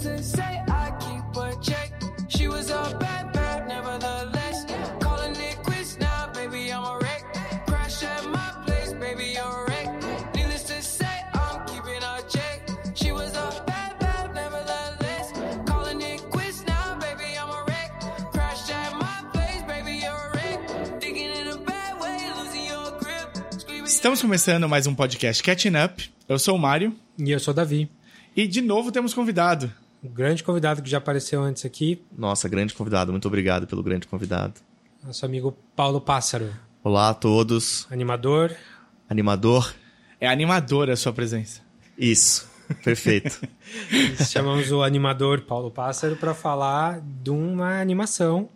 To say, I keep a check. She was a bad, bad, nevertheless. Calling it quits now, baby, I'm a wreck. Crash at my place, baby, you're a wreck. Needless to say, I'm keeping a check. She was a bad, bad, nevertheless. Calling it quits now, baby, I'm a wreck. Crash at my place, baby, you're a wreck. Thinking in a bad way, losing your grip. Screaming. Estamos começando mais um podcast Catching Up. Eu sou o Mário E eu sou o Davi, e de novo temos convidado. Um grande convidado que já apareceu antes aqui, Nossa, grande convidado. Muito obrigado pelo grande convidado. nosso amigo Paulo Pássaro, Olá a todos. animador. Animador? É animadora a sua presença. Isso. Perfeito. Chamamos o animador Paulo Pássaro para falar de uma animação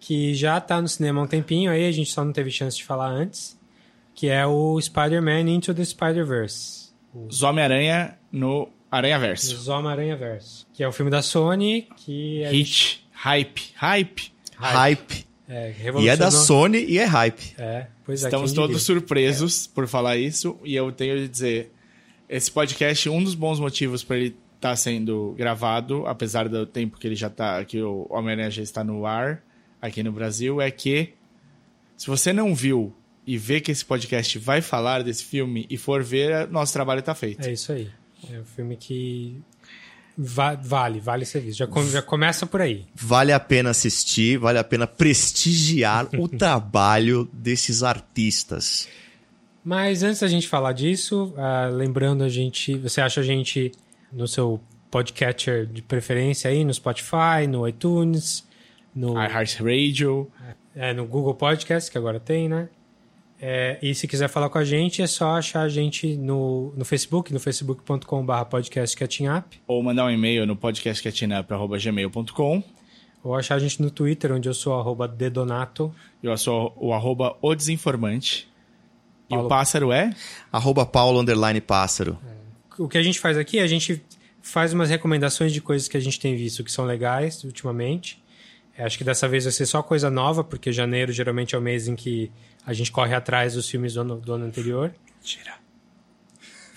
que já tá no cinema há um tempinho, aí a gente só não teve chance de falar antes, que é o Spider-Man Into the Spider-Verse. Os Homem-Aranha no Aranhaverso. Os Homem-Aranha-Verse, que é um filme da Sony que é, Hit, hype, hype. hype. é, E é da Sony e é hype. É, pois é, Estamos quem todos diria? surpresos por falar isso e eu tenho de dizer, esse podcast, um dos bons motivos para ele estar sendo gravado, apesar do tempo que ele já tá, que o Homem-Aranha já está no ar aqui no Brasil, é que se você não viu e vê que esse podcast vai falar desse filme e for ver, nosso trabalho está feito. É isso aí. É um filme que va- vale, vale ser visto. Já, com- já começa por aí. Vale a pena assistir, vale a pena prestigiar o trabalho desses artistas. Mas antes da gente falar disso, ah, lembrando a gente, você acha a gente no seu podcatcher de preferência aí, no Spotify, no iTunes, no, iHeartRadio, é, no Google Podcast, que agora tem, né? É, e se quiser falar com a gente, é só achar a gente no, no Facebook, no facebook.com.br podcastcatchingup, ou mandar um e-mail no podcastcatchingup.gmail.com ou achar a gente no Twitter, onde eu sou arroba dedonato. Eu sou o arroba o desinformante. E Paulo- o pássaro é? Arroba Paulo Underline Pássaro. o que a gente faz aqui, a gente faz umas recomendações de coisas que a gente tem visto que são legais ultimamente. É, Acho que dessa vez vai ser só coisa nova, porque janeiro geralmente é o mês em que a gente corre atrás dos filmes do ano, do ano anterior. Mentira.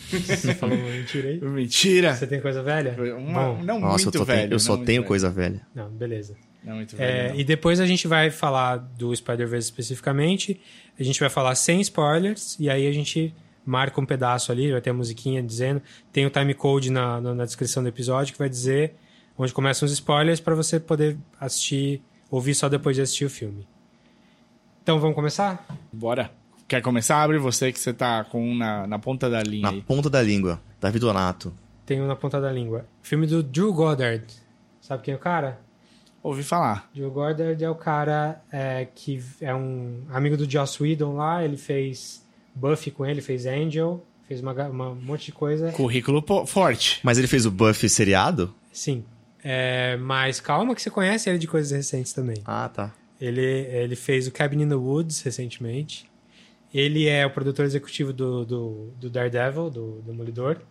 Você falou uma mentira aí? Mentira! Você tem coisa velha? Uma- Bom, não Nossa, muito eu, velho. tenho, eu só tenho velho. coisa velha. não, beleza. Não muito É, velho. e depois a gente vai falar do Spider-Verse especificamente. A gente vai falar sem spoilers, e aí a gente marca um pedaço ali, vai ter a musiquinha dizendo. Tem o time code na, na, na descrição do episódio que vai dizer onde começam os spoilers para você poder assistir, ouvir só depois de assistir o filme. Então vamos começar? Bora. Quer começar? Abre você que você tá com um na, na ponta da linha Na aí. ponta da língua. Davi Donato. Tenho na ponta da língua. Filme do Drew Goddard. Sabe quem é o cara? Ouvi falar. Drew Goddard é o cara é, que é um amigo do Joss Whedon lá. Ele fez Buffy com ele, fez Angel, fez uma, uma- um monte de coisa. Currículo forte. Mas ele fez o Buffy seriado? Sim. É, mas calma que você conhece ele de coisas recentes também. Ah, tá. Ele, ele fez o Cabin in the Woods recentemente. Ele é o produtor executivo do, do, do Daredevil, do Demolidor.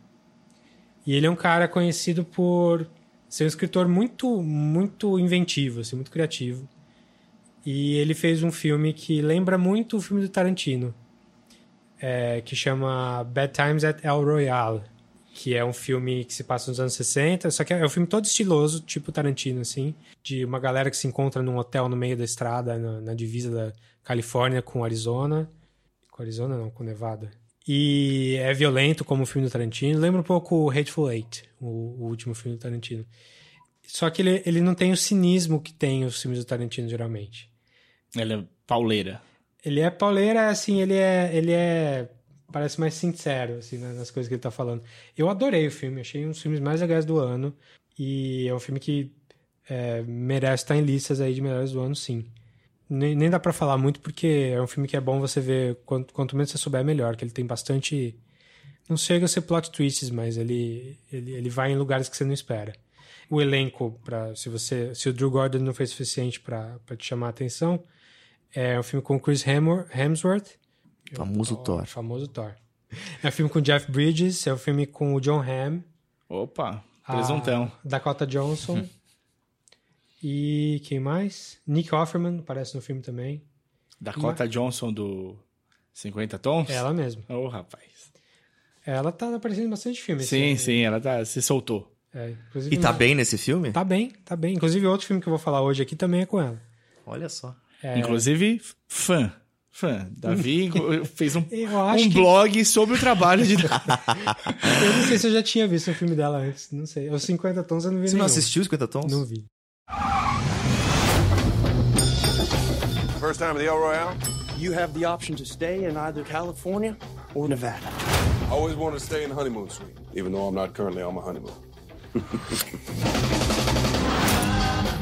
E ele é um cara conhecido por ser um escritor muito, muito inventivo, assim, muito criativo. E ele fez um filme que lembra muito o filme do Tarantino, é, que chama Bad Times at El Royale, que é um filme que se passa nos anos 60, só que é um filme todo estiloso, tipo Tarantino, assim, de uma galera que se encontra num hotel no meio da estrada, na, na divisa da Califórnia com Arizona. Com Arizona não, com Nevada. E é violento como o filme do Tarantino. Lembra um pouco o Hateful Eight, o, o último filme do Tarantino. Só que ele, ele não tem o cinismo que tem os filmes do Tarantino, geralmente. Ele é pauleira. Ele é pauleira, assim, ele é. Ele é. Parece mais sincero, assim, na- nas coisas que ele tá falando. Eu adorei o filme, achei um dos filmes mais legais do ano. E é um filme que é, merece estar em listas aí de melhores do ano, sim. Nem, nem dá pra falar muito, porque é um filme que é bom você ver. Quanto, quanto menos você souber, melhor, que ele tem bastante. Não chega a ser plot twists, mas ele, ele, ele vai em lugares que você não espera. O elenco, pra, se você se o Drew Gordon não foi suficiente pra te chamar a atenção, é um filme com Chris Hemsworth, Hemsworth Famoso o Thor. famoso Thor. É um filme com Jeff Bridges, é um filme com o John Hamm, Opa, a presuntão. Dakota Johnson e quem mais? Nick Offerman aparece no filme também. Dakota Johnson do 50 Tons? É ela mesma. Ô, rapaz. Ela tá aparecendo em bastante filme. Sim, ano. sim, ela tá, se soltou. É, inclusive, E tá bem nesse filme? Tá bem, tá bem. Inclusive, outro filme que eu vou falar hoje aqui também é com ela. Olha só. É, Inclusive, fã. Fã. Davi fez um, um que- blog sobre o trabalho de. Eu não sei se eu já tinha visto um filme dela antes. Não sei. Os 50 tons eu não vi Você não nenhum. assistiu 50 Tons? Não vi. First time at the El Royale? You have the option to stay in either California or Nevada. I always wanted to stay in the honeymoon suite, even though I'm not currently on my honeymoon.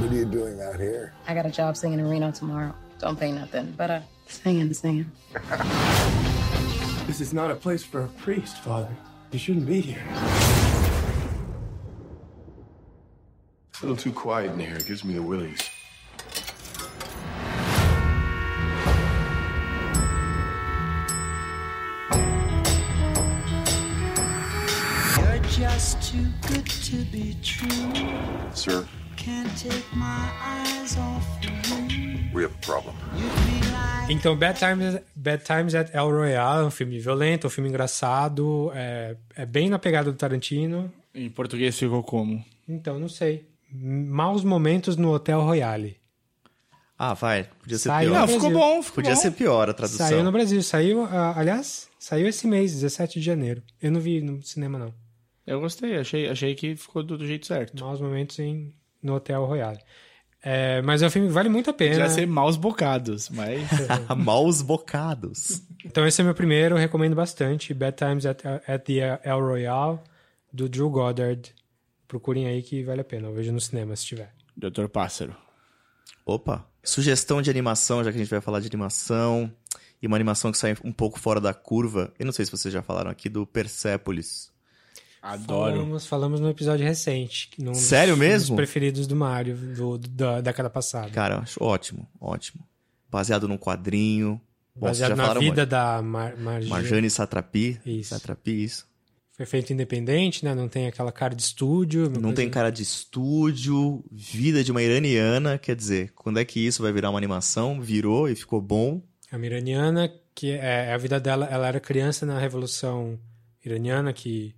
What are you doing out here? I got a job singing in Reno tomorrow. Don't pay nothing, but uh, singing, singing. This is not a place for a priest, Father. You shouldn't be here. It's a little too quiet in here. It gives me the willies. You're just too good to be true. Sir, We have a problem. Então, Bad Times, Bad Times at El Royale é um filme violento, um filme engraçado, é, é bem na pegada do Tarantino. em português ficou como? Então, não sei. Maus momentos no Hotel Royale. Ah, vai. Podia ser Saiu pior. Não, ficou bom, ficou Podia bom. ser pior a tradução. Saiu no Brasil. Saiu, ah, aliás, saiu esse mês, 17 de janeiro. Eu não vi no cinema, não. Eu gostei, achei, achei que ficou do, do jeito certo. Maus momentos em, no Hotel Royale. É, mas é um filme que vale muito a pena. Podia ser maus bocados, mas. Maus bocados. Então esse é meu primeiro, recomendo bastante. Bad Times at, at the El Royale, do Drew Goddard. Procurem aí que vale a pena. Eu vejo no cinema se tiver. Doutor Pássaro. Opa. Sugestão de animação, já que a gente vai falar de animação. E uma animação que sai um pouco fora da curva. Eu não sei se vocês já falaram aqui do Persepolis. Adoro. Falamos, falamos no episódio recente. Num dos- Sério um mesmo? dos preferidos do Mario, do, do- da década passada. Cara, eu acho ótimo, ótimo. Baseado num quadrinho. Baseado na vida da Mar Marge- Marjane Satrapi. Isso. Satrapi, isso. Foi feito independente, né? Não tem aquela cara de estúdio. Não tem cara de estúdio, vida de uma iraniana, quer dizer, quando é que isso vai virar uma animação? Virou e ficou bom. A uma iraniana, que é, a vida dela, ela era criança na Revolução Iraniana, que...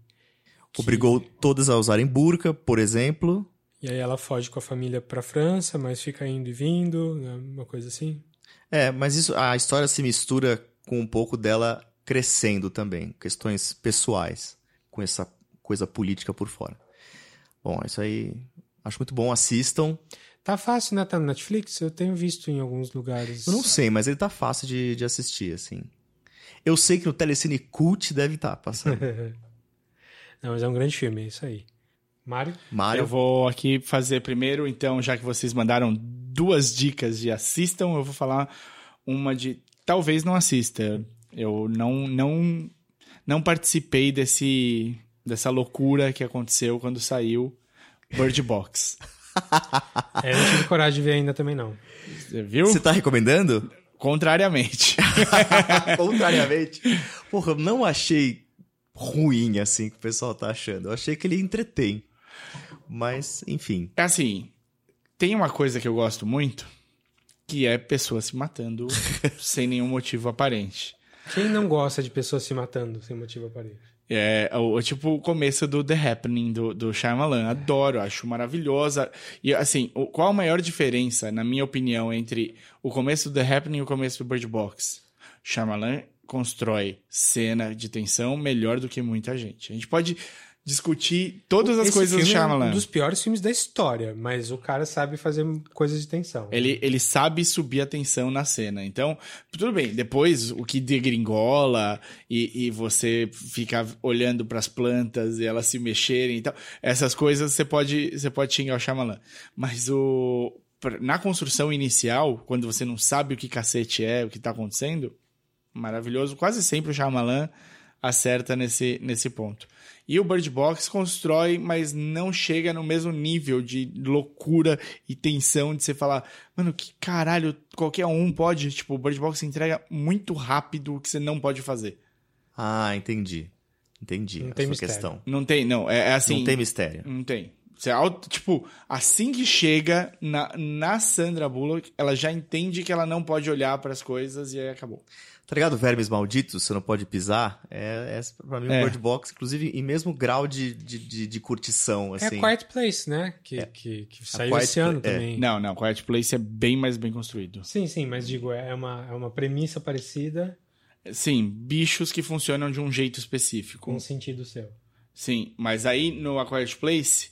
que- Obrigou todas a usarem burca, por exemplo. E aí ela foge com a família pra França, mas fica indo e vindo, né? uma coisa assim. É, mas isso, a história se mistura com um pouco dela crescendo também, questões pessoais, com essa coisa política por fora. Bom, isso aí acho muito bom, assistam. Tá fácil, né? Tá no Netflix? Eu tenho visto em alguns lugares. Eu não sei, mas ele tá fácil de, de assistir, assim. Eu sei que no Telecine Cult deve estar passando. Não, mas é um grande filme, é isso aí. Mário? Mário, Eu vou aqui fazer primeiro, então, já que vocês mandaram duas dicas de assistam, eu vou falar uma de talvez não assista. Eu não não não participei desse dessa loucura que aconteceu quando saiu Bird Box. É, eu não tive coragem de ver ainda também, não. Você viu? você tá recomendando? Contrariamente. Contrariamente. Porra, eu não achei ruim assim que o pessoal tá achando. Eu achei que ele entretém. Mas, enfim. É assim, tem uma coisa que eu gosto muito, que é pessoas se matando sem nenhum motivo aparente. Quem não gosta de pessoas se matando sem motivo aparente? É, o, o tipo o começo do The Happening do, do Shyamalan. Adoro, acho maravilhosa. E assim, o- qual a maior diferença, na minha opinião, entre o começo do The Happening e o começo do Bird Box? Shyamalan constrói cena de tensão melhor do que muita gente. A gente pode discutir todas as Esse coisas do filme é Shyamalan. um dos piores filmes da história, mas o cara sabe fazer coisas de tensão. Ele, ele sabe subir a tensão na cena. Então, tudo bem. Depois, o que degringola e, e você fica olhando para as plantas e elas se mexerem e tal, essas coisas você pode, você pode xingar o Shyamalan. Mas o, na construção inicial, quando você não sabe o que cacete é, o que tá acontecendo, maravilhoso. Quase sempre o Shyamalan acerta nesse, nesse ponto. E o Bird Box constrói, mas não chega no mesmo nível de loucura e tensão de você falar, mano, que caralho, qualquer um pode. Tipo, o Bird Box entrega muito rápido o que você não pode fazer. Ah, entendi. Entendi Não a tem sua mistério. questão. Não tem, não. É, é assim. Não tem mistério. Não tem. Você auto, tipo, assim que chega na, na Sandra Bullock, ela já entende que ela não pode olhar para as coisas e aí acabou. Tá ligado? Vermes malditos, você não pode pisar. É, é pra mim, É. um Bird Box, inclusive, em mesmo grau de, de, de, de curtição, É assim. a Quiet Place, né? Que, que, que saiu Quiet esse ano é. também. Não, não, Quiet Place é bem mais bem construído. Sim, sim, mas digo, é uma, é uma premissa parecida Sim, bichos que funcionam de um jeito específico. com um sentido seu. Sim, mas aí no A Quiet Place,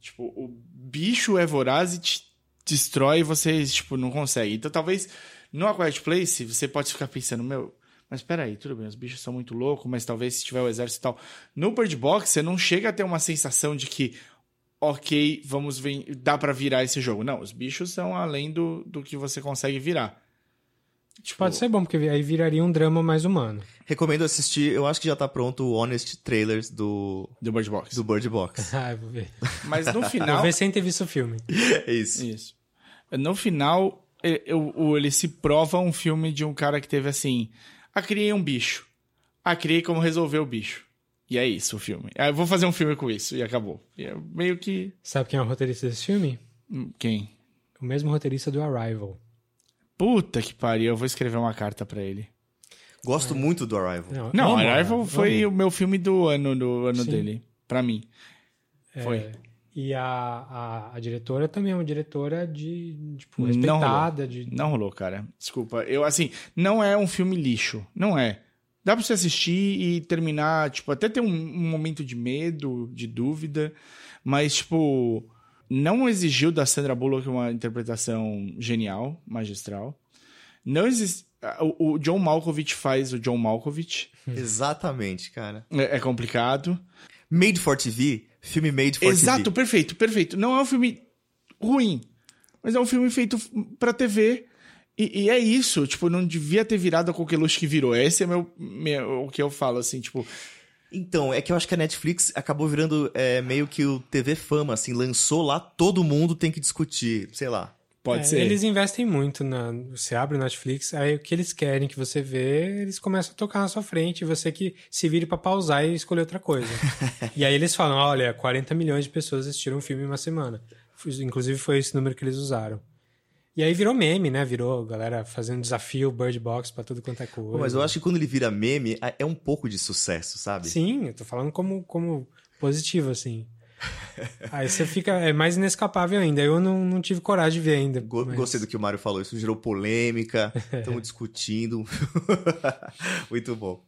tipo, o bicho é voraz e te destrói e você, tipo, não consegue. Então talvez no A Quiet Place você pode ficar pensando, meu, mas peraí, tudo bem, os bichos são muito loucos, mas talvez se tiver o exército e tal. No Bird Box você não chega a ter uma sensação de que, ok, vamos ver, dá pra virar esse jogo. Não, os bichos são além do, do que você consegue virar. Tipo, Pode ser bom, porque aí viraria um drama mais humano. Recomendo assistir, eu acho que já tá pronto o Honest Trailers do, do Bird Box. do Bird Box. Ah, eu vou ver. Mas no Vou final. ver sem ter visto o filme. é isso. Isso. No final, ele, eu- ele se prova um filme de um cara que teve assim: ah, criei um bicho. Ah, criei como resolver o bicho. E é isso o filme. Ah, eu vou fazer um filme com isso. E acabou. E é meio que. Sabe quem é o roteirista desse filme? hum, Quem? O mesmo roteirista do Arrival. Puta que pariu, eu vou escrever uma carta pra ele. Gosto muito do Arrival. Não, amo, Arrival foi o meu filme do ano, do ano Sim. dele. Pra mim. É, Foi. E a, a, a diretora também é uma diretora de, tipo, Não respeitada. rolou. De... Não rolou, cara. Desculpa. Eu, assim, não é um filme lixo. Não é. Dá pra você assistir e terminar, tipo, até ter um, um momento de medo, de dúvida, mas, tipo, não exigiu da Sandra Bullock uma interpretação genial, magistral. Não existe. O, o John Malkovich faz o John Malkovich. Exatamente, cara. É, é complicado. Made for TV, filme made for Exato, TV. perfeito, perfeito. Não é um filme ruim, mas é um filme feito pra TV. E, e é isso, tipo, não devia ter virado a coqueluche que virou. Esse é meu, meu- o que eu falo, assim, tipo, Então, é que eu acho que a Netflix acabou virando é, meio que o TV Fama, assim, lançou lá, todo mundo tem que discutir, sei lá. Pode É, ser. Eles investem muito na. Você abre o Netflix, aí o que eles querem que você vê, eles começam a tocar na sua frente, e você que se vire pra pausar e escolher outra coisa. e aí eles falam: olha, 40 milhões de pessoas assistiram um filme em uma semana. Inclusive foi esse número que eles usaram. E aí virou meme, né? Virou galera fazendo desafio Bird Box pra tudo quanto é coisa. Mas eu acho que quando ele vira meme, é- é um pouco de sucesso, sabe? Sim, eu tô falando como, como positivo, assim. Aí você fica. É mais inescapável ainda. Eu não, não tive coragem de ver ainda. Go- mas- Gostei do que o Mário falou, isso gerou polêmica, estamos discutindo. Muito bom.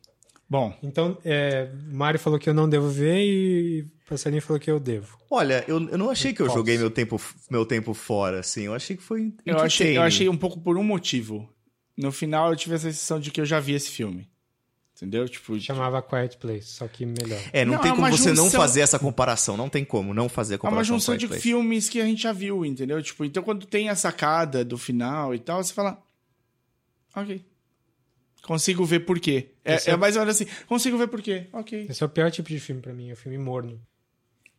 Bom, Então, é, o Mário falou que eu não devo ver e o Passarinho falou que eu devo. Olha, eu, eu não achei que eu Falso. joguei meu tempo, meu tempo fora, assim. Eu achei que foi. eu achei, eu achei um pouco por um motivo. No final eu tive a sensação de que eu já vi esse filme. Entendeu? Tipo, Chamava Quiet Place, só que melhor. É, não, Não, tem é como você não junção- fazer essa comparação. Não tem como não fazer a É comparação. uma junção com de Place. filmes que a gente já viu, entendeu? Tipo, então quando tem a sacada do final e tal, você fala. Ok. Consigo ver por quê. É, é- é mais ou menos assim. Consigo ver por quê. Ok. Esse é o pior tipo de filme pra mim, é o filme morno.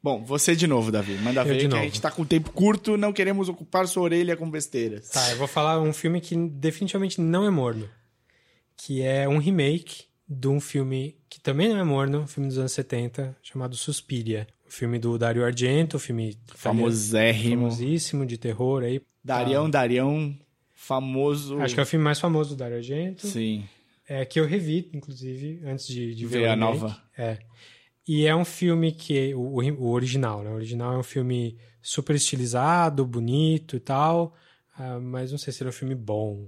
Bom, você de novo, Davi. Manda Eu ver de que novo. a gente tá com tempo curto, não queremos ocupar sua orelha com besteiras. Tá, eu vou falar um filme que definitivamente não é morno. Que é um remake de um filme que também não é morno, um filme dos anos 70, chamado Suspiria. O filme do Dario Argento, um filme Famosérrimo. famosíssimo de terror aí. Darião, Darião, famoso. Acho que é o filme mais famoso do Dario Argento. Sim. É, que eu revi, inclusive, antes de, de ver Ver a remake. nova. É. E é um filme que. O, o, o original, né? O original é um filme super estilizado, bonito e tal. ah, mas não sei se ele é um filme bom.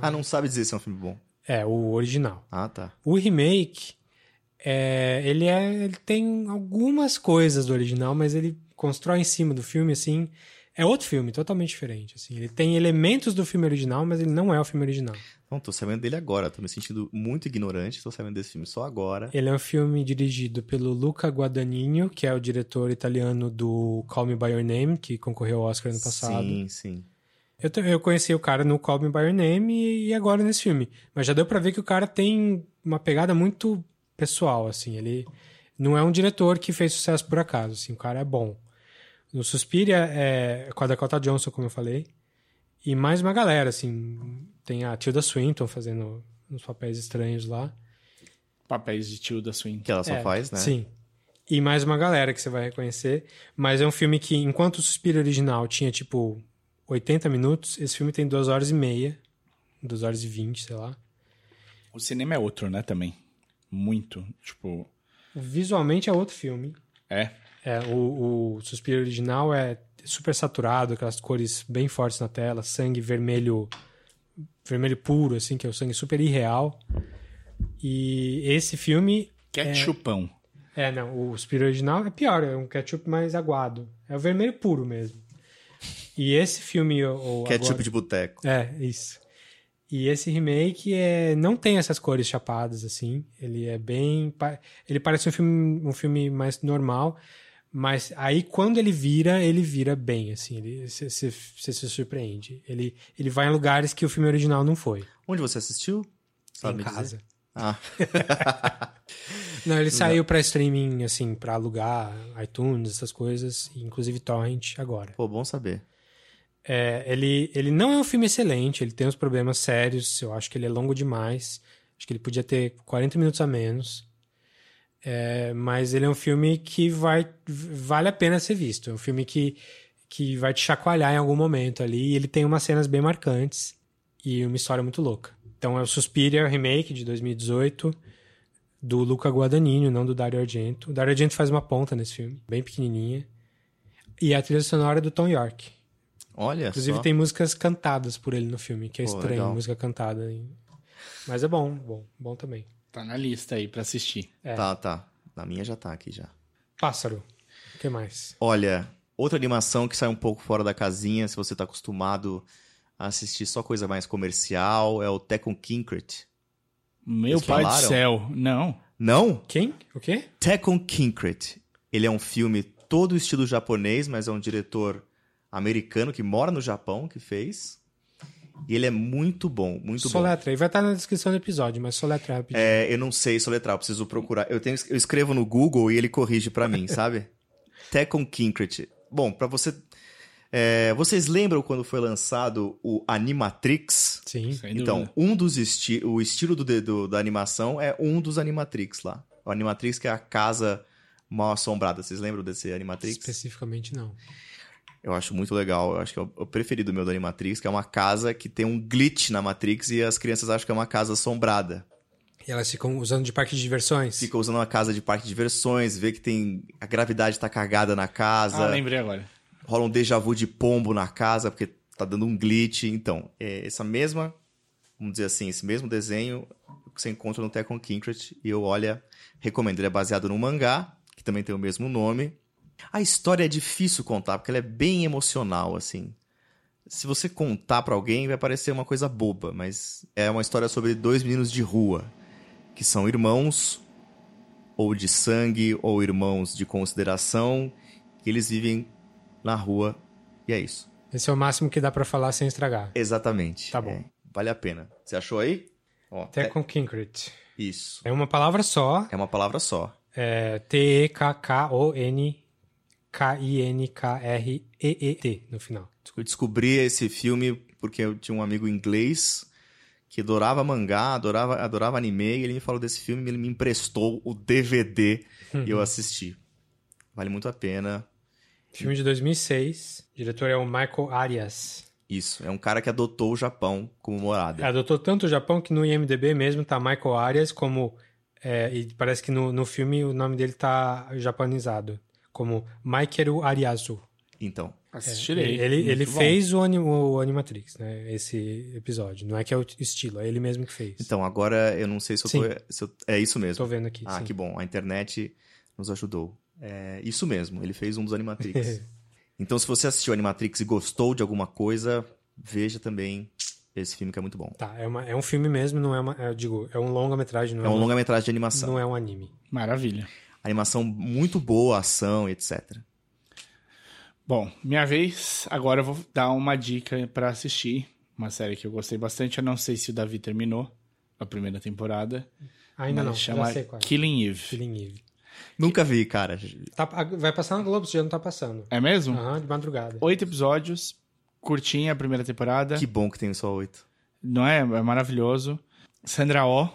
Ah, não sabe dizer se é um filme bom. É, o original. Ah, tá. O remake, é, ele, é, ele tem algumas coisas do original, mas ele constrói em cima do filme, assim. É outro filme, totalmente diferente. Assim. Ele tem elementos do filme original, mas ele não é o filme original. Não, tô sabendo dele agora. Tô me sentindo muito ignorante. Tô sabendo desse filme só agora. Ele é um filme dirigido pelo Luca Guadagnino, que é o diretor italiano do Call Me By Your Name, que concorreu ao Oscar ano passado. Sim, sim. Eu, eu conheci o cara no Call Me By Your Name e, e agora nesse filme. Mas já deu pra ver que o cara tem uma pegada muito pessoal, assim. Ele não é um diretor que fez sucesso por acaso, assim. O cara é bom. No Suspiria é com a Dakota Johnson, como eu falei. E mais uma galera, assim. Tem a Tilda Swinton fazendo uns papéis estranhos lá. Papéis de Tilda Swinton. Que ela só É, faz, né? Sim. e mais uma galera que você vai reconhecer. Mas é um filme que, enquanto o Suspiro original tinha, tipo, 80 minutos, esse filme tem 2 horas e meia. 2 horas e 20, sei lá. O cinema é outro, né, também. Muito. Tipo, Visualmente é outro filme. é. É, o, o Suspiro original é super saturado, aquelas cores bem fortes na tela, sangue vermelho vermelho puro, assim, que é o sangue super irreal. E esse filme Ketchupão. É, não, o Suspiro original é pior, é um ketchup mais aguado. É o vermelho puro mesmo. E esse filme. O, Ketchup agora- de boteco. É, isso. E esse remake é, não tem essas cores chapadas, assim. Ele é bem. Ele parece um filme, um filme mais normal. Mas aí, quando ele vira, ele vira bem, assim. Você se surpreende. Ele, ele vai em lugares que o filme original não foi. Onde você assistiu? Sabe em casa. dizer? Ah, Não, ele saiu pra streaming, assim, pra alugar iTunes, essas coisas, inclusive Torrent agora. pô, bom saber. É, ele, ele não é um filme excelente, ele tem uns problemas sérios, eu acho que ele é longo demais. Acho que ele podia ter 40 minutos a menos. É, mas ele é um filme que vai vale a pena ser visto. É um filme que, que vai te chacoalhar em algum momento ali. E ele tem umas cenas bem marcantes e uma história muito louca. Então é o Suspiria remake de 2018 do Luca Guadagnino, não do Dario Argento. O Dario Argento faz uma ponta nesse filme, bem pequenininha. E a trilha sonora é do Tom York. Olha Inclusive só. tem músicas cantadas por ele no filme, que é Pô, estranho, legal. música cantada. Mas é bom, bom, bom também. Tá na lista aí pra assistir. É. Tá, tá. Na minha já tá aqui já. Pássaro. O que mais? Olha, outra animação que sai um pouco fora da casinha, se você tá acostumado a assistir só coisa mais comercial, é o Tekken Kinkrit. Meu pai do céu. Não. Não? Quem? O quê? Tekken Kinkrit. Ele é um filme todo estilo japonês, mas é um diretor americano que mora no Japão que fez. E ele é muito bom, muito bom. soletra. E vai estar na descrição do episódio, mas soletra rapidinho. É, eu não sei soletrar, eu preciso procurar. Eu, tenho, eu escrevo no Google e ele corrige pra mim, sabe? Tekken Kinkrit. Bom, pra você... é, vocês lembram quando foi lançado o Animatrix? Sim. Então, um dos esti o estilo do, do- da animação é um dos Animatrix lá. O Animatrix que é a casa mal assombrada. Vocês lembram desse Animatrix? Especificamente não. Eu acho muito legal. Eu acho que é o- o preferido meu do Animatrix, que é uma casa que tem um glitch na Matrix e as crianças acham que é uma casa assombrada. E elas ficam usando de parque de diversões? Fica usando uma casa de parque de diversões, vê que tem a gravidade tá cagada na casa, Ah, lembrei agora. rola um déjà vu de pombo na casa porque tá dando um glitch. Então, é essa mesma, vamos dizer assim, esse mesmo desenho que você encontra no Tekken Kinkrit e eu, olha, recomendo. Ele é baseado num mangá, que também tem o mesmo nome. A história é difícil contar, porque ela é bem emocional, assim. Se você contar pra alguém, vai parecer uma coisa boba, mas é uma história sobre dois meninos de rua, que são irmãos, ou de sangue, ou irmãos de consideração, que eles vivem na rua, e é isso. Esse é o máximo que dá pra falar sem estragar. Exatamente. Tá bom. É, vale a pena. Você achou aí? Ó, Tekken Kinkrit. é- isso. É uma palavra só. É uma palavra só. É T-E-K-K-O-N-K-I-N-K-R-E-E-T no final. Eu descobri esse filme porque eu tinha um amigo inglês que adorava mangá, adorava, adorava anime, e ele me falou desse filme, ele me emprestou o DVD e eu assisti. Vale muito a pena. Filme de 2006. O diretor é o Michael Arias. Isso, é um cara que adotou o Japão como morada. Adotou tanto o Japão que no IMDB mesmo tá Michael Arias como... é, e parece que no, no filme o nome dele tá japonizado. Como Maikeru Ariasu. Então, Assistirei. Ele, Muito ele bom. fez o, anim- o Animatrix, né? Esse episódio. Não é que é o estilo, é ele mesmo que fez. então agora eu não sei se eu tô... Sim. se eu- é isso mesmo. Tô vendo aqui. Ah, sim. que bom. A internet nos ajudou. É isso mesmo, ele fez um dos Animatrix. então, se você assistiu Animatrix e gostou de alguma coisa, veja também esse filme que é muito bom. Tá, é, uma- é um filme mesmo, não é uma. Eu digo, é um longa-metragem, não É é, um uma- longa-metragem de animação. não é um anime. Maravilha. Animação muito boa, ação, etc. Bom, minha vez. Agora eu vou dar uma dica pra assistir. Uma série que eu gostei bastante. Eu não sei se o Davi terminou a primeira temporada. Ainda não, Chama já sei qual. é. Killing Eve. Killing Eve. Nunca vi, cara. Tá- vai passar na Globo, se já não tá passando. É mesmo? Aham, de madrugada. Oito episódios. Curtinha a primeira temporada. Que bom que tem só oito. Não é? É maravilhoso. Sandra Oh.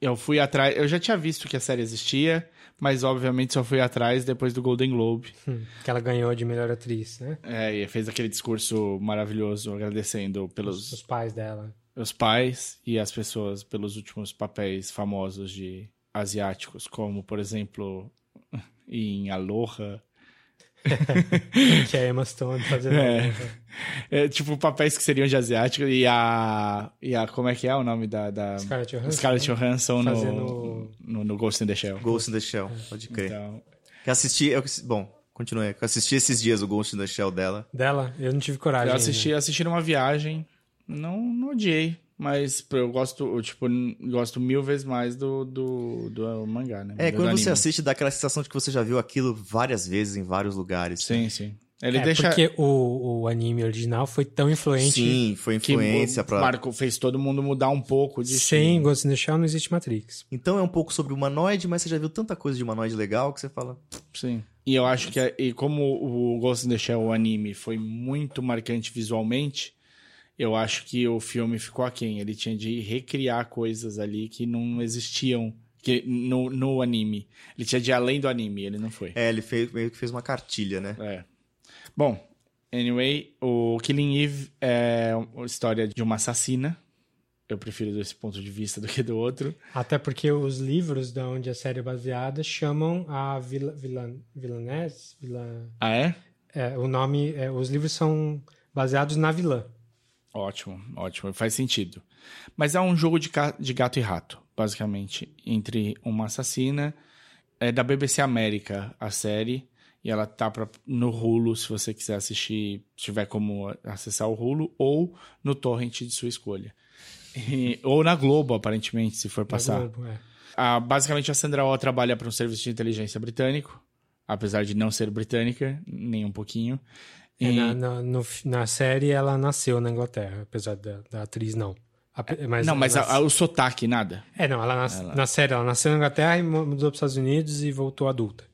eu fui atrás. Eu já tinha visto que a série existia, mas obviamente só fui atrás depois do Golden Globe. Hum, que ela ganhou de melhor atriz, né? É, e fez aquele discurso maravilhoso agradecendo pelos Os pais dela. os pais e as pessoas pelos últimos papéis famosos de asiáticos, como por exemplo em Aloha. que é a Emma Stone fazendo. É. É, tipo, papéis que seriam de asiático e a. E a. Como é que é o nome da. da Scarlett Johansson, Scarlett né? Johansson no, Fazendo- no, no Ghost in the Shell. Ghost in the Shell, pode crer. Então, Que assisti, eu, bom, continue. Eu assisti esses dias o Ghost in the Shell dela. Dela, eu não tive coragem. eu assisti, assisti numa viagem, não, não odiei, mas eu gosto, eu, tipo, gosto mil vezes mais do, do, do mangá, né? É, do quando você assiste, dá aquela sensação de que você já viu aquilo várias vezes em vários lugares. Sim, sim. Ele É, deixa. porque o, o anime original foi tão influente. Sim, foi que influência pra. Marco fez todo mundo mudar um pouco de Sem Ghost in the Shell não existe Matrix. Então é um pouco sobre humanoide, mas você já viu tanta coisa de humanoide legal que você fala. Sim. E eu acho que, e como o Ghost in the Shell, o anime, foi muito marcante visualmente, eu acho que o filme ficou aquém. Ele tinha de recriar coisas ali que não existiam que, no, no anime. Ele tinha de ir além do anime, ele não foi. É, ele fez, meio que fez uma cartilha, né? É. Bom, anyway, o Killing Eve é uma história de uma assassina. Eu prefiro desse ponto de vista do que do outro. Até porque os livros da onde a série é baseada chamam a Vila, Vila, Vilanese. Vila, Ah, é? é, o nome. é, os livros são baseados na vilã. Ótimo, ótimo, faz sentido. Mas é um jogo de, de gato e rato, basicamente, entre uma assassina. É da BBC América a série, e ela tá pra, no Hulu, se você quiser assistir, se tiver como acessar o Hulu, ou no torrent de sua escolha. E- ou na Globo, aparentemente, se for na passar. Globo, é. Ah, basicamente, a Sandra Oh trabalha para um serviço de inteligência britânico, apesar de não ser britânica, nem um pouquinho. É, E- na, na, no- na série ela nasceu na Inglaterra, apesar da, da atriz não. Ape- Mas não, mas nas- a- a- o sotaque, nada. É, não, ela, nas- na série ela nasceu na Inglaterra e mu- mudou para os Estados Unidos e voltou adulta.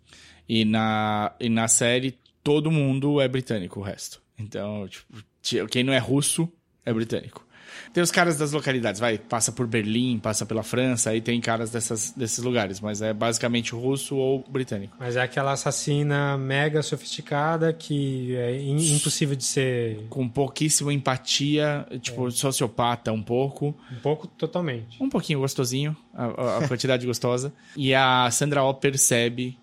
E na, e na série, todo mundo é britânico, o resto. Então, tipo, ti- quem não é russo é britânico. Tem os caras das localidades, vai, passa por Berlim, passa pela França, aí tem caras dessas, desses lugares, mas é basicamente russo ou britânico. Mas é aquela assassina mega sofisticada que é impossível de ser Com pouquíssima empatia, tipo, sociopata um pouco. um pouco totalmente. Um pouquinho gostosinho, a, a- a quantidade gostosa. E a Sandra Oh percebe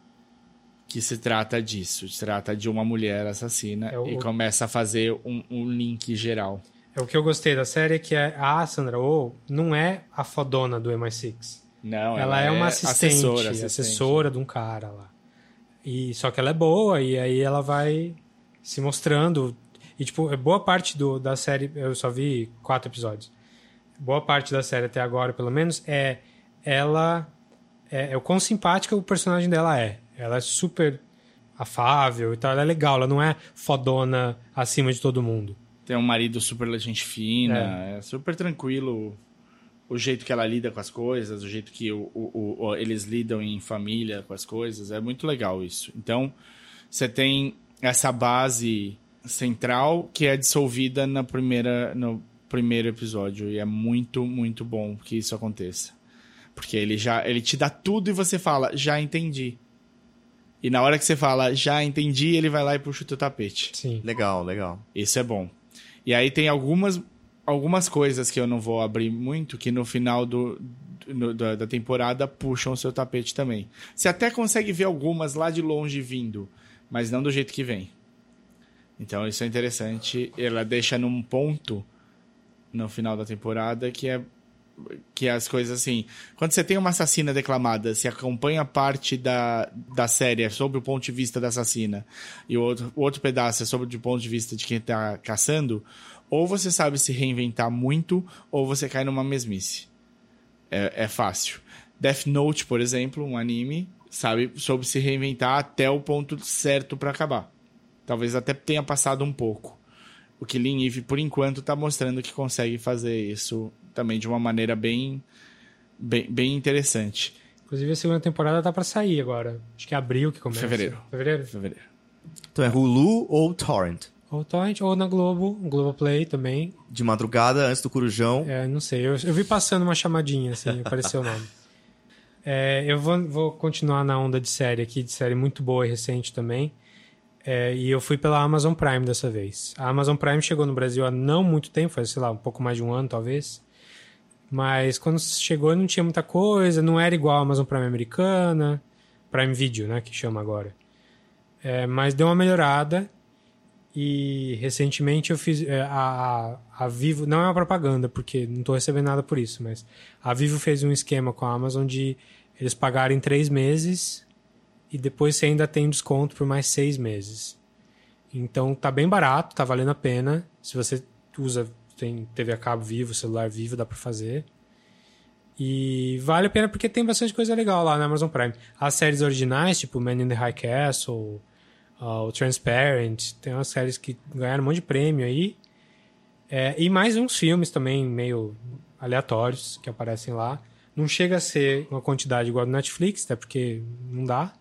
que se trata disso. Se trata de uma mulher assassina É o- e começa a fazer um, um link geral. É o que eu gostei da série é que a Sandra Oh não é a fodona do MI6. Não, Ela, é uma assistente, assessora, assessora, assistente. de um cara lá. E só que ela é boa e aí ela vai se mostrando e tipo, é boa parte do, da série, eu só vi quatro episódios. Boa parte da série até agora, pelo menos, é ela é, é o quão simpática o personagem dela é. Ela é super afável e tal, ela é legal, ela não é fodona acima de todo mundo. Tem um marido super gente fina, é. super tranquilo. O jeito que ela lida com as coisas, o jeito que o, o- o- eles lidam em família com as coisas, é muito legal isso. Então, você tem essa base central que é dissolvida na primeira, no primeiro episódio. E é muito, muito bom que isso aconteça. Porque ele já ele te dá tudo e você fala, já entendi. E na hora que você fala, já entendi, ele vai lá e puxa o teu tapete. Sim. Legal, legal. Isso é bom. E aí tem algumas, algumas coisas que eu não vou abrir muito, que no final do, do- da, da temporada puxam o seu tapete também. Você até consegue ver algumas lá de longe vindo, mas não do jeito que vem. Então isso é interessante. Ela deixa num ponto no final da temporada que é que as coisas assim. Quando você tem uma assassina declamada, se acompanha parte da, da série é sobre o ponto de vista da assassina e o outro, o outro pedaço é sobre o ponto de vista de quem tá caçando, ou você sabe se reinventar muito, ou você cai numa mesmice. É, é fácil. Death Note, por exemplo, um anime, sabe, soube se reinventar até o ponto certo pra acabar. Talvez até tenha passado um pouco. O Killing Eve, por enquanto, tá mostrando que consegue fazer isso também de uma maneira bem, bem, bem interessante. Inclusive a segunda temporada tá pra sair agora. Acho que é abril que começa. Fevereiro. Fevereiro? Fevereiro. Então é Hulu ou Torrent? Ou Torrent, ou na Globo, Globoplay também. De madrugada, antes do Corujão. É, não sei, eu, eu vi passando uma chamadinha, assim, apareceu o nome. É, eu vou, vou continuar na onda de série aqui, de série muito boa e recente também. É, e eu fui pela Amazon Prime dessa vez. A Amazon Prime chegou no Brasil há não muito tempo, faz, sei lá, um pouco mais de um ano, talvez. Mas quando chegou não tinha muita coisa, não era igual a Amazon Prime americana, Prime Video, né, que chama agora. É, mas deu uma melhorada e recentemente eu fiz é, a, a, a Vivo, não é uma propaganda porque não estou recebendo nada por isso, mas a Vivo fez um esquema com a Amazon de eles pagarem três meses e depois você ainda tem desconto por mais seis meses. Então tá bem barato, tá valendo a pena. Se você usa, tem TV a cabo vivo, celular vivo, dá pra fazer. E vale a pena porque tem bastante coisa legal lá na Amazon Prime. As séries originais, tipo Man in the High Castle, uh, Transparent, tem umas séries que ganharam um monte de prêmio aí. É, e mais uns filmes também meio aleatórios que aparecem lá. Não chega a ser uma quantidade igual do Netflix, até porque não dá.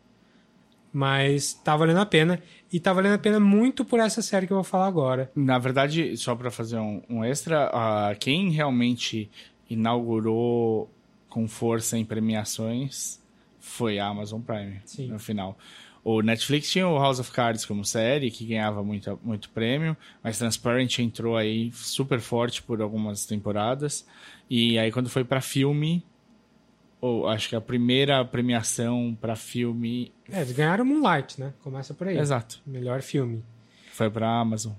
Mas tá valendo a pena. E tá valendo a pena muito por essa série que eu vou falar agora. Na verdade, só para fazer um, um extra, uh, quem realmente inaugurou com força em premiações foi a Amazon Prime, Sim. no final. O Netflix tinha o House of Cards como série, que ganhava muito, muito prêmio, mas Transparent entrou aí super forte por algumas temporadas. E aí, quando foi para filme, ou acho que a primeira premiação para filme É, eles ganharam Moonlight, né? Começa por aí. Exato. Melhor filme. foi para Amazon.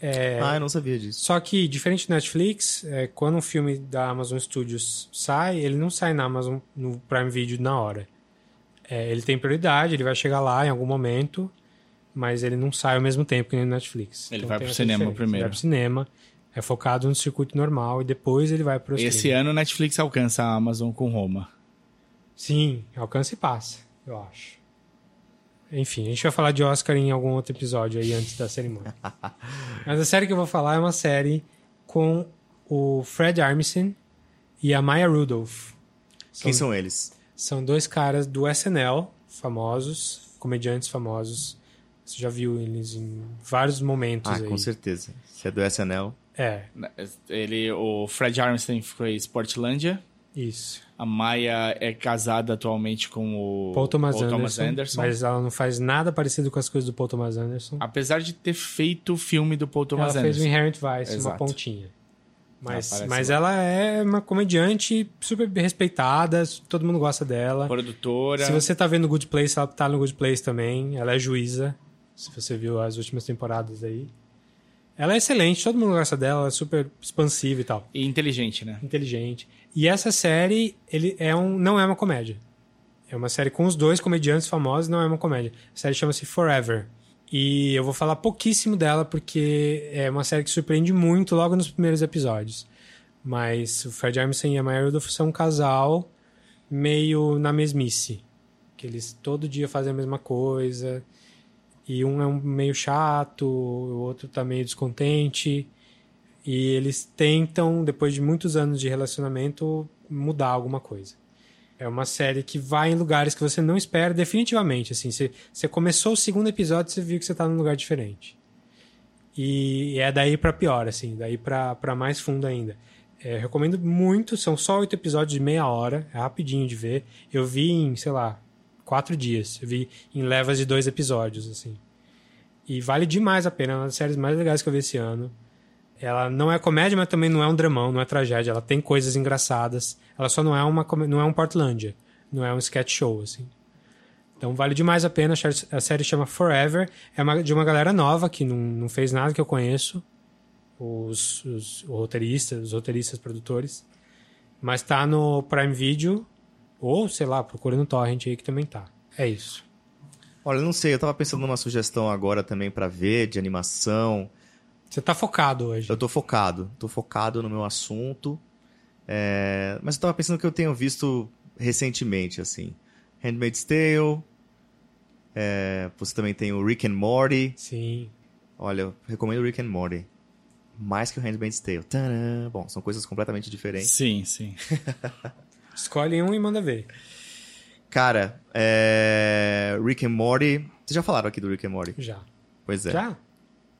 É, Ah, eu não sabia disso. Só que, diferente do Netflix, é, quando um filme da Amazon Studios sai, ele não sai na Amazon, no Prime Video na hora. É, ele tem prioridade, ele vai chegar lá em algum momento, mas ele não sai ao mesmo tempo que no Netflix. Ele vai tem pro cinema diferença. primeiro. Ele vai pro cinema, é focado no circuito normal e depois ele vai pro Esse streaming. ano o Netflix alcança a Amazon com Roma. Sim, alcança e passa, eu acho. Enfim, a gente vai falar de Oscar em algum outro episódio aí antes da cerimônia. Mas a série que eu vou falar é uma série com o Fred Armisen e a Maya Rudolph. Quem são eles? São dois caras do SNL, famosos, comediantes famosos. Você já viu eles em vários momentos Ah, aí. com certeza. Se é do SNL. É, Ele, o Fred Armisen foi Sportlandia. isso. A Maia é casada atualmente com o Paul Thomas, Anderson, Anderson. Mas ela não faz nada parecido com as coisas do Paul Thomas Anderson. Apesar de ter feito o filme do Paul Thomas ela fez o Anderson. Inherent Vice, uma Exato. pontinha. Mas, Ela mas ela é uma comediante super respeitada, todo mundo gosta dela. Produtora. Se você tá vendo Good Place, ela tá no Good Place também. Ela é juíza, se você viu as últimas temporadas aí. Ela é excelente, todo mundo gosta dela, ela é super expansiva e tal. E inteligente, né? Inteligente. E essa série, ele é um, não é uma comédia. É uma série com os dois comediantes famosos, não é uma comédia. A série chama-se Forever. E eu vou falar pouquíssimo dela porque é uma série que surpreende muito logo nos primeiros episódios. Mas o Fred Armisen e a Maya Rudolph são um casal meio na mesmice. Que eles todo dia fazem a mesma coisa. E um é um meio chato, o outro tá meio descontente. E eles tentam, depois de muitos anos de relacionamento, mudar alguma coisa. É uma série que vai em lugares que você não espera, definitivamente. Assim, você, você começou o segundo episódio, você viu que você tá num lugar diferente. E é daí pra pior, assim, daí pra mais fundo ainda. É, recomendo muito, são só oito episódios de meia hora, é rapidinho de ver. Eu vi em, sei lá, quatro dias. Eu vi em levas de dois episódios, assim. E vale demais a pena, é uma das séries mais legais que eu vi esse ano. Ela não é comédia, mas também não é um dramão, não é tragédia. Ela tem coisas engraçadas. Ela só não é uma não é um Portlandia, não é um sketch show assim. Então vale demais a pena. A série- chama Forever. É uma- de uma galera nova que não, não fez nada que eu conheço. Os, os roteiristas, os roteiristas, produtores. Mas tá no Prime Video ou sei lá, procura no Torrent aí que também tá. É isso. Olha, não sei, eu tava pensando numa sugestão agora também pra ver, de animação. Você tá focado hoje. Eu tô focado, tô focado no meu assunto. É, Mas eu tava pensando que eu tenho visto recentemente, assim. Handmaid's Tale. é, Você também tem o Rick and Morty. Sim. Olha, eu recomendo Rick and Morty. Mais que o Handmaid's Tale. Tadã! Bom, são coisas completamente diferentes. Sim, sim. Escolhe um e manda ver. Cara, é... Rick and Morty... Vocês já falaram aqui do Rick and Morty? Já. Pois é. Já?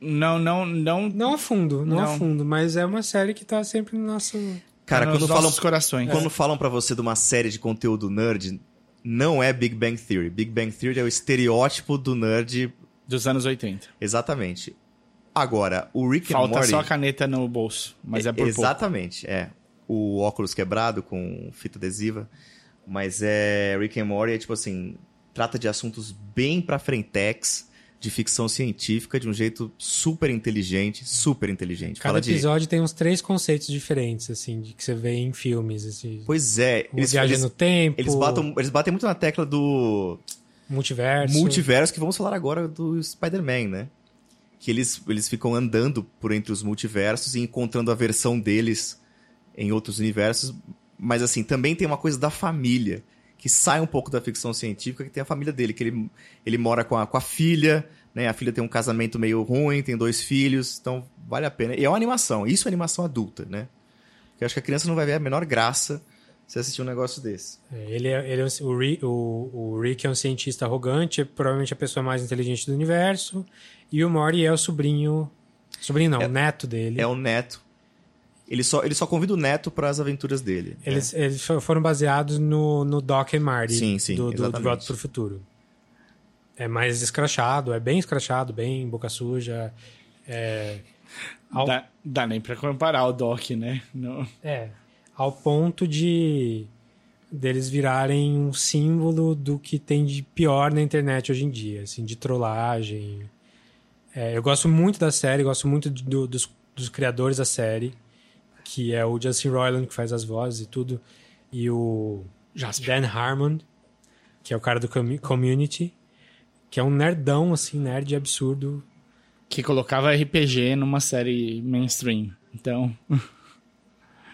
Não, não, não. Não a fundo, não, a Não. fundo, mas é uma série que tá sempre no nosso. Cara, Tá quando falam, corações. quando falam pra você de uma série de conteúdo nerd, não é Big Bang Theory. Big Bang Theory é o estereótipo do nerd. Dos anos 80. Exatamente. Agora, o Rick and Falta Morty... só a caneta no bolso, mas é por pouco. Exatamente, é. O óculos quebrado com fita adesiva. Mas é. Rick and Morty é tipo assim. Trata de assuntos bem pra frentex, de ficção científica, de um jeito super inteligente, super inteligente. Cada de. episódio tem uns três conceitos diferentes, assim, de que você vê em filmes, assim. Pois é, Uma viagem no tempo, Eles, batam, eles batem muito na tecla do multiverso. multiverso, que vamos falar agora do Spider-Man, né? Que eles, eles ficam andando por entre os multiversos e encontrando a versão deles em outros universos. Mas, assim, também tem uma coisa da família, que sai um pouco da ficção científica, que tem a família dele, que ele, ele mora com a, com a filha, né? A filha tem um casamento meio ruim, tem dois filhos, então vale a pena. E é uma animação, isso é animação adulta, né? Porque eu acho que a criança não vai ver a menor graça se assistir um negócio desse. É, Ele é, ele é um- o, Rick, o, o Rick é um cientista arrogante, é provavelmente a pessoa mais inteligente do universo. E o Morty é o sobrinho. Sobrinho não, o neto dele. É o neto. Ele só, ele só convida o neto para as aventuras dele. né? Eles, eles fo- foram baseados no, no Doc and Marty Sim, sim, do, do, do. Volta pro Futuro. É mais escrachado, é bem escrachado, bem boca suja. É, ao, Dá, dá nem pra comparar o Doc, né? Não. é, ao ponto de deles virarem um símbolo do que tem de pior na internet hoje em dia, assim, de trollagem. É, eu gosto muito da série, gosto muito do- dos, dos criadores da série, que é o Justin Roiland, que faz as vozes e tudo, e o Dan Harmon, que é o cara do Commu- Community, que é um nerdão, assim, nerd absurdo. Que colocava RPG numa série mainstream. Então,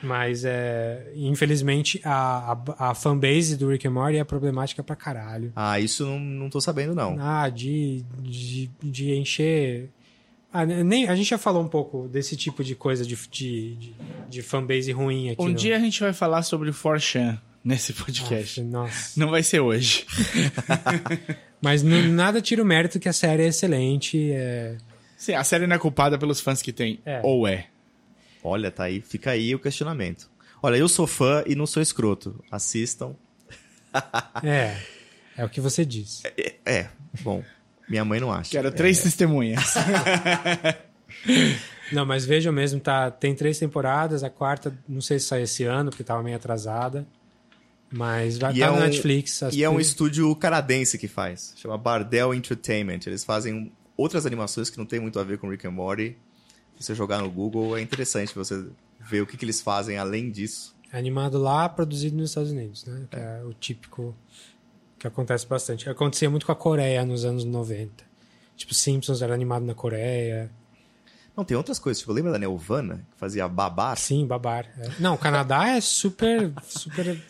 Mas, é, infelizmente, a, a, a fanbase do Rick and Morty é problemática pra caralho. Ah, isso não, não tô sabendo, não. Ah, de, de, de encher. Ah, nem, a gente já falou um pouco desse tipo de coisa de, de, de, de fanbase ruim aqui. um no- dia a gente vai falar sobre o 4chan nesse podcast. Nossa, nossa. Não vai ser hoje. Mas nada tira o mérito que a série é excelente. É... Sim, a série não é culpada pelos fãs que tem. É. Ou é. Olha, tá aí, fica aí o questionamento. Olha, eu sou fã e não sou escroto. Assistam. é. É o que você diz. É, é, bom, minha mãe não acha. Quero três testemunhas. Não, mas vejam mesmo, tá, tem três temporadas, a quarta, não sei se sai esse ano, porque tava meio atrasada. Mas vai estar é no um- Netflix. E é um estúdio canadense que faz. Chama Bardell Entertainment. Eles fazem outras animações que não tem muito a ver com Rick and Morty. Se você jogar no Google, é interessante você ver o que, que eles fazem além disso. É animado lá, produzido nos Estados Unidos, né? Que é o típico que acontece bastante. Acontecia muito com a Coreia nos anos 90. Tipo, Simpsons era animado na Coreia. Não, tem outras coisas. Tipo, lembra da Nelvana, que fazia babar? Sim, babar. é. Não, o Canadá é super. super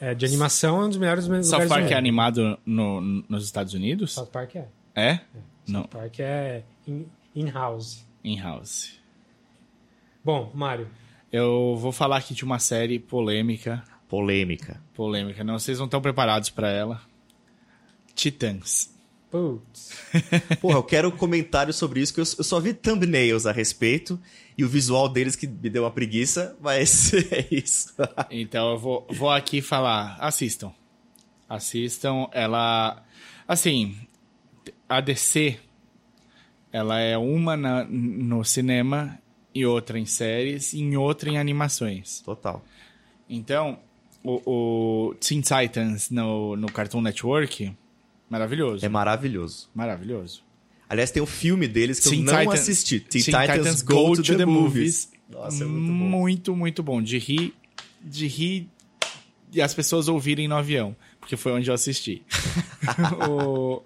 é, de animação é um dos melhores lugares South do Park é animado no- nos Estados Unidos? South Park é. É? Não. South Park é in- in-house. In-house. Bom, Mário. Eu vou falar aqui de uma série polêmica. Polêmica. Polêmica, não, vocês não estão preparados pra ela. Titãs. Putz. Porra, eu quero comentário sobre isso, que eu eu só vi thumbnails a respeito. E o visual deles que me deu uma preguiça, mas é isso. Então eu vou, vou aqui falar. Assistam. Assistam. Ela. Assim, a DC. Ela é uma na- no cinema e outra em séries e em outra em animações. Total. Então, o, o Teen Titans no, no Cartoon Network, maravilhoso. É maravilhoso. Maravilhoso. Aliás, tem um filme deles que Teen eu não Titans- assisti. Teen, Teen Titans, Go, to, the, Movies. Nossa, é muito bom. Muito, muito bom. De rir, de rir e as pessoas ouvirem no avião, porque foi onde eu assisti. O-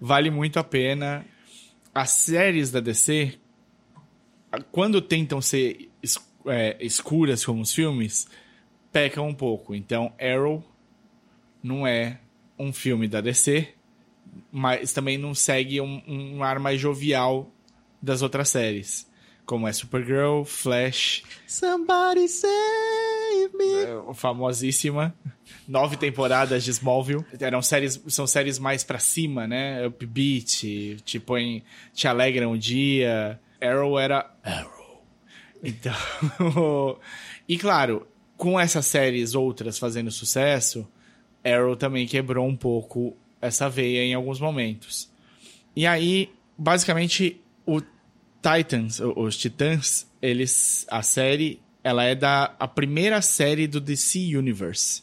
vale muito a pena. As séries da DC, quando tentam ser é, escuras como os filmes, pecam um pouco. Então, Arrow não é um filme da DC, mas também não segue um, um ar mais jovial das outras séries, como é Supergirl, Flash, Somebody save me. é, famosíssima, nove temporadas de Smallville. Eram séries, são séries mais pra cima, né? Upbeat, te põe, te alegram o dia. Arrow era Arrow. Então, e claro, com essas séries outras fazendo sucesso, Arrow também quebrou um pouco essa veia em alguns momentos. E aí, basicamente, o Titans, os Titãs, eles, a série, ela é da a primeira série do DC Universe,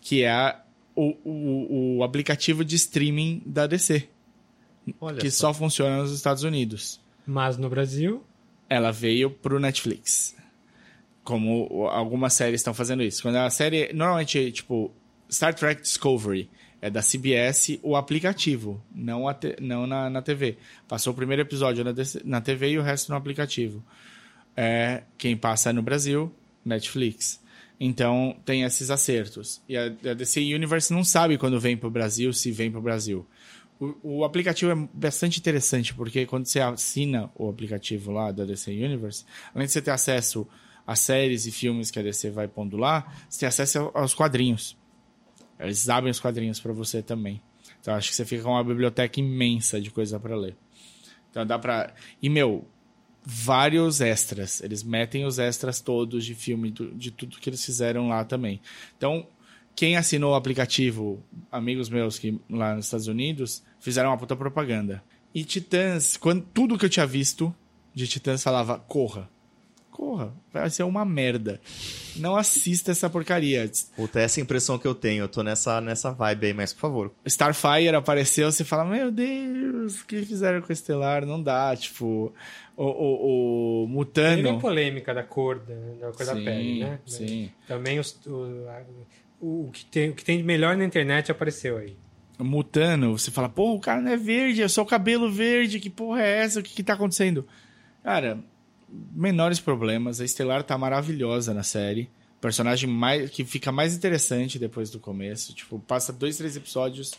que é a- o, o, o aplicativo de streaming da DC, Olha que só funciona nos Estados Unidos. Mas no Brasil, Ela veio pro Netflix. Como algumas séries estão fazendo isso. Quando a série, normalmente, tipo, Star Trek Discovery é da CBS, o aplicativo, não, a te- não na, na TV. Passou o primeiro episódio na, na TV e o resto no aplicativo. É, quem passa é no Brasil, Netflix. Então, tem esses acertos. E a, a DC Universe não sabe quando vem pro Brasil, se vem pro Brasil. O, o aplicativo é bastante interessante, porque quando você assina o aplicativo lá da DC Universe, além de você ter acesso às séries e filmes que a DC vai pondo lá, você tem acesso ao- aos quadrinhos. Eles abrem os quadrinhos para você também. Então acho que você fica com uma biblioteca imensa de coisa para ler. Então dá pra. E, meu, vários extras. Eles metem os extras todos de filme, de tudo que eles fizeram lá também. Então, quem assinou o aplicativo, amigos meus que lá nos Estados Unidos, fizeram uma puta propaganda. E Titãs, quando tudo que eu tinha visto de Titãs falava, corra. Corra, vai ser uma merda. Não assista essa porcaria. Puta, essa é a impressão que eu tenho. Eu tô nessa, nessa vibe aí, mas por favor. Starfire apareceu, você fala, meu Deus, o que fizeram com o Estelar? Não dá, tipo, o, o, o teve a Mutano... polêmica da cor da, da cor da Sim, pele, né? sim. Também os- o, a- o, o que tem, o que tem de melhor na internet apareceu aí. Mutano, você fala, pô, o cara não é verde, é só o cabelo verde, que porra é essa? O que que tá acontecendo? Cara, menores problemas, a Estelar tá maravilhosa na série. Personagem mais, que fica mais interessante depois do começo. Tipo, passa dois, três episódios,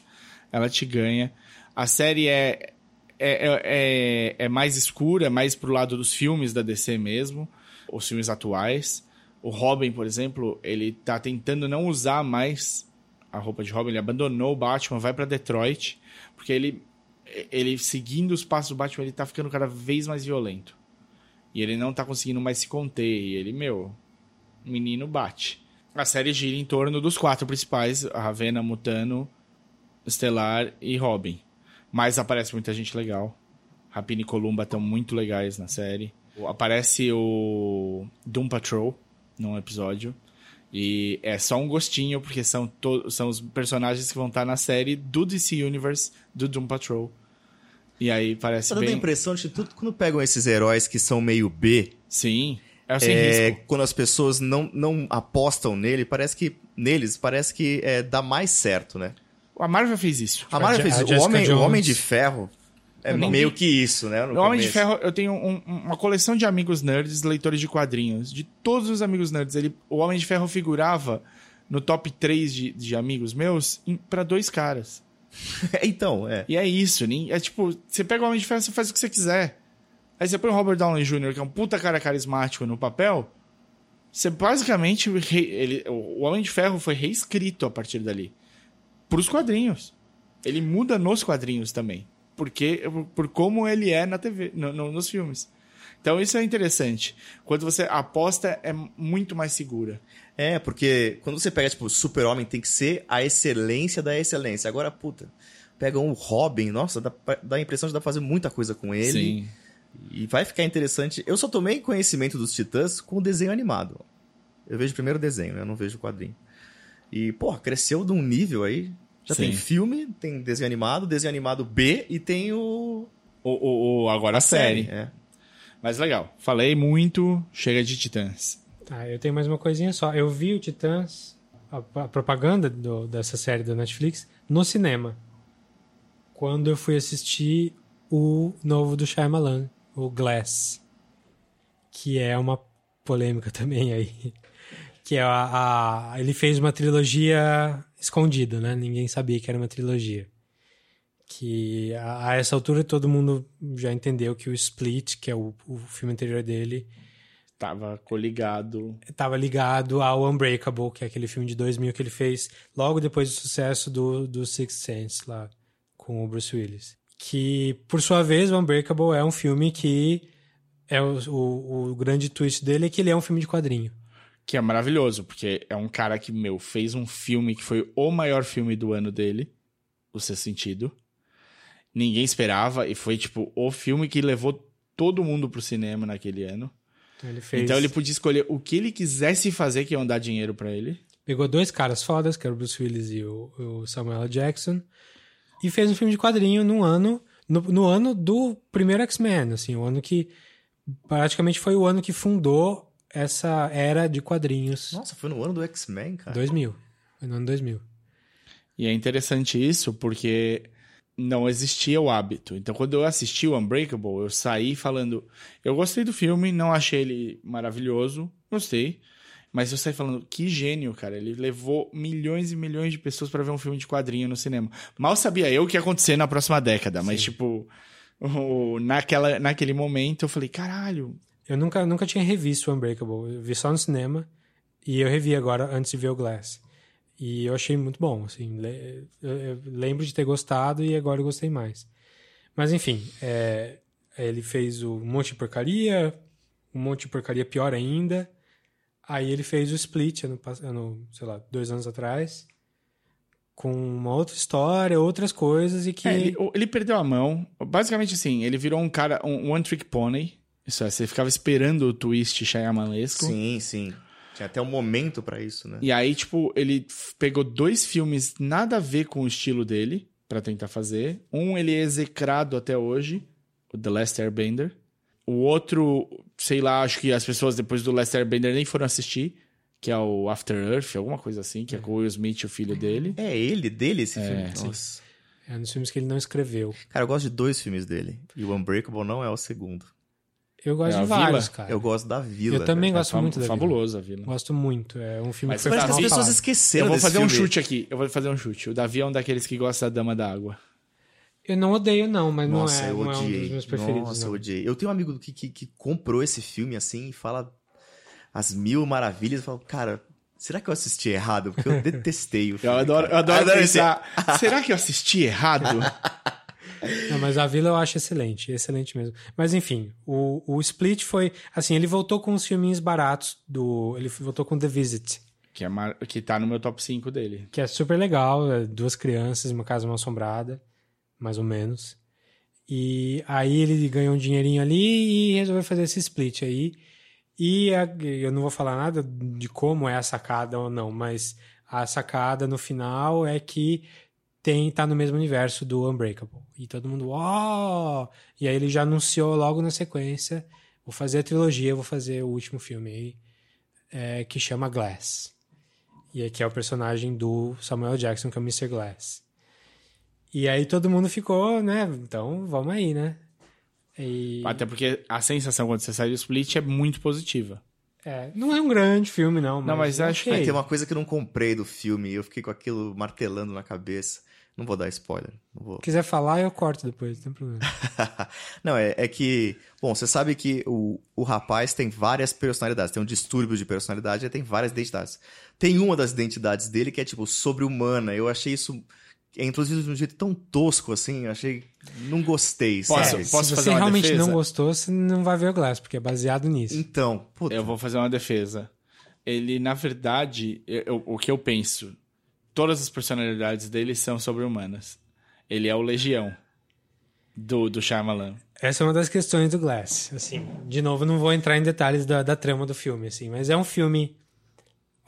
ela te ganha. A série é, é, é, é- é mais escura, é mais pro lado dos filmes da DC mesmo, os filmes atuais. O Robin, por exemplo, ele tá tentando não usar mais a roupa de Robin, ele abandonou o Batman, vai pra Detroit, porque ele, ele seguindo os passos do Batman, ele tá ficando cada vez mais violento. E ele não tá conseguindo mais se conter, e ele, meu, menino bate. A série gira em torno dos quatro principais, Ravena, Mutano, Estelar e Robin. Mas aparece muita gente legal. Rapina e Columba estão muito legais na série. Aparece o Doom Patrol num episódio. E é só um gostinho, porque são, são os personagens que vão estar na série do DC Universe do Doom Patrol. E aí parece Tá dando a bem. impressão de que tudo quando pegam esses heróis que são meio B, Sim. É o sem é, risco. quando as pessoas não, não apostam nele, parece que neles parece que é, dá mais certo, né? A Marvel fez isso. A Marvel fez a isso. O homem, o homem de Ferro é meio que isso, né? no No Homem de. Ferro, eu tenho um- um- uma coleção de amigos nerds, leitores de quadrinhos. De todos os amigos nerds, ele, o Homem de Ferro figurava no top 3 de, de amigos meus pra dois caras. então, é. E é isso, nem, é tipo, você pega o Homem de Ferro, você faz o que você quiser. Aí você põe o Robert Downey Jr., que é um puta cara carismático no papel, você basicamente, ele, o Homem de Ferro foi reescrito a partir dali. Pros quadrinhos. Ele muda nos quadrinhos também. Porque, por como ele é na TV, no- no- nos filmes. Então isso é interessante. Quando você aposta, é muito mais segura. É, porque quando você pega, tipo, o super-homem tem que ser a excelência da excelência. Agora, puta, pega um Robin, nossa, dá, dá a impressão de dar pra fazer muita coisa com ele. E vai ficar interessante. Eu só tomei conhecimento dos Titãs com o desenho animado. Eu vejo primeiro o desenho, né? Eu não vejo o quadrinho. E, pô, cresceu de um nível aí. Já Sim. tem filme, tem desenho animado, desenho animado B e tem o. O, o, o- agora a, série. É. Mas legal. Falei muito, chega de Titãs. Tá, eu tenho mais uma coisinha só. Eu vi o Titãs, a, a propaganda do- dessa série da Netflix, no cinema. Quando eu fui assistir o novo do Shyamalan, o Glass. Que é uma polêmica também aí. Que é a, a- ele fez uma trilogia escondida, né? Ninguém sabia que era uma trilogia. Que a, a essa altura todo mundo já entendeu que o Split, que é o, o filme anterior dele, Tava coligado. estava ligado ao Unbreakable, que é aquele filme de 2000 que ele fez logo depois do sucesso do, do Sixth Sense lá com o Bruce Willis. Que, por sua vez, o Unbreakable é um filme que é o, o, o grande twist dele é que ele é um filme de quadrinho. Que é maravilhoso, porque é um cara que, meu, fez um filme que foi o maior filme do ano dele, O Seu Sentido. Ninguém esperava, e foi, tipo, o filme que levou todo mundo pro cinema naquele ano. Então ele fez. Então ele podia escolher o que ele quisesse fazer, que iam dar dinheiro pra ele. Pegou dois caras fodas, que era o Bruce Willis e o, o Samuel L. Jackson, e fez um filme de quadrinho no ano, no, no ano do primeiro X-Men, assim, o ano que praticamente foi o ano que fundou essa era de quadrinhos. Nossa, foi no ano do X-Men, cara. 2000. Foi no ano 2000. E é interessante isso porque não existia o hábito. Então, quando eu assisti o Unbreakable, eu saí falando: eu gostei do filme, não achei ele maravilhoso, gostei. Mas eu saí falando, que gênio, cara. Ele levou milhões e milhões de pessoas pra ver um filme de quadrinho no cinema. Mal sabia eu o que ia acontecer na próxima década, mas, tipo, o- naquela, naquele momento eu falei, caralho, Eu nunca, nunca tinha revisto o Unbreakable. Eu vi só no cinema e eu revi agora antes de ver o Glass. E eu achei muito bom, assim. Eu, lembro de ter gostado e agora eu gostei mais. Mas enfim, é, ele fez o um monte de porcaria, um monte de porcaria pior ainda. Aí ele fez o Split ano, ano sei lá, dois anos atrás. Com uma outra história, outras coisas e que... É, ele, ele perdeu a mão. Basicamente assim, ele virou um cara, um one trick pony. Isso é, você ficava esperando o twist Shyamanesco. Sim, sim. Tinha até um momento pra isso, né? E aí, tipo, ele pegou dois filmes nada a ver com o estilo dele pra tentar fazer. Um ele é execrado até hoje, o The Last Airbender. O outro, sei lá, acho que as pessoas depois do Last Airbender nem foram assistir, que é o After Earth, alguma coisa assim, que é com o Will Smith, o filho dele. É ele, dele, esse É, filme? sim. Nossa. É um dos filmes que ele não escreveu. Cara, eu gosto de dois filmes dele. E o Unbreakable não é o segundo. Eu gosto É de vários, Vila? cara. Eu gosto da Vila. Eu também cara. gosto Fam- muito da Vila. Fabuloso a Vila. Gosto muito. É um filme Mas que foi você Parece que as pessoas esqueceram Eu vou desse fazer um filme. chute aqui. Eu vou fazer um chute. O Davi é um daqueles que gosta da Dama da Água. Eu não odeio, não, mas Nossa, não, é, eu não é um dos meus preferidos. Nossa, não. eu odiei. Eu tenho um amigo que, que, que comprou esse filme assim e fala as mil maravilhas. Eu falo, cara, será que eu assisti errado? Porque eu detestei o Eu filme. adoro, eu adoro esse- pensar. Será que eu assisti errado? Não, mas a Vila eu acho excelente, excelente mesmo. Mas enfim, o, o Split foi. Assim, ele voltou com os filminhos baratos do. Ele voltou com The Visit, que, é mar- que tá no meu top 5 dele. que é super legal. é duas crianças, uma casa mal assombrada, mais ou menos. E aí ele ganhou um dinheirinho ali e resolveu fazer esse split aí. E a- eu não vou falar nada de como é a sacada ou não, mas a sacada no final é que tem tá no mesmo universo do Unbreakable. E todo mundo, ó! E aí ele já anunciou logo na sequência: vou fazer a trilogia, vou fazer o último filme aí, é, que chama Glass. E aqui é o personagem do Samuel Jackson, que é o Mr. Glass. E aí todo mundo ficou, né? Então vamos aí, né? E, Até porque a sensação quando você sai do Split é muito positiva. é, não é um grande filme, não. Mas, Não, mas acho que tem uma coisa que eu não comprei do filme e eu fiquei com aquilo martelando na cabeça. Não vou dar spoiler. Não vou. Se quiser falar, eu corto depois, não tem problema. não, é, é que. Bom, você sabe que o, o rapaz tem várias personalidades. Tem um distúrbio de personalidade e tem várias identidades. Tem uma das identidades dele que é, tipo, sobre-humana. Eu achei isso. É introduzido de um jeito tão tosco assim. Eu achei. Não gostei, Posso- sabe? posso- Se fazer você uma realmente defesa? não gostou, você não vai ver o Glass, porque é baseado nisso. Então, puta. Eu vou fazer uma defesa. Ele, na verdade, eu- o que eu penso, todas as personalidades dele são sobre-humanas. Ele é o Legião do, do Shyamalan. Essa é uma das questões do Glass. Assim, de novo, não vou entrar em detalhes da, da trama do filme, assim, mas é um filme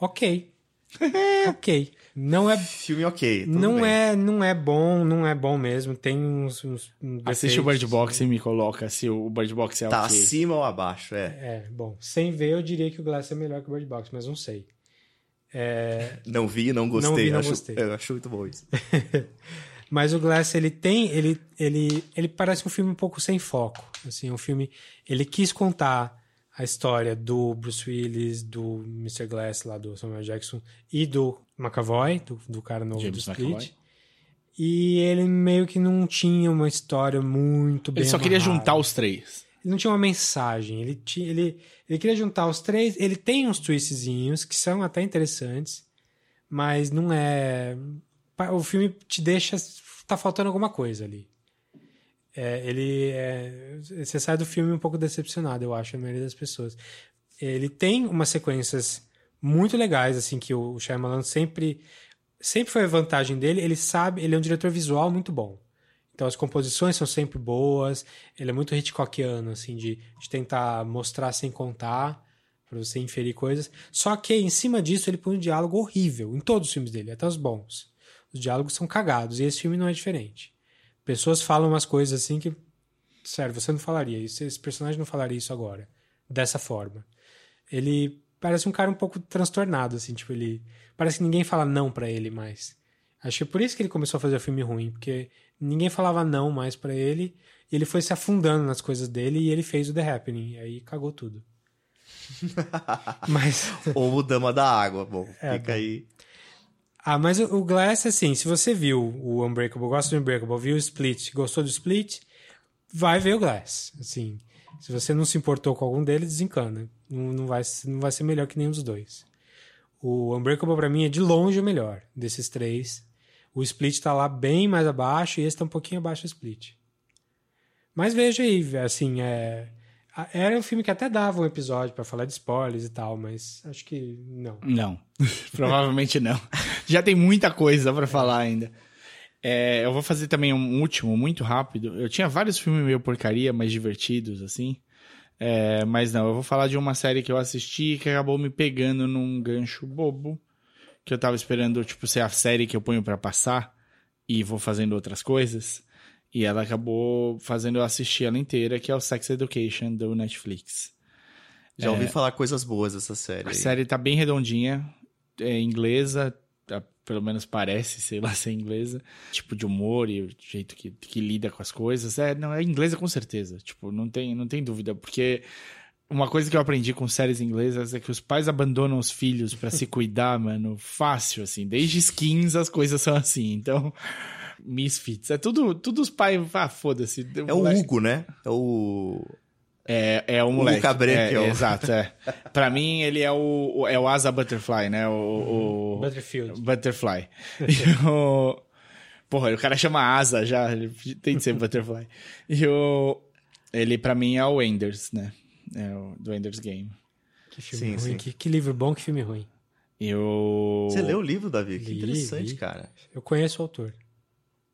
ok. ok. Não é, Filme ok. tudo não bem. é, não é bom, não é bom mesmo. Tem uns, uns Assiste o Bird defeitos. Box e me coloca se o Bird Box é Tá ok. acima ou abaixo, é. É, bom, sem ver eu diria que o Glass é melhor que o Bird Box, mas não sei. É, Não vi, não gostei. Não vi, não acho, gostei. Eu acho muito bom isso. Mas o Glass, ele tem, ele, ele, ele parece um filme um pouco sem foco. Assim, um filme, ele quis contar a história do Bruce Willis, do Mr. Glass lá do Samuel Jackson e do McAvoy, do, do cara novo James do Split. McAvoy. E ele meio que não tinha uma história muito bem Ele só queria amarrada. juntar os três. Ele não tinha uma mensagem. Ele, tinha, ele, ele queria juntar os três. Ele tem uns twistzinhos que são até interessantes, mas não é. O filme te deixa. Tá faltando alguma coisa ali. É, ele é, você sai do filme um pouco decepcionado, eu acho, a maioria das pessoas. Ele tem umas sequências muito legais, assim, que o Shyamalan sempre sempre foi a vantagem dele, ele sabe, ele é um diretor visual muito bom. Então as composições são sempre boas, ele é muito Hitchcockiano, assim, de, de tentar mostrar sem contar, para você inferir coisas. Só que em cima disso ele põe um diálogo horrível, em todos os filmes dele, até os bons. Os diálogos são cagados, e esse filme não é diferente. Pessoas falam umas coisas assim que, sério, você não falaria isso, esse personagem não falaria isso agora, dessa forma. Ele parece um cara um pouco transtornado, assim, tipo, ele. Parece que ninguém fala não para ele mais. Acho que é por isso que ele começou a fazer filme ruim, porque ninguém falava não mais para ele, e ele foi se afundando nas coisas dele e ele fez o The Happening, e aí cagou tudo. mas. Ou o Dama da Água. Bom, É, fica aí. Ah, mas o Glass, assim, se você viu o Unbreakable, gosta do Unbreakable, viu o Split, gostou do Split, vai ver o Glass. Assim, se você não se importou com algum deles, desencana. Não, não, vai, não vai ser melhor que nenhum dos dois. O Unbreakable, pra mim, é de longe o melhor desses três. O Split tá lá bem mais abaixo e esse tá um pouquinho abaixo do Split. Mas veja aí, assim, é... Era um filme que até dava um episódio pra falar de spoilers e tal, mas acho que não. Não. Provavelmente não. Já tem muita coisa pra falar ainda. É, eu vou fazer também um último, muito rápido. Eu tinha vários filmes meio porcaria, mais divertidos, assim. É, mas não, eu vou falar de uma série que eu assisti que acabou me pegando num gancho bobo. Que eu tava esperando, tipo, ser a série que eu ponho pra passar e vou fazendo outras coisas. E ela acabou fazendo eu assistir ela inteira, que é o Sex Education do Netflix. Já ouvi falar coisas boas dessa série. A aí. série tá bem redondinha, é inglesa, tá- pelo menos parece, sei lá, ser inglesa. Tipo de humor e o jeito que, que lida com as coisas. É, não, é inglesa com certeza. Tipo, não tem, não tem dúvida, porque uma coisa que eu aprendi com séries inglesas é que os pais abandonam os filhos pra se cuidar, mano, fácil, assim. Desde skins as coisas são assim. Então, misfits. É tudo, tudo os pais, ah, foda-se. É o Hugo, né? É o. É, é o moleque. Cabré, é, que é o- Exato, é. pra mim, ele é o, o- é o Asa Butterfly, né? O, o- Butterfield. Butterfly. E o... Porra, o cara chama Asa já, ele tem de ser Butterfly. E o... Ele, pra mim, é o Enders, né? É o do Enders Game. Que filme Sim, ruim, sim. Que, que livro bom, que filme ruim. E o... Você leu o livro, Davi? Que Li, interessante, li. cara. Eu conheço o autor.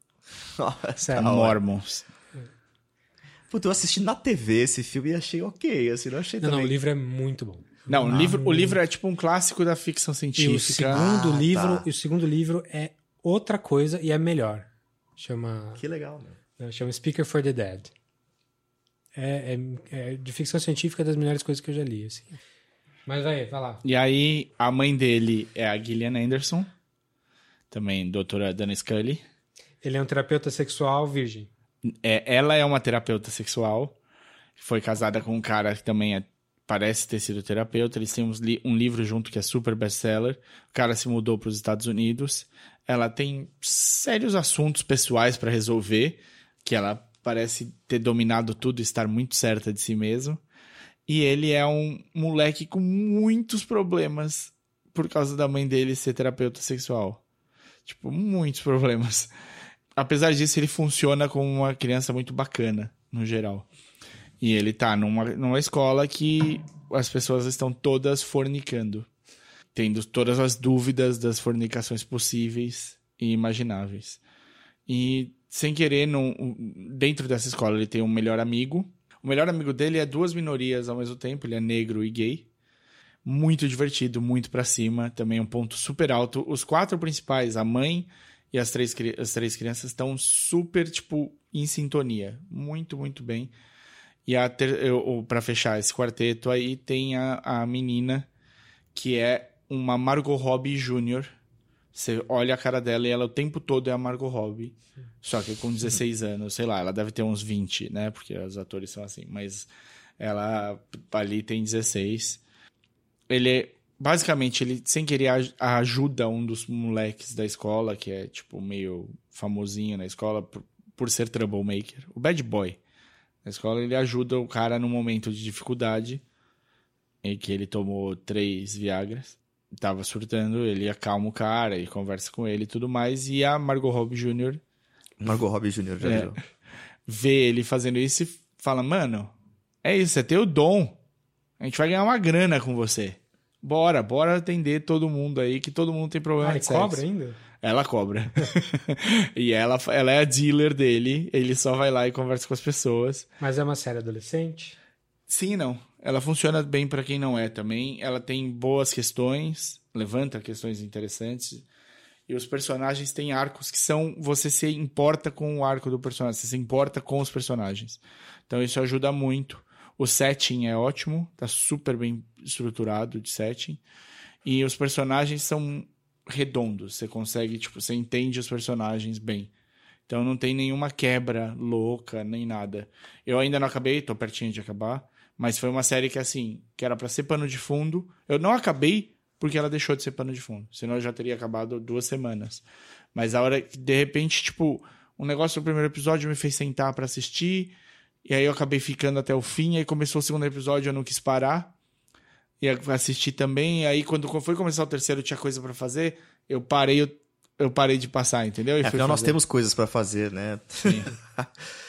Nossa, da hora. Mormons. Puta, eu assisti na TV esse filme e achei ok, assim, não achei Não, também... não, o livro é muito bom. Não, o livro, o livro é tipo um clássico da ficção E o científica. segundo Ah, livro, tá. e o segundo livro é outra coisa e é melhor. Chama, Que legal, né, chama Speaker for the Dead. É, é, é de ficção científica das melhores coisas que eu já li, assim. Mas vai, vai lá. E aí, a mãe dele é a Gillian Anderson. Também doutora Dana Scully. Ele é um terapeuta sexual virgem. É, ela é uma terapeuta sexual. Foi casada com um cara que também é- parece ter sido terapeuta. Eles têm uns li- um livro junto que é super best-seller. O cara se mudou para os Estados Unidos. Ela tem sérios assuntos pessoais para resolver, que ela parece ter dominado tudo estar muito certa de si mesmo. E ele é um moleque com muitos problemas por causa da mãe dele ser terapeuta sexual. Tipo, muitos problemas. Apesar disso, ele funciona como uma criança muito bacana, no geral. E ele tá numa, numa escola que as pessoas estão todas fornicando. Tendo todas as dúvidas das fornicações possíveis e imagináveis. E, sem querer, num- dentro dessa escola, ele tem um melhor amigo. O melhor amigo dele é duas minorias ao mesmo tempo, ele é negro e gay. Muito divertido, muito pra cima, também um ponto super alto. Os quatro principais, a mãe e as três, as três crianças, estão super, tipo, em sintonia. Muito, muito bem. E a para fechar esse quarteto aí, tem a, a menina que é uma Margot Robbie Jr. Você olha a cara dela e ela o tempo todo é a Margot Robbie. Só que com 16 anos, sei lá, ela deve ter uns 20, né? Porque os atores são assim. Mas ela ali tem 16. Ele é. Basicamente, ele sem querer aj- ajuda um dos moleques da escola, que é, tipo, meio famosinho na escola, por, por ser troublemaker. O bad boy. Na escola, ele ajuda o cara num momento de dificuldade, em que ele tomou três Viagras, tava surtando, ele acalma o cara e conversa com ele e tudo mais, e a Margot Robbie Jr. Margot Robbie Jr. já É. vê ele fazendo isso e fala, mano, é isso, é teu dom. A gente vai ganhar uma grana com você. Bora, bora atender todo mundo aí, que todo mundo tem problema Ah, ele de sexo. cobra ainda? Ela cobra. e ela, ela é a dealer dele, ele só vai lá e conversa com as pessoas. Mas é uma série adolescente? Sim não. Ela funciona bem pra quem não é também. Ela tem boas questões, levanta questões interessantes. E os personagens têm arcos que são. Você se importa com o arco do personagem, você se importa com os personagens. Então isso ajuda muito. O setting é ótimo, tá super bem estruturado de setting. E os personagens são redondos. Você consegue, tipo, você entende os personagens bem. Então não tem nenhuma quebra louca, nem nada. Eu ainda não acabei, tô pertinho de acabar. Mas foi uma série que, assim, que era pra ser pano de fundo. Eu não acabei porque ela deixou de ser pano de fundo. Senão eu já teria acabado duas semanas. Mas a hora que, de repente, tipo, um negócio do primeiro episódio me fez sentar pra assistir. E aí eu acabei ficando até o fim. Aí começou o segundo episódio, eu não quis parar. E assisti também. E aí, quando foi começar o terceiro, tinha coisa pra fazer. Eu parei, eu, eu parei de passar, entendeu? E É, afinal, nós fazer. temos coisas pra fazer, né?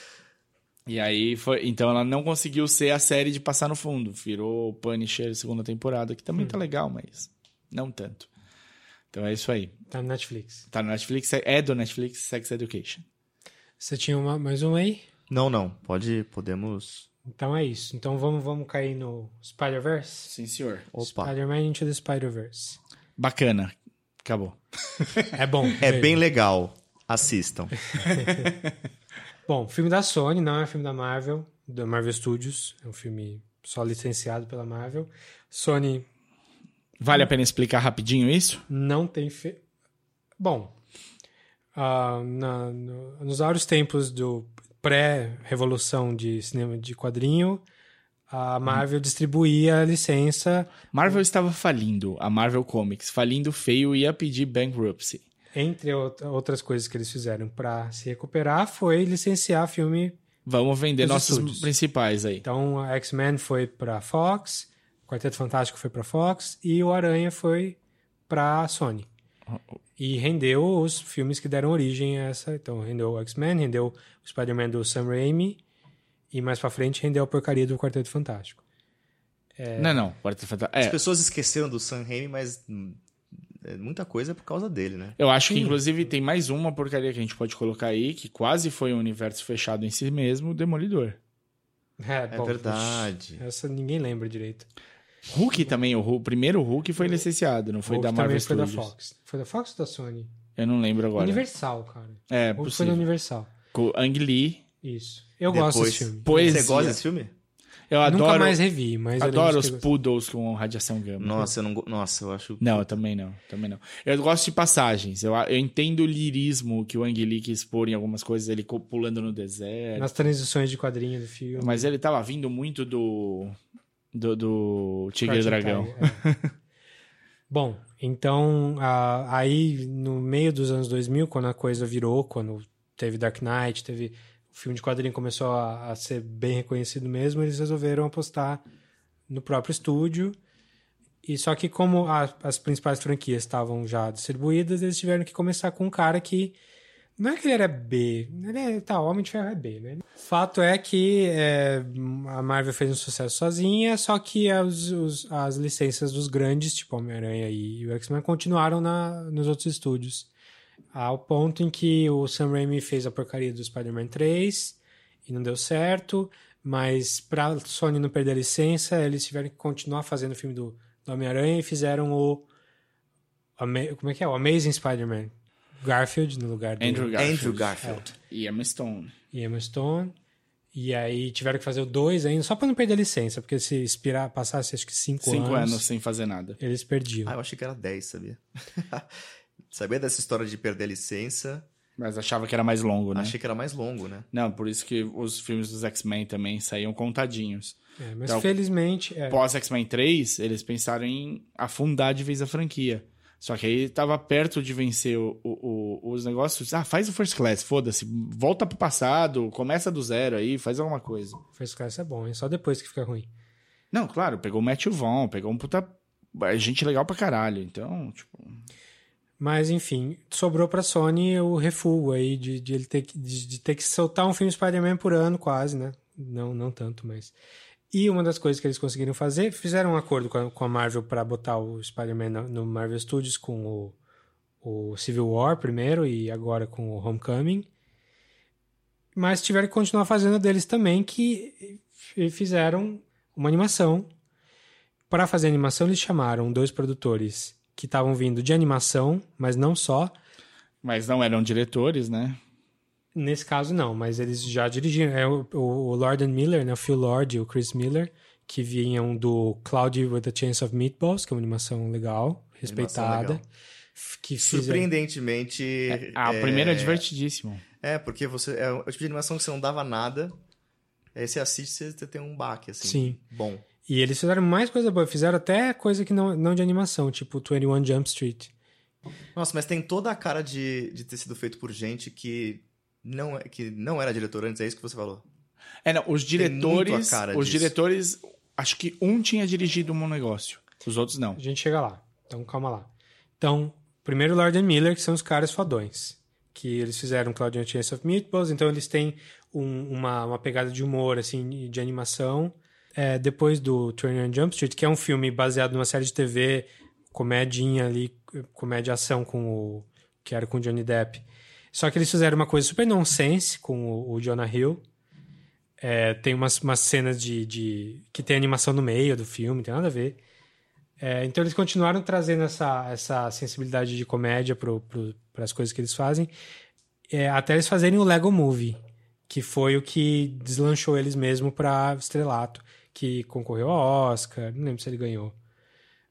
E aí foi. Então ela não conseguiu ser a série de passar no fundo. Virou Punisher segunda temporada, que também tá legal, mas não tanto. Então é isso aí. Tá no Netflix. Tá no Netflix, é do Netflix, Sex Education. Você tinha uma- mais um aí? Não, não. Pode, podemos. Então é isso. Então vamos, vamos cair no Spider-Verse? Sim, senhor. Opa. Spider-Man Into the Spider-Verse. Bacana. Acabou. É bom. É bem legal. Assistam. Bom, filme da Sony, não é filme da Marvel, da Marvel Studios. É um filme só licenciado pela Marvel. Sony Vale a pena explicar rapidinho isso? não tem. Fe... Bom, ah, na- no- nos áureos tempos do pré-revolução de cinema de quadrinho, a Marvel distribuía a licença Marvel estava falindo, a Marvel Comics, falindo feio e ia pedir bankruptcy. Entre out- outras coisas que eles fizeram para se recuperar, foi licenciar filme. Vamos vender Os nossos estúdios. principais aí. Então, a X-Men foi para Fox, o Quarteto Fantástico foi para Fox e o Aranha foi para Sony. E rendeu os filmes que deram origem a essa. Então, rendeu o X-Men, rendeu o Spider-Man do Sam Raimi e mais pra frente rendeu a porcaria do Quarteto Fantástico. Não, não. Quarteto Fantástico- As É, pessoas esqueceram do Sam Raimi, mas hum, é, muita coisa é por causa dele, né? eu acho que inclusive tem mais uma porcaria que a gente pode colocar aí, que quase foi um universo fechado em si mesmo, o Demolidor. É, É bom, verdade. puxa, Essa ninguém lembra direito. Hulk também, o, Hulk- o primeiro Hulk foi licenciado, não foi Hulk da Marvel também foi da Studios. Fox. Foi da Fox ou da Sony? Eu não lembro agora. Universal, cara. É, Hulk foi da possível. Universal. Com o Ang Lee. Isso. Eu gosto Depois- desse filme. Poesia. Você gosta desse filme? Eu adoro, Nunca mais revi, mas eu adoro os poodles com radiação gama. Nossa, eu não. Nossa, eu acho. Não, eu também não, também não. Eu gosto de passagens. Eu, eu entendo o lirismo que o Ang Lee quis pôr em algumas coisas, ele pulando no deserto. Nas transições de quadrinho do filme. Mas ele tava vindo muito do. do, do Tigre e Dragão. É. Bom, então, a- aí no meio dos anos 2000, quando a coisa virou, quando teve Dark Knight, teve filme de quadrinho começou a, a ser bem reconhecido mesmo, eles resolveram apostar no próprio estúdio. E só que como a- as principais franquias estavam já distribuídas, eles tiveram que começar com um cara que não é que ele era B, ele é, tá, Homem de Ferro é B, né? Fato é que é, a Marvel fez um sucesso sozinha, só que as, os- as licenças dos grandes, tipo Homem-Aranha e o X-Men, continuaram na, nos outros estúdios. Ao ponto em que o Sam Raimi fez a porcaria do Spider-Man 3 e não deu certo, mas pra Sony não perder a licença, eles tiveram que continuar fazendo o filme do, do Homem-Aranha e fizeram o. Como é que é? O Amazing Spider-Man. Garfield no lugar do Andrew Garfield. Andrew Garfield. E Emma Stone. e Emma Stone. E aí tiveram que fazer o 2 ainda, só pra não perder a licença, porque se expirar, passasse acho que 5 Cinco anos, anos sem fazer nada. eles perdiam. Ah, eu achei que era 10, sabia? sabia dessa história de perder a licença? Mas achava que era mais longo, né? Achei que era mais longo, né? Não, por isso que os filmes dos X-Men também saíam contadinhos. É, mas Então, felizmente. É, Pós X-Men 3, eles pensaram em afundar de vez a franquia. Só que aí tava perto de vencer o- o- o- os negócios. Ah, faz o First Class, foda-se. Volta pro passado, começa do zero aí, faz alguma coisa. First Class é bom, hein? Só depois que fica ruim. Não, claro, pegou o Matthew Vaughn, pegou um puta. Gente legal pra caralho. Então, tipo. Mas, enfim, sobrou pra Sony o refugo aí de, de ele ter que, de, de ter que soltar um filme Spider-Man por ano, quase, né? Não, não tanto, mas. E uma das coisas que eles conseguiram fazer, fizeram um acordo com a, com a Marvel para botar o Spider-Man no, no Marvel Studios com o, o Civil War primeiro e agora com o Homecoming. Mas tiveram que continuar fazendo deles também, que fizeram uma animação. Para fazer a animação, eles chamaram dois produtores que estavam vindo de animação, mas não só. Mas não eram diretores, né? Nesse caso, não, mas eles já dirigiram. É o, o Lord and Miller, né? O Phil Lord e o Chris Miller, que vinham do Cloudy with a Chance of Meatballs, que é uma animação legal, respeitada. legal. f- Que fizeram- Surpreendentemente. A é, primeira é divertidíssimo. É, porque você. É o tipo de animação que você não dava nada. Aí você assiste e você tem um baque, assim. Sim. Bom. E eles fizeram mais coisa boa, fizeram até coisa que não, não de animação, tipo 21 Jump Street. Nossa, mas tem toda a cara de, de ter sido feito por gente que não, é- que não era diretor antes, é isso que você falou. É, não, os Tem muito diretores. a cara Os disso. diretores. Acho que um tinha dirigido um negócio. Os outros não. A gente chega lá. Então, calma lá. Então, primeiro Lord and Miller, que são os caras fodões. Que eles fizeram Cloud and Chance of Meatballs, então eles têm um- uma, uma pegada de humor, assim, de animação. É, depois do 21 Jump Street, que é um filme baseado numa série de TV, comedinha ali, comédia ação com o... que era com o Johnny Depp. Só que eles fizeram uma coisa super nonsense com o, o Jonah Hill. É, tem umas, umas cenas de, de... que tem animação no meio do filme, não tem nada a ver. É, então eles continuaram trazendo essa, essa sensibilidade de comédia para as coisas que eles fazem, é, até eles fazerem o Lego Movie, que foi o que deslanchou eles mesmo para estrelato, que concorreu ao Oscar, não lembro se ele ganhou,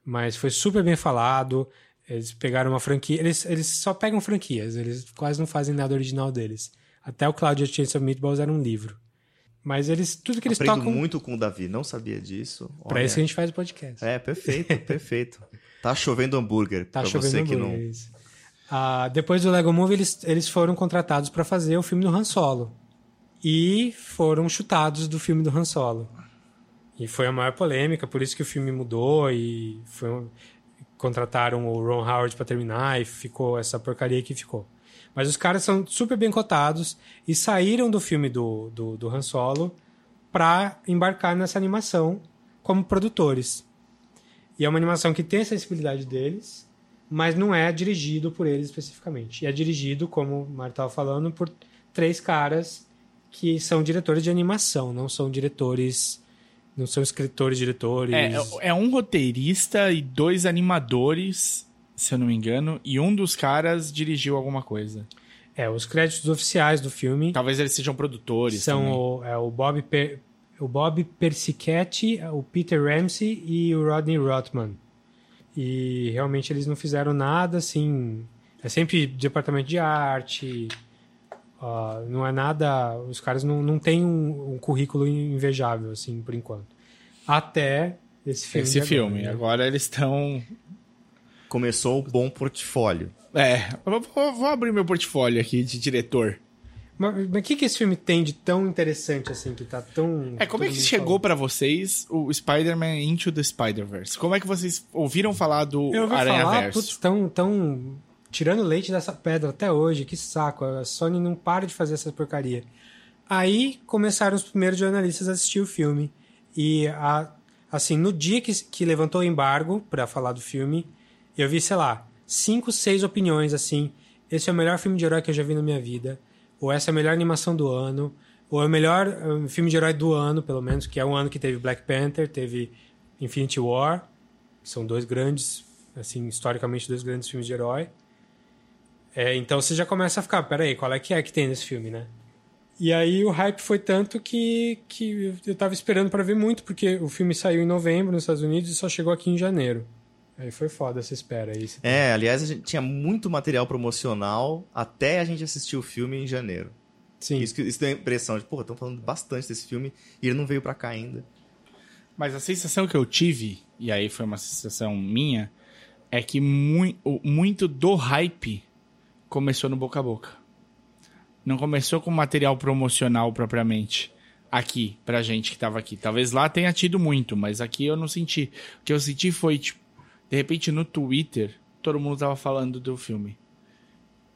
mas foi super bem falado. Eles pegaram uma franquia, eles, eles só pegam franquias, eles quase não fazem nada original deles. Até o Claudia Chance of Meatballs era um livro. Mas eles, tudo que eles Aprendo tocam. muito com o Davi, não sabia disso. Pra Olha. isso que a gente faz o podcast. É, perfeito, perfeito. Tá chovendo hambúrguer. Tá pra chovendo você que não. Ah, depois do Lego Movie, eles, eles foram contratados para fazer o filme do Han Solo. E foram chutados do filme do Han Solo. E foi a maior polêmica, por isso que o filme mudou e foi contrataram o Ron Howard para terminar e ficou essa porcaria que ficou. Mas os caras são super bem cotados e saíram do filme do, do, do Han Solo para embarcar nessa animação como produtores. E é uma animação que tem a sensibilidade deles, mas não é dirigido por eles especificamente. E é dirigido, como o Mário estava falando, por três caras que são diretores de animação, não são diretores. Não são escritores, diretores. É, é um roteirista e dois animadores, se eu não me engano, e um dos caras dirigiu alguma coisa. É, os créditos oficiais do filme Talvez eles sejam produtores. são o, é, o Bob Per- o Bob Persichetti, o Peter Ramsey e o Rodney Rothman. E realmente eles não fizeram nada assim. É sempre departamento de arte. Ah, não é nada. Os caras não, não têm um, um currículo invejável, assim, por enquanto. Até esse filme. Esse de filme. né? Agora eles estão. Começou o bom portfólio. É, eu vou, vou abrir meu portfólio aqui de diretor. Mas o que, que esse filme tem de tão interessante assim, que tá tão. É, como é que chegou pra vocês o Spider-Man Into the Spider-Verse? Como é que vocês ouviram falar do Eu ouvi Aranha falar, Verso? putz, tão, tão tirando leite dessa pedra até hoje, que saco. A Sony não para de fazer essa porcaria. Aí começaram os primeiros jornalistas a assistir o filme. E, a, assim, no dia que, que levantou o embargo pra falar do filme, eu vi, sei lá, cinco, seis opiniões, assim. Esse é o melhor filme de herói que eu já vi na minha vida. Ou essa é a melhor animação do ano. Ou é o melhor eh, filme de herói do ano, pelo menos, que é um ano que teve Black Panther, teve Infinity War, que são dois grandes, assim, historicamente, dois grandes filmes de herói. É, então você já começa a ficar, peraí, qual é que é que tem nesse filme, né? E aí o hype foi tanto que, que eu tava esperando para ver muito, porque o filme saiu em novembro nos Estados Unidos e só chegou aqui em janeiro. Aí foi foda essa espera aí. É, aliás, a gente tinha muito material promocional até a gente assistir o filme em janeiro. Sim. Isso, que- isso deu a impressão de, pô, estão falando bastante desse filme e ele não veio pra cá ainda. Mas a sensação que eu tive, e aí foi uma sensação minha, é que o- muito do hype começou no boca a boca. Não começou com material promocional propriamente. Aqui, pra gente que tava aqui. Talvez lá tenha tido muito, mas aqui eu não senti. O que eu senti foi, tipo, de repente no Twitter, todo mundo tava falando do filme.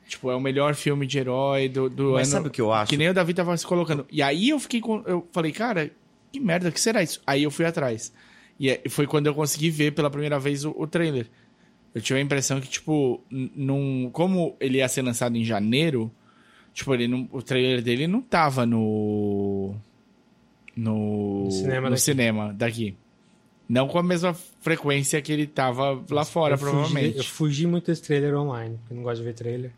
Tipo, é o melhor filme de herói do, do Mas ano. sabe o que eu acho? Que nem o Davi tava se colocando. E aí eu fiquei com. Eu falei, cara, que merda, o que será isso? Aí eu fui atrás. E é- foi quando eu consegui ver pela primeira vez o, o trailer. Eu tive a impressão que, tipo, num, como ele ia ser lançado em janeiro, tipo, ele não- o trailer dele não tava no. No, No cinema no daqui. cinema daqui. Não com a mesma frequência que ele tava lá fora, eu fugi- provavelmente. eu fugi muito desse trailer online, porque eu não gosto de ver trailer.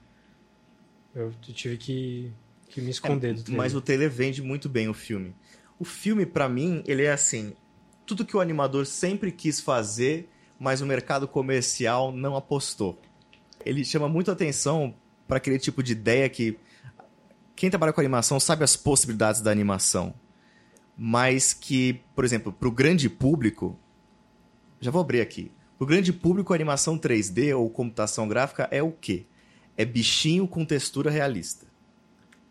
Eu tive que, que me esconder do trailer. Mas o trailer vende muito bem o filme. O filme, pra mim, ele é assim: tudo que o animador sempre quis fazer, mas o mercado comercial não apostou. Ele chama muito atenção para aquele tipo de ideia que quem trabalha com animação sabe as possibilidades da animação, mas que, por exemplo, para o grande público, já vou abrir aqui. Para o grande público, a animação 3D ou computação gráfica é o quê? É bichinho com textura realista.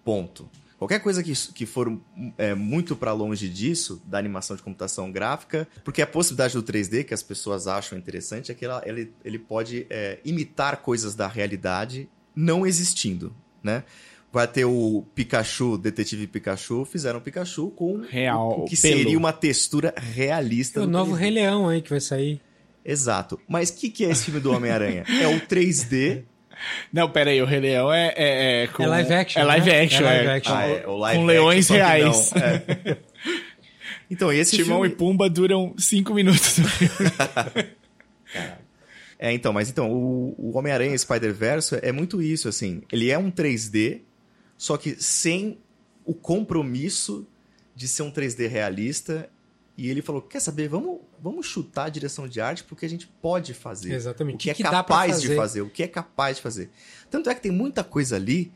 Ponto. Qualquer coisa que, que for é, muito para longe disso, da animação de computação gráfica, porque a possibilidade do 3D, que as pessoas acham interessante, é que ela- ele, ele pode é, imitar coisas da realidade não existindo, né? Vai ter o Pikachu, Detetive Pikachu, fizeram o Pikachu com Real, o, o que pelo. seria uma textura realista. o no novo 3D. Rei Leão aí que vai sair. Exato. Mas o que, que é esse filme do Homem-Aranha? é o 3D Não, pera aí, o Rei Leão é, é, é com... É live action, É live né? action, É live é. action. Ah, é, o live com leões action, reais. é. Então, esse Timão filme... e Pumba duram cinco minutos. É, então, mas então, o, o Homem-Aranha Spider-Verse é muito isso, assim. Ele é um 3D, só que sem o compromisso de ser um 3D realista. E ele falou: quer saber, vamos, vamos chutar a direção de arte porque a gente pode fazer. Exatamente. O que, que é que capaz de fazer? fazer, o que é capaz de fazer. Tanto é que tem muita coisa ali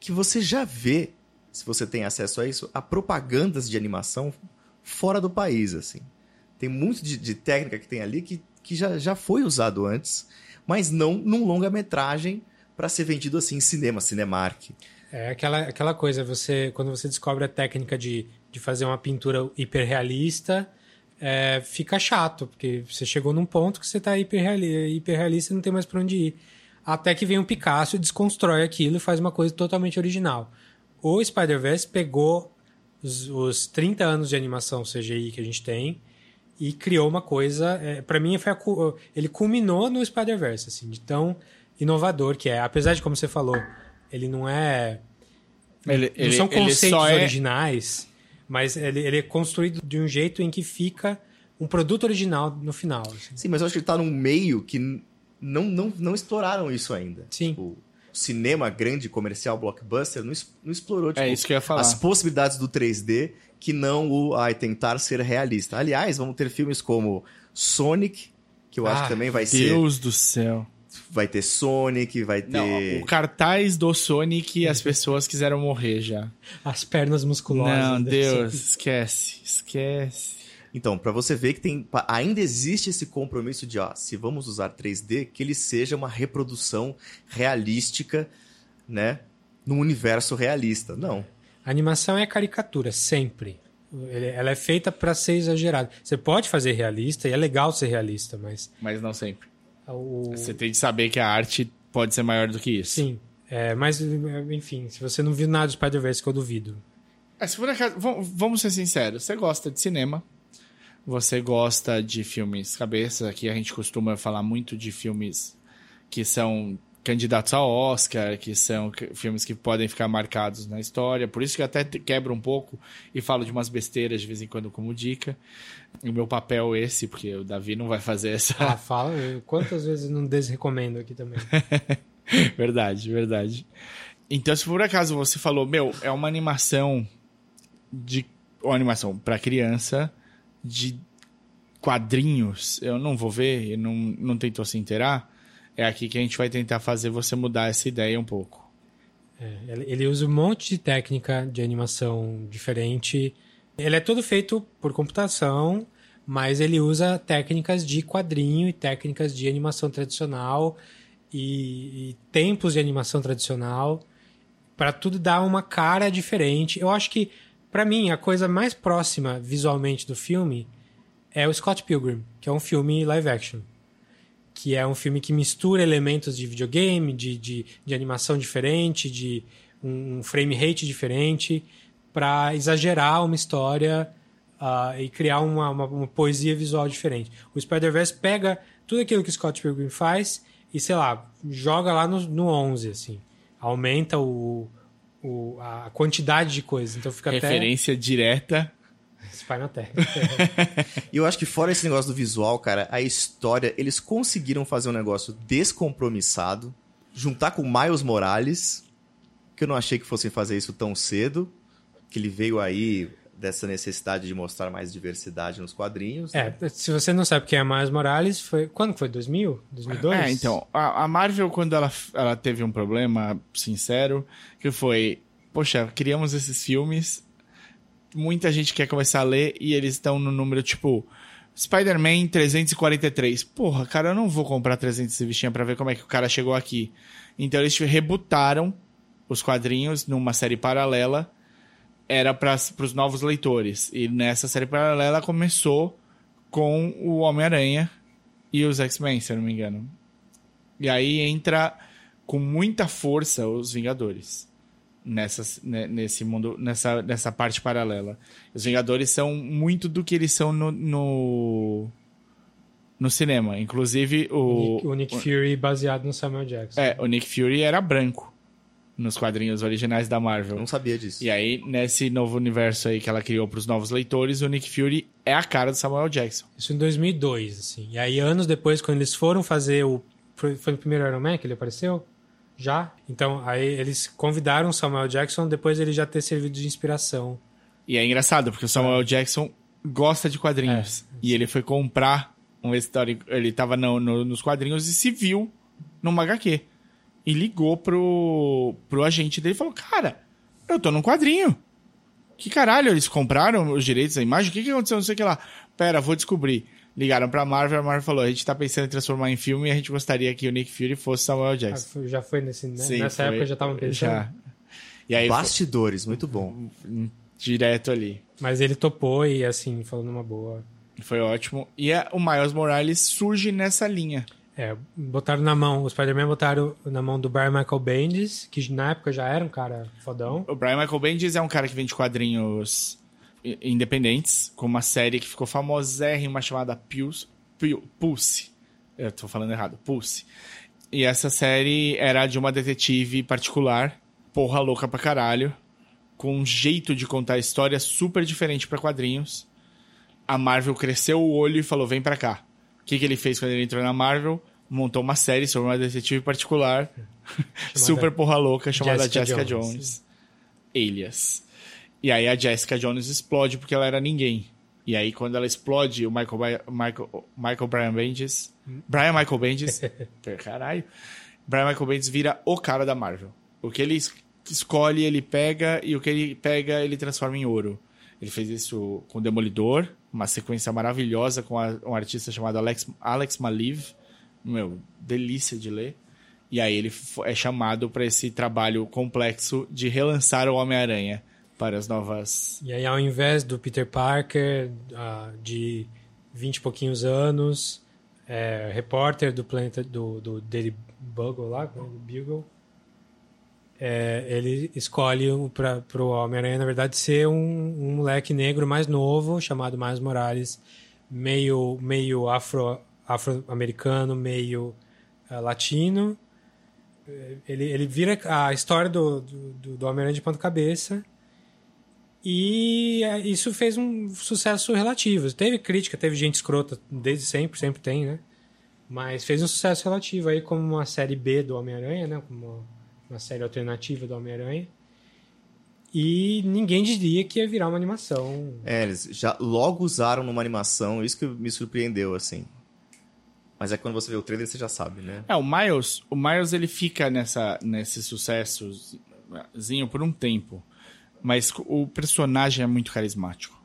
que você já vê, se você tem acesso a isso, a propagandas de animação fora do país, assim. Tem muito de, de técnica que tem ali que, que já, já foi usado antes, mas não num longa-metragem para ser vendido assim em cinema, Cinemark. É aquela, aquela coisa, você quando você descobre a técnica de, de fazer uma pintura hiperrealista, é, fica chato, porque você chegou num ponto que você está hiperreali- hiperrealista e não tem mais para onde ir. Até que vem um Picasso e desconstrói aquilo e faz uma coisa totalmente original. O Spider-Verse pegou os, os 30 anos de animação CGI que a gente tem e criou uma coisa. É, para mim, foi a ele culminou no Spider-Verse, assim, de tão inovador que é. Apesar de, como você falou, ele não é. Ele, não ele, são conceitos só é... mas ele, ele é construído de um jeito em que fica um produto original no final. assim. Sim, mas eu acho que ele tá num meio que não, não, não exploraram isso ainda. Sim. Tipo, o cinema grande, comercial, blockbuster, não, não explorou tipo, É isso que eu ia falar. as possibilidades do 3D que não o ai, tentar ser realista. Aliás, vamos ter filmes como Sonic, que eu acho Ah, que também vai ser. Deus do céu. Vai ter Sonic, vai ter. Não, o cartaz do Sonic, as pessoas quiseram morrer já. As pernas musculosas. Não, Deus, esquece, esquece. Então, pra você ver que tem, ainda existe esse compromisso de, ó, se vamos usar 3D, que ele seja uma reprodução realística, né, num universo realista. Não. A animação é caricatura, sempre. Ela é feita para ser exagerada. Você pode fazer realista, e é legal ser realista, mas Mas não sempre. O... Você tem que saber que a arte pode ser maior do que isso. Sim. É, mas, enfim, se você não viu nada do Spider-Verse, que eu duvido. É, se por acaso, vamos, vamos ser sinceros, você gosta de cinema, você gosta de filmes cabeça, aqui a gente costuma falar muito de filmes que são candidatos ao Oscar, que são filmes que podem ficar marcados na história, por isso que eu até quebro um pouco e falo de umas besteiras de vez em quando como dica. O meu papel é esse, porque o Davi não vai fazer essa... Ah, fala. Quantas vezes eu não desrecomendo aqui também? verdade, verdade. Então, se por acaso você falou, meu, é uma animação de. Uma animação pra criança de quadrinhos, eu não vou ver, e não, não tentou se inteirar. É aqui que a gente vai tentar fazer você mudar essa ideia um pouco. É, ele- usa um monte de técnica de animação diferente. Ele é todo feito por computação, mas ele usa técnicas de quadrinho e técnicas de animação tradicional e, e tempos de animação tradicional para tudo dar uma cara diferente. Eu acho que, para mim, a coisa mais próxima visualmente do filme é o Scott Pilgrim, que é um filme live action que é um filme que mistura elementos de videogame, de, de, de animação diferente, de um frame rate diferente, para exagerar uma história ah, e criar uma, uma, uma poesia visual diferente. O Spider-Verse pega tudo aquilo que Scott Pilgrim faz e, sei lá, joga lá no, no 11, assim. Aumenta o, o, a quantidade de coisas. Então fica Referência direta. Spinal Tap. E eu acho que fora esse negócio do visual, cara, a história, eles conseguiram fazer um negócio descompromissado, juntar com Miles Morales, que eu não achei que fossem fazer isso tão cedo, que ele veio aí dessa necessidade de mostrar mais diversidade nos quadrinhos. né? é, se você não sabe quem é Miles Morales, foi... Quando foi? 2000? 2002? É, então, a, a Marvel, quando ela, ela teve um problema sincero, que foi, poxa, criamos esses filmes, muita gente quer começar a ler e eles estão no número, tipo, Spider-Man 343. Porra, cara, eu não vou comprar 300 revistinhas pra ver como é que o cara chegou aqui. Então eles rebutaram os quadrinhos numa série paralela, era para os novos leitores. E nessa série paralela começou com o Homem-Aranha e os X-Men, se eu não me engano. E aí entra com muita força os Vingadores nessa, né, nesse mundo, nessa, nessa parte paralela. Os Vingadores são muito do que eles são no, no, no cinema. Inclusive o. O Nick Fury baseado no Samuel Jackson. É, o Nick Fury era branco nos quadrinhos originais da Marvel. Não sabia disso. E aí, nesse novo universo aí que ela criou para os novos leitores, o Nick Fury é a cara do Samuel Jackson. Isso em 2002, assim. E aí, anos depois, quando eles foram fazer o... Foi, foi no primeiro Iron Man que ele apareceu? Já? Então, aí eles convidaram o Samuel Jackson depois ele já ter servido de inspiração. E é engraçado, porque o Samuel Jackson gosta de quadrinhos. e ele foi comprar um histórico. Ele tava no- no- nos quadrinhos e se viu numa HQ. E ligou pro, pro agente dele e falou: Cara, eu tô num quadrinho. Que caralho, eles compraram os direitos da imagem? O que, que aconteceu? Não sei o que lá. Pera, vou descobrir. Ligaram pra Marvel, a Marvel falou: A gente tá pensando em transformar em filme e a gente gostaria que o Nick Fury fosse Samuel Ah, Jackson. foi- Já foi nesse, né? Sim, nessa foi- época já estavam pensando. Já. E aí, foi Bastidores, muito bom. direto ali. Mas ele topou e, assim, falou numa boa. Foi ótimo. E a- o Miles Morales surge nessa linha. É, botaram na mão, os Spider-Man botaram na mão do Brian Michael Bendis, que na época já era um cara fodão. O Brian Michael Bendis é um cara que vende quadrinhos independentes, com uma série que ficou famosérrima chamada Pulse. Pu- Pulse. Eu tô falando errado. Pulse. E essa série era de uma detetive particular, porra louca pra caralho, com um jeito de contar a história super diferente pra quadrinhos. A Marvel cresceu o olho e falou: vem pra cá. O que, que ele fez quando ele entrou na Marvel? Montou uma série sobre uma detetive particular, super porra louca, chamada Jessica Jessica, Jones. Jones. Alias. E aí a Jessica Jones explode porque ela era ninguém. E aí quando ela explode, o Michael, Michael, Michael Brian Bendis... Brian Michael Bendis... caralho. Brian Michael Bendis vira o cara da Marvel. O que ele es- escolhe, ele pega, e o que ele pega, ele transforma em ouro. Ele fez isso com Demolidor, uma sequência maravilhosa com a- um artista chamado Alex, Alex Maliv. Meu, delícia de ler. E aí ele é chamado para esse trabalho complexo de relançar o Homem-Aranha para as novas. E aí, ao invés do Peter Parker, ah, de 20 e pouquinhos anos, é, repórter do planeta do, do Daily Bugle lá, né, do Bugle, é, ele escolhe para o Homem-Aranha, na verdade, ser um, um moleque negro mais novo, chamado Miles Morales, meio, meio afro, afro-americano, meio ah, latino. É, Ele, ele vira a história do, do- do Homem-Aranha de ponta cabeça. E é, isso fez um sucesso relativo. Teve crítica, teve gente escrota desde sempre, sempre tem, né? Mas fez um sucesso relativo aí como uma série B do Homem-Aranha, né? Como uma, uma série alternativa do Homem-Aranha. E ninguém diria que ia virar uma animação. É, eles já logo usaram numa animação, isso que me surpreendeu, assim. Mas é quando você vê o trailer, você já sabe, né? É, o Miles, o Miles ele fica nessa, nesse sucessozinho por um tempo. Mas o personagem é muito carismático.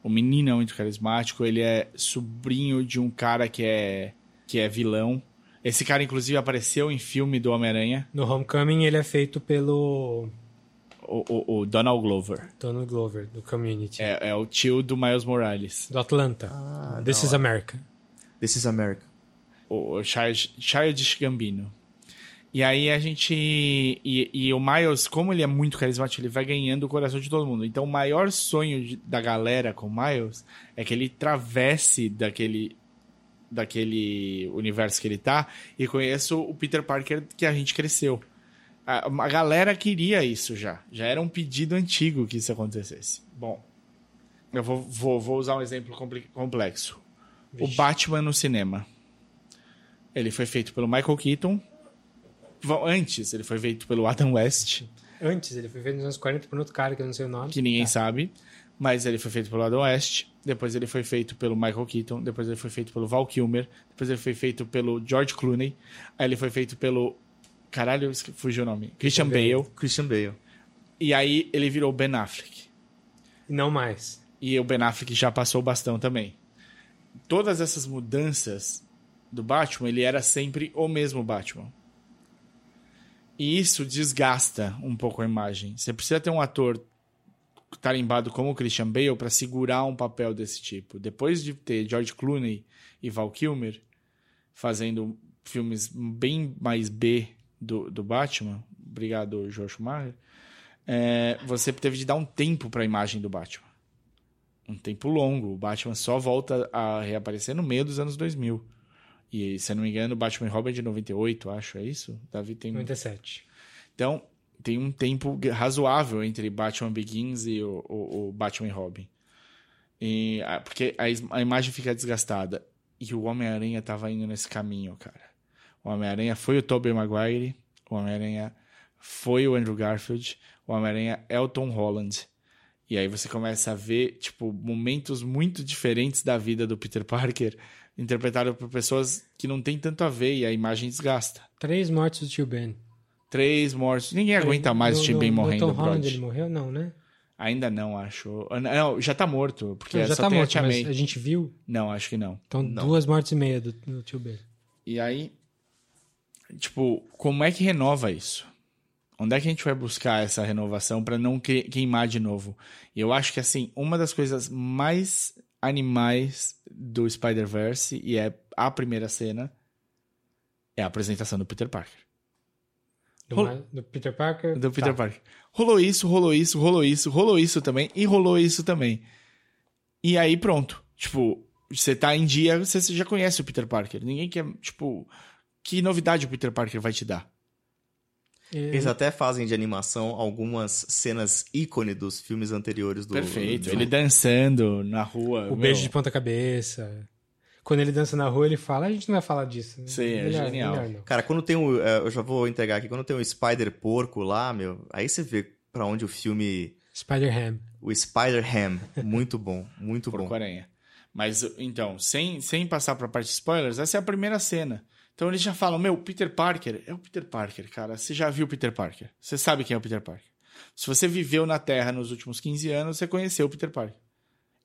O menino é muito carismático, ele é sobrinho de um cara que é, que é vilão. Esse cara, inclusive, apareceu em filme do Homem-Aranha, No Homecoming ele é feito pelo o, o, o Donald Glover. Donald Glover, do Community. É, é o tio do Miles Morales. Do Atlanta. This da is. America. This is America. o Child- Childish Gambino. E aí a gente. E, e o Miles, como ele é muito carismático, ele vai ganhando o coração de todo mundo. Então o maior sonho de- da galera com o Miles é que ele travesse daquele. Daquele universo que ele tá e conheça o Peter Parker que a gente cresceu. A, a galera queria isso já. Já era um pedido antigo que isso acontecesse. Bom, eu vou, vou, vou usar um exemplo complexo. O Batman no cinema. Ele foi feito pelo Michael Keaton. Antes, ele foi feito pelo Adam West, Antes, ele foi feito nos anos 40 por outro cara que eu não sei o nome. que ninguém Tá. sabe. Mas ele foi feito pelo Adam West. Depois ele foi feito pelo Michael Keaton. Depois ele foi feito pelo Val Kilmer. Depois ele foi feito pelo George Clooney. Aí ele foi feito pelo. Caralho, fugiu o nome. Christian Bale. Christian Bale. E aí ele virou Ben Affleck. E não mais. E o Ben Affleck já passou o bastão também. Todas essas mudanças do Batman, ele era sempre o mesmo Batman. E isso desgasta um pouco a imagem. Você precisa ter um ator tarimbado como o Christian Bale para segurar um papel desse tipo. Depois de ter George Clooney e Val Kilmer fazendo filmes bem mais B do, do Batman, obrigado, Josh Schumacher, é, você teve de dar um tempo para a imagem do Batman. Um tempo longo. O Batman só volta a reaparecer no meio dos anos 2000. E, se eu não me engano, o Batman e Robin é de 98, acho, é isso? Davi tem... 97. Então, tem um tempo razoável entre Batman Begins e o, o, o Batman e Robin. E, porque a, a imagem fica desgastada. E o Homem-Aranha tava indo nesse caminho, cara. O Homem-Aranha foi o Tobey Maguire, o Homem-Aranha foi o Andrew Garfield, o Homem-Aranha é o Tom Holland. E aí você começa a ver, tipo, momentos muito diferentes da vida do Peter Parker, interpretado por pessoas que não tem tanto a ver e a imagem desgasta. Três mortes do tio Ben. Três mortos. Ninguém aguenta mais No- o Tio no- Ben no morrendo, Tom Holland ele morreu? Não, né? Ainda não, acho. Ah, Não, já tá morto, porque Não, já só tá tem morto, a mas a gente viu. Não, acho que não. Então, Não. duas mortes e meia do, do tio Ben. E aí, tipo, como é que renova isso? Onde é que a gente vai buscar essa renovação pra não que- queimar de novo? Eu acho que, assim, uma das coisas mais animais do Spider-Verse, e é a primeira cena, é a apresentação do Peter Parker. Do, Rol- do Peter Parker. Do Peter Tá. Parker. Rolou isso, rolou isso, rolou isso, rolou isso também, e rolou isso também. E aí pronto. Tipo, você tá em dia, você já conhece o Peter Parker. Ninguém quer, tipo, que novidade o Peter Parker vai te dar? E- Eles até fazem de animação algumas cenas ícone dos filmes anteriores do. Perfeito. do- Ele dançando na rua. O meu, beijo de ponta cabeça. Quando ele dança na rua, ele fala, a gente não vai falar disso. Sim, é genial. melhor. Cara, quando tem o. é, Eu já vou entregar aqui. Quando tem o Spider Porco lá, meu. Aí você vê pra onde o filme. Spider-Ham. O Spider-Ham. Muito bom. Muito bom. Porco-aranha. Mas, então, sem, sem passar pra parte de spoilers, essa é a primeira cena. Então eles já falam, meu, Peter Parker é o Peter Parker, cara. Você já viu o Peter Parker. Você sabe quem é o Peter Parker. Se você viveu na Terra nos últimos 15 anos, você conheceu o Peter Parker.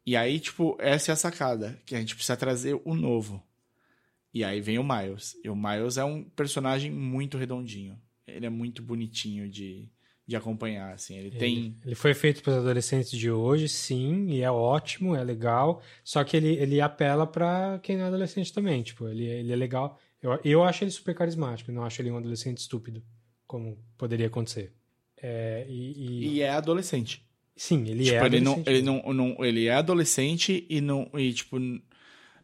E aí, tipo, essa é a sacada, que a gente precisa trazer o novo. E aí vem o Miles. E o Miles é um personagem muito redondinho. Ele é muito bonitinho de, de acompanhar, assim. Ele tem... Ele foi feito para os adolescentes de hoje, sim, e é ótimo, é legal. Só que ele, ele apela para quem não é adolescente também. Tipo, ele, ele é legal. Eu, eu acho ele super carismático, eu não acho ele um adolescente estúpido, como poderia acontecer. É, e, e- E é adolescente. sim, ele tipo, é ele não, adolescente. ele não, não, ele é adolescente e não, e tipo,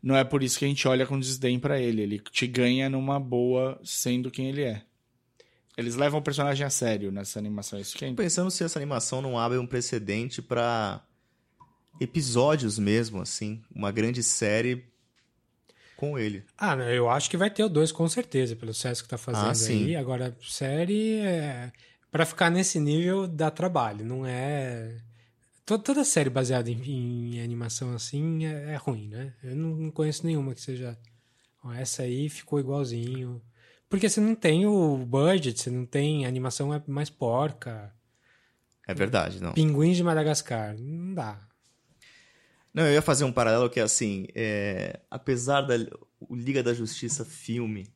não é por isso que a gente olha com desdém pra ele. Ele te ganha numa boa sendo quem ele é. Eles levam o personagem a sério nessa animação. Isso que é pensando se essa animação não abre um precedente pra episódios mesmo, assim. Uma grande série com ele. Ah, não, eu acho que vai ter o 2 com certeza, pelo sucesso que tá fazendo Ah, sim. aí. Agora, série, é... para ficar nesse nível dá trabalho, não é... To- Toda série baseada em, em animação assim é, é ruim, né? Eu não, não conheço nenhuma que seja... Ó, essa aí ficou igualzinho. Porque você não tem o budget, você não tem... A animação é mais porca. É verdade, não. Pinguins de Madagascar, não dá. Não, eu ia fazer um paralelo que é assim, é, apesar da o Liga da Justiça filme,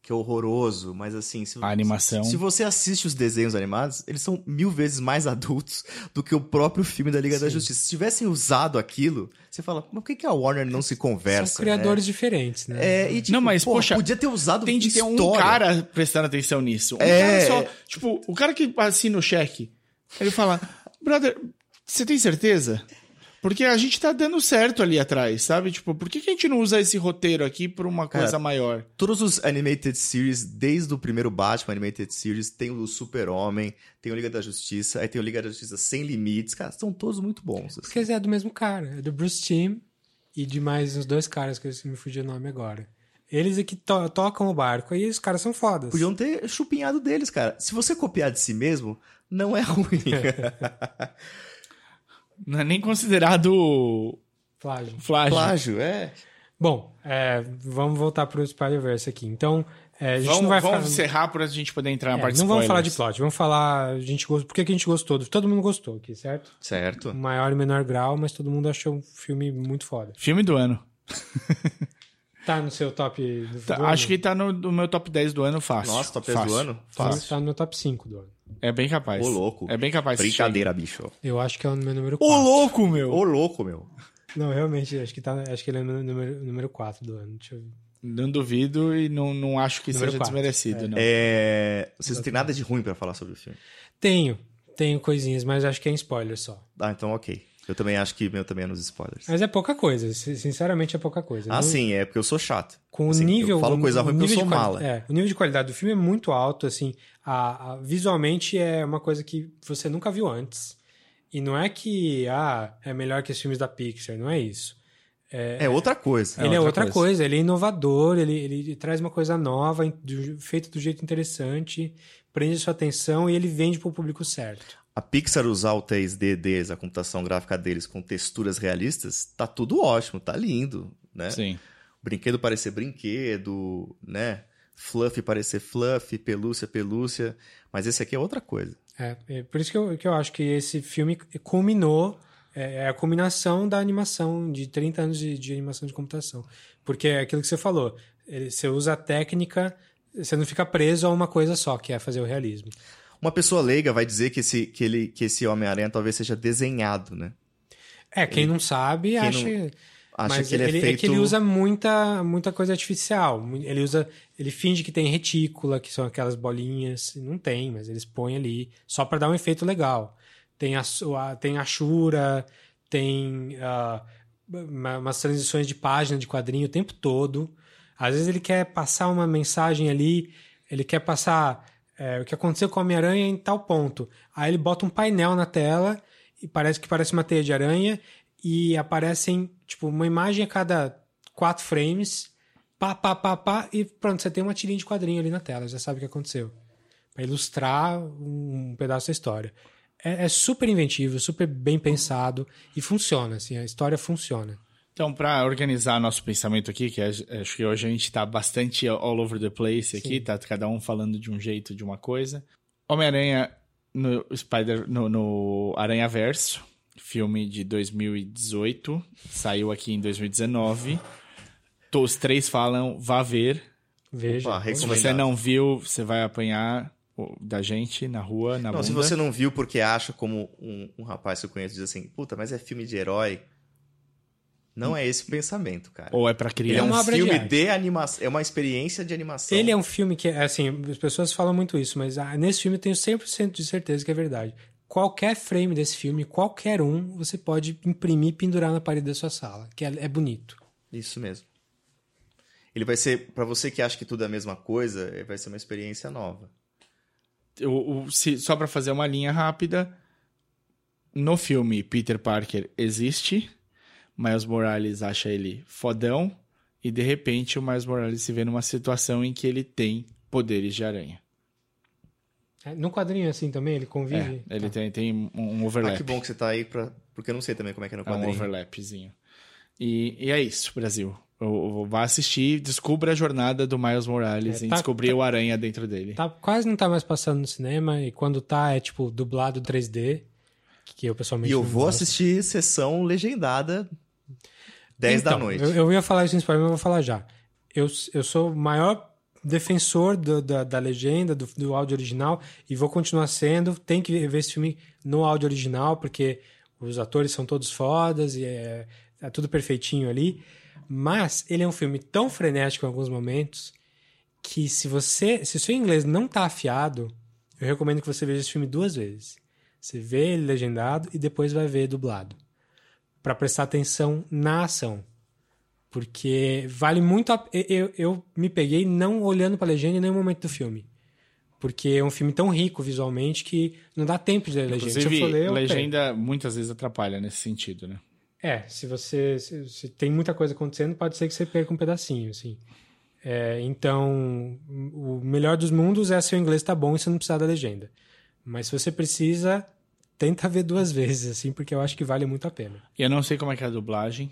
que é horroroso, mas assim... Se, A animação. Se você assiste os desenhos animados, eles são mil vezes mais adultos do que o próprio filme da Liga da Justiça. Se tivessem usado aquilo, você fala, mas por que, que a Warner não se conversa? São criadores diferentes, né? É, e, tipo, Não, mas, porra, poxa, podia ter usado Tem de ter um cara prestando atenção nisso. Um É. cara só. Tipo, o cara que assina o cheque, ele fala: Brother, você tem certeza? Porque a gente tá dando certo ali atrás, sabe? Tipo, por que, que a gente não usa esse roteiro aqui pra uma coisa Cara, maior? Todos os animated series, desde o primeiro Batman animated series, tem o Super-Homem, tem o Liga da Justiça, aí tem o Liga da Justiça Sem Limites, cara, são todos muito bons. assim. Porque é do mesmo cara, é do Bruce Timm e de mais uns dois caras que eu me fugiu o nome agora. Eles é que to- tocam o barco e os caras são fodas. Podiam ter chupinhado deles, cara. Se você copiar de si mesmo, não é ruim. Não é nem considerado flágio. Plágio, é. Bom, é, vamos voltar pro Spider-Verse aqui. Então, é, a gente Vamos, não vai vamos falar... encerrar pra gente poder entrar na É, parte de não vamos falar de spoilers. plot, vamos falar a gente gost... por que que a gente gostou. Todo mundo gostou aqui, certo? Certo. Maior e menor grau, mas todo mundo achou um filme muito foda. Filme do ano. Tá no seu top do, Tá, do acho ano? que tá no, no meu top 10 do ano fácil. Nossa, top 10 do Fácil. ano? Tá- Fácil. Tá no meu top 5 do ano. É bem capaz. Ô, louco. É bem capaz. Brincadeira, bicho. Eu acho que é o meu número chegue. Ô, 4. louco, meu! Ô, louco, meu. Não, realmente, acho que, tá, acho que ele é o número, número 4 do ano. Deixa eu ver. Não duvido e não, não acho que Número seja quatro. desmerecido, É. não. É... Vocês não têm nada de ruim pra falar sobre o filme. Tenho, tenho coisinhas, mas acho que é em spoiler só. Ah, então ok. Eu também acho que meu também é nos spoilers. Mas é pouca coisa, sin- sinceramente é pouca coisa. Ah, Não- sim, é porque eu sou chato. com Assim, o nível. Eu falo coisa ruim porque eu sou mala. É, o nível de qualidade do filme é muito alto, assim. A, a- visualmente é uma coisa que você nunca viu antes. E não é que ah, é melhor que os filmes da Pixar, não é isso. É outra coisa. ele é outra outra coisa. coisa. ele é inovador, ele, ele traz uma coisa nova, feito do jeito interessante, prende sua atenção e ele vende para o público certo. A Pixar usar o 3D deles, a computação gráfica deles com texturas realistas, tá tudo ótimo, tá lindo, né? Sim. O brinquedo parecer brinquedo, né? Fluff parecer fluff, pelúcia, pelúcia. Mas esse aqui é outra coisa. É, é por isso que eu, que eu acho que esse filme culminou, é, é a culminação da animação, de 30 anos de, de animação de computação. Porque é aquilo que você falou, ele- você usa a técnica, você não fica preso a uma coisa só, que é fazer o realismo. Uma pessoa leiga vai dizer que esse, que ele, que esse Homem-Aranha talvez seja desenhado, né? É, quem não sabe, quem acha... não- Acha mas que ele, é feito... que ele usa muita, muita coisa artificial. Ele usa, ele finge que tem retícula, que são aquelas bolinhas. Não tem, mas eles põem ali só para dar um efeito legal. Tem a, tem a Shura, tem uma- umas transições de página de quadrinho o tempo todo. Às vezes ele quer passar uma mensagem ali, ele quer passar é, o que aconteceu com o Homem-Aranha em tal ponto. Aí ele bota um painel na tela e parece que parece uma teia de aranha e aparecem, tipo, uma imagem a cada quatro frames, pá, pá, pá, pá, e pronto, você tem uma tirinha de quadrinho ali na tela, já sabe o que aconteceu. Pra ilustrar um pedaço da história. É, é super inventivo, super bem pensado e funciona, assim, a história funciona. Então, para organizar nosso pensamento aqui, que acho acho que hoje a gente tá bastante all over the place aqui, Sim. tá cada um falando de um jeito, de uma coisa. Homem-Aranha no Spider no, no Aranha Verso, filme de 2018, saiu aqui em 2019. To- Os três falam, vá ver. Veja. Opa, Se você não viu, você vai apanhar da gente na rua, na Não, se bunda. você não viu porque acha como um, um rapaz que eu conheço diz assim, puta, mas é filme de herói. Não é esse o pensamento, cara. Ou é pra Ele é. É um obra de filme arte. de animação, é uma experiência de animação. Ele é um filme que, assim, as pessoas falam muito isso, mas ah, nesse filme eu tenho 100% de certeza que é verdade. Qualquer frame desse filme, qualquer um, você pode imprimir e pendurar na parede da sua sala, que é, é bonito. Isso mesmo. Ele vai ser, pra você que acha que tudo é a mesma coisa, vai ser uma experiência nova. o, o- se- só pra fazer uma linha rápida, no filme Peter Parker existe, Miles Morales acha ele fodão e de repente o Miles Morales se vê numa situação em que ele tem poderes de aranha. É, No quadrinho assim também, ele convive. É, ele Tá. tem, tem um- um Ah, overlap. que bom que você tá aí, pra... porque eu não sei também como é que é no É um quadrinho. overlapzinho. E, e é isso, Brasil. Eu- eu- Vá assistir, descubra a jornada do Miles Morales É, em tá- descobrir o aranha dentro dele. Tá, quase não tá mais passando no cinema, e quando tá é tipo dublado 3D, que eu pessoalmente E eu não vou gosto. assistir sessão legendada 10 da Então, noite. Eu, eu ia falar isso em spoiler, mas eu vou falar já. Eu, eu sou o maior defensor do- da, da legenda, do, do áudio original, e vou continuar sendo. Tem que ver esse filme no áudio original, porque os atores são todos fodas e é, é tudo perfeitinho ali. Mas ele é um filme tão frenético em alguns momentos que se você, se o seu inglês não tá afiado, eu recomendo que você veja esse filme duas vezes. Você vê ele legendado e depois vai ver dublado, Pra prestar atenção na ação. Porque vale muito a... eu, eu, me peguei não olhando pra legenda em nenhum momento do filme. Porque é um filme tão rico visualmente que não dá tempo de ler legenda. Se eu Inclusive, for ler, eu pego. legenda muitas vezes atrapalha nesse sentido, né? É, se você se, se tem muita coisa acontecendo, pode ser que você perca um pedacinho, assim. É, então, o melhor dos mundos é se o inglês tá bom e você não precisar da legenda. Mas se você precisa, tenta ver duas vezes, assim, porque eu acho que vale muito a pena. E eu não sei como é que é a dublagem.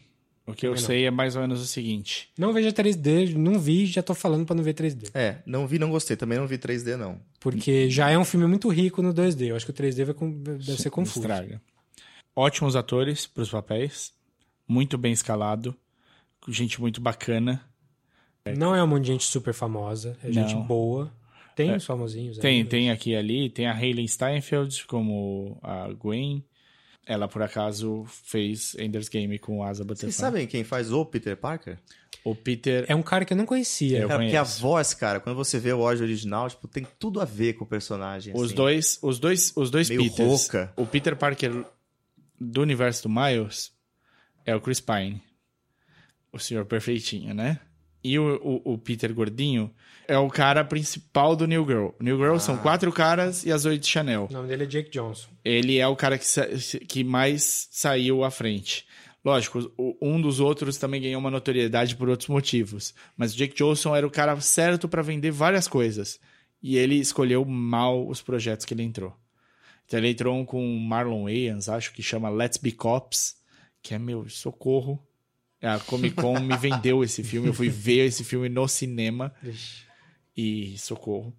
O que eu não. sei é mais ou menos o seguinte. Não veja 3D, não vi, já tô falando pra não ver 3D. É, não vi, não gostei. Também não vi 3D, não. Porque já é um filme muito rico no 2D. Eu acho que o 3D vai com- deve ser confuso. Estraga. Ótimos atores pros papéis. Muito bem escalado. com Gente muito bacana. Não é um monte de gente super famosa, é gente Não. boa. Tem os famosinhos. Tem, aí, tem aqui e ali. Tem a Hayley Steinfeld como a Gwen. Ela, por acaso, fez Ender's Game com Asa Vocês Butterfly. sabem quem faz o Peter Parker? O Peter... É um cara que eu não conhecia. Eu Cara, porque a conheço. voz, cara, quando você vê o áudio original, tipo, tem tudo a ver com o personagem. Os assim. dois, os dois, os dois Meio Peters. rouca. O Peter Parker do universo do Miles é o Chris Pine. O senhor perfeitinho, né? E o, o, o Peter gordinho é o cara principal do New Girl. New Girl Ah. são quatro caras e as oito Chanel. O nome dele é Jake Johnson. Ele é o cara que, que mais saiu à frente. Lógico, um dos outros também ganhou uma notoriedade por outros motivos. Mas o Jake Johnson era o cara certo pra vender várias coisas. E ele escolheu mal os projetos que ele entrou. Então ele entrou um com Marlon Wayans, acho que chama Let's Be Cops, que é meu socorro. A Comic Con me vendeu esse filme, eu fui ver esse filme no cinema e socorro.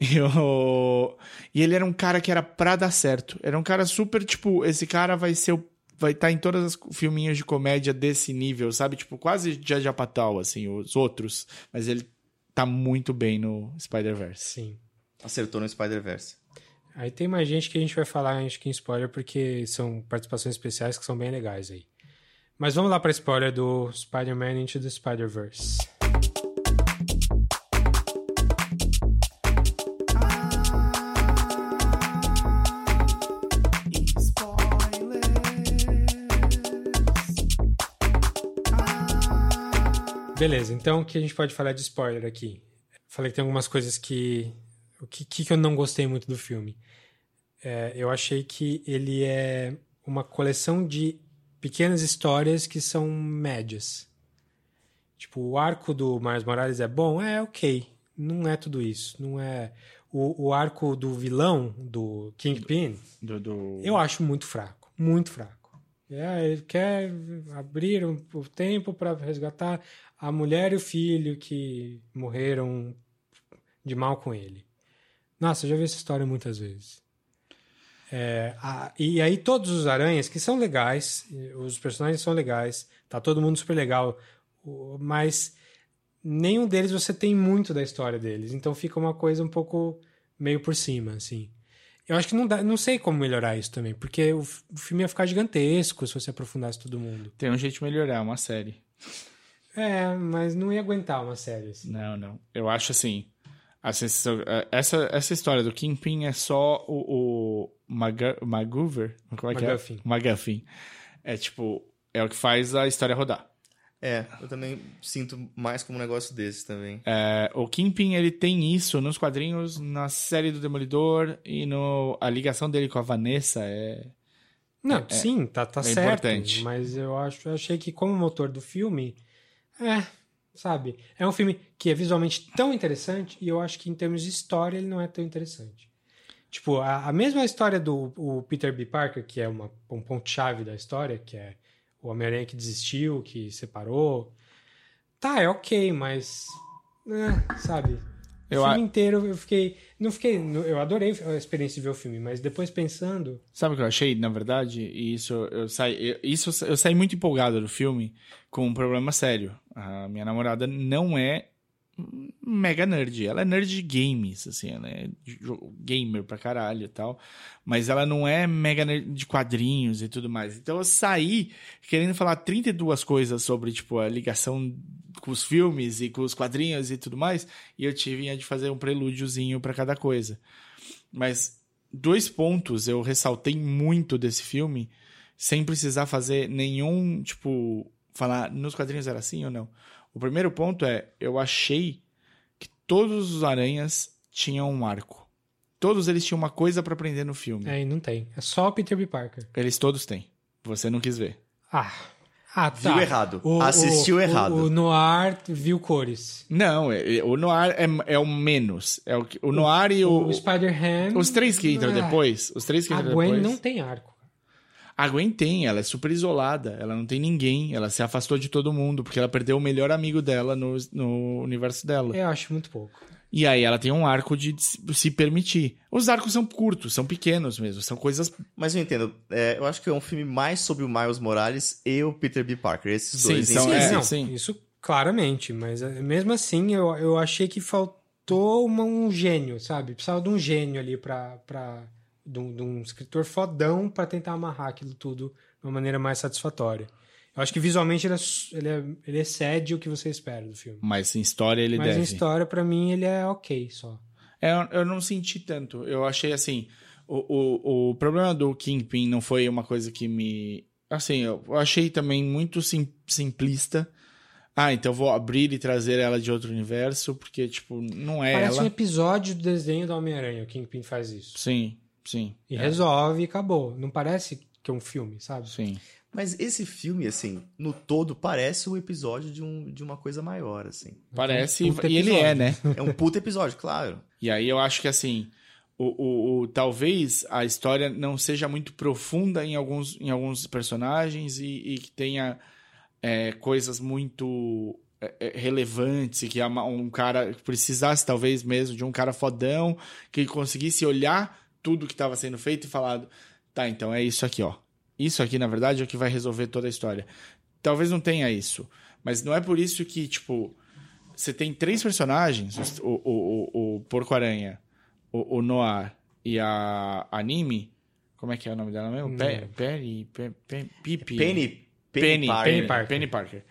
E, o- e ele era um cara que era pra dar certo. Era um cara super, tipo, esse cara vai ser o. Vai estar em todas as filminhos de comédia desse nível, sabe? Tipo, quase Judge Apatow, assim, os outros. Mas ele tá muito bem no Spider-Verse. Sim. Acertou no Spider-Verse. Aí tem mais gente que a gente vai falar, acho que em spoiler, porque são participações especiais que são bem legais aí. Mas vamos lá pra spoiler do Spider-Man Into the Spider-Verse. Beleza, então o que a gente pode falar de spoiler aqui? Falei que tem algumas coisas que. O que, que eu não gostei muito do filme? É, eu achei que ele é uma coleção de pequenas histórias que são médias. Tipo, o arco do Miles Morales é bom? É, ok. Não é tudo isso. Não é. O, o arco do vilão, do Kingpin, Do, do... eu acho muito fraco. Muito fraco. É, ele quer abrir um- o tempo para resgatar a mulher e o filho que morreram de mal com ele. Nossa, eu já vi essa história muitas vezes. É, a- e aí todos os aranhas, que são legais, os personagens são legais, tá todo mundo super legal, mas nenhum deles você tem muito da história deles, então fica uma coisa um pouco meio por cima, assim. Eu acho que não dá, não sei como melhorar isso também, porque o, o filme ia ficar gigantesco se você aprofundasse todo mundo. Tem um jeito de melhorar, uma série. É, mas não ia aguentar uma série assim. Não, não. Eu acho assim. Sensação- essa, essa história do Kingpin é só o, o Maga, Magoover? Como é que MacGuffin. é? McGuffin. É tipo, é o que faz a história rodar. É, eu também sinto mais como um negócio desse também. É, o Kingpin, ele tem isso nos quadrinhos, na série do Demolidor e no, a ligação dele com a Vanessa é... Não, É- sim, tá, tá é certo. importante. Mas eu acho, eu achei que como motor do filme, é, sabe, é um filme que é visualmente tão interessante e eu acho que em termos de história ele não é tão interessante. Tipo, a, a mesma história do o Peter B. Parker, que é uma, um ponto-chave da história, que é o Homem-Aranha que desistiu, que separou. Tá, é ok, mas. é, sabe? O Eu filme a- inteiro eu fiquei. Não fiquei. Eu adorei a experiência de ver o filme, mas depois pensando. Sabe o que eu achei, na verdade? E isso eu saí, isso eu saí muito empolgado do filme com um problema sério. A minha namorada não é mega nerd. Ela é nerd de games, assim, ela é gamer pra caralho e tal. Mas ela não é mega nerd de quadrinhos e tudo mais. Então eu saí querendo falar 32 coisas sobre, tipo, a ligação com os filmes e com os quadrinhos e tudo mais. E eu tive de fazer um prelúdiozinho pra cada coisa. Mas dois pontos eu ressaltei muito desse filme, sem precisar fazer nenhum, tipo, falar nos quadrinhos era assim ou não. O primeiro ponto é, eu achei que todos os aranhas tinham um arco. Todos eles tinham uma coisa pra aprender no filme. É, e não tem. É só o Peter B. Parker. Eles todos têm. Você não quis ver. Ah. Ah, tá. Viu errado. Assistiu errado. O, o Noir viu cores. Não, é- é- o Noir é, é o menos. É o, que- o Noir e o. O Spider-Ham... os três que entram Ah, depois. Os três que A entram Gwen depois. não tem arco. A Gwen tem, ela é super isolada, ela não tem ninguém, ela se afastou de todo mundo, porque ela perdeu o melhor amigo dela no, no universo dela. Eu acho muito pouco. E aí ela tem um arco de se se permitir. Os arcos são curtos, são pequenos mesmo, são coisas. Mas eu entendo. É, eu acho que é um filme mais sobre o Miles Morales e o Peter B. Parker. Esses Sim, dois. Sim, é, específico. não, sim. isso claramente, mas eh, mesmo assim eu, eu achei que faltou uma- um gênio, sabe? Precisava de um gênio ali pra. pra de, um, de um escritor fodão pra tentar amarrar aquilo tudo de uma maneira mais satisfatória. Eu acho que visualmente ele, é, ele, é- ele excede o que você espera do filme. Mas em história ele mas deve. em história, pra mim, ele é ok só. É, eu- não senti tanto. Eu achei assim. O, o, o problema do Kingpin não foi uma coisa que me. Assim, eu achei também muito sim- simplista. Ah, então eu vou abrir e trazer ela de outro universo, porque, tipo, não é Parece um ela. episódio do desenho do Homem-Aranha, o Kingpin faz isso. Sim, sim. E é, resolve e acabou. Não parece que é um filme, sabe? Sim. Mas esse filme, assim, no todo, parece um episódio de, um, de uma coisa maior, assim. Parece. puta E ele é, né? É um puta episódio, claro. E aí eu acho que assim, o, o, o- talvez a história não seja muito profunda em alguns, em alguns personagens e, e que tenha é, coisas muito é, é, relevantes e que ama- um cara precisasse talvez mesmo de um cara fodão que conseguisse olhar tudo que estava sendo feito e falar, tá, então é isso aqui, ó. Isso aqui, na verdade, é o que vai resolver toda a história. Talvez não tenha isso, mas não é por isso que, tipo, você tem três personagens, o, o, o, o Porco-Aranha, o, o Noir e a Anime. Como é que é o nome dela mesmo? Pe- lembro. Penny, Pe- Pe- Pipi. Penny, Penny, Parker. Penny Parker. Penny Parker.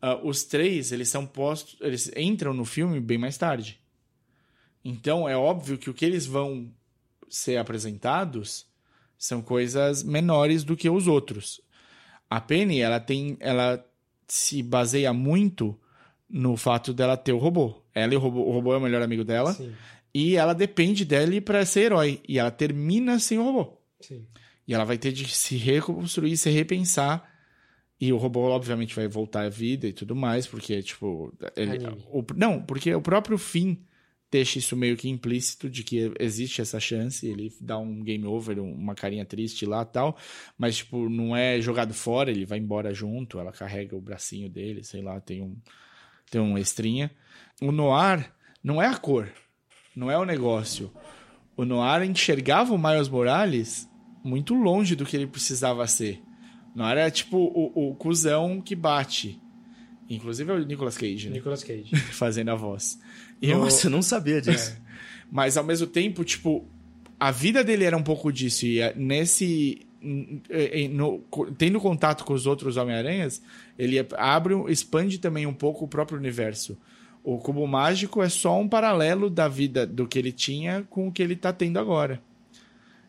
Ah, os três, eles são postos, eles entram no filme bem mais tarde. Então é óbvio que o que eles vão ser apresentados são coisas menores do que os outros. A Penny, ela tem, ela se baseia muito no fato dela ter o robô. Ela e o robô, o robô é o melhor amigo dela Sim, e ela depende dele para ser herói e ela termina sem o robô. sim. E ela vai ter de se reconstruir, se repensar. E o robô, obviamente, vai voltar à vida e tudo mais, porque, tipo. Ele, o- não, porque o próprio fim deixa isso meio que implícito de que existe essa chance. Ele dá um game over, um- uma carinha triste lá tal. Mas, tipo, não é jogado fora, ele vai embora junto. Ela carrega o bracinho dele, sei lá, tem um, tem um extrinha. O Noir não é a cor, não é o negócio. O Noir enxergava o Miles Morales muito longe do que ele precisava ser. Não era tipo o, o cuzão que bate. Inclusive é o Nicolas Cage, né? Nicolas Cage. Fazendo a voz. E eu- Nossa, eu não sabia disso. mas ao mesmo tempo, tipo, a vida dele era um pouco disso. E eh, nesse. n- eh, no- tendo contato com os outros Homem-Aranhas, ele abre, expande também um pouco o próprio universo. O cubo mágico é só um paralelo da vida do que ele tinha com o que ele tá tendo agora.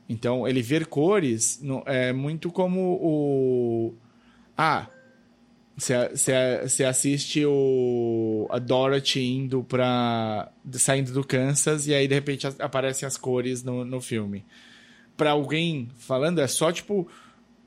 Então, ele ver cores no- é muito como o. Ah, você assiste o, a Dorothy indo pra. saindo do Kansas e aí de repente aparecem as cores no, no filme. Pra alguém falando, é só tipo.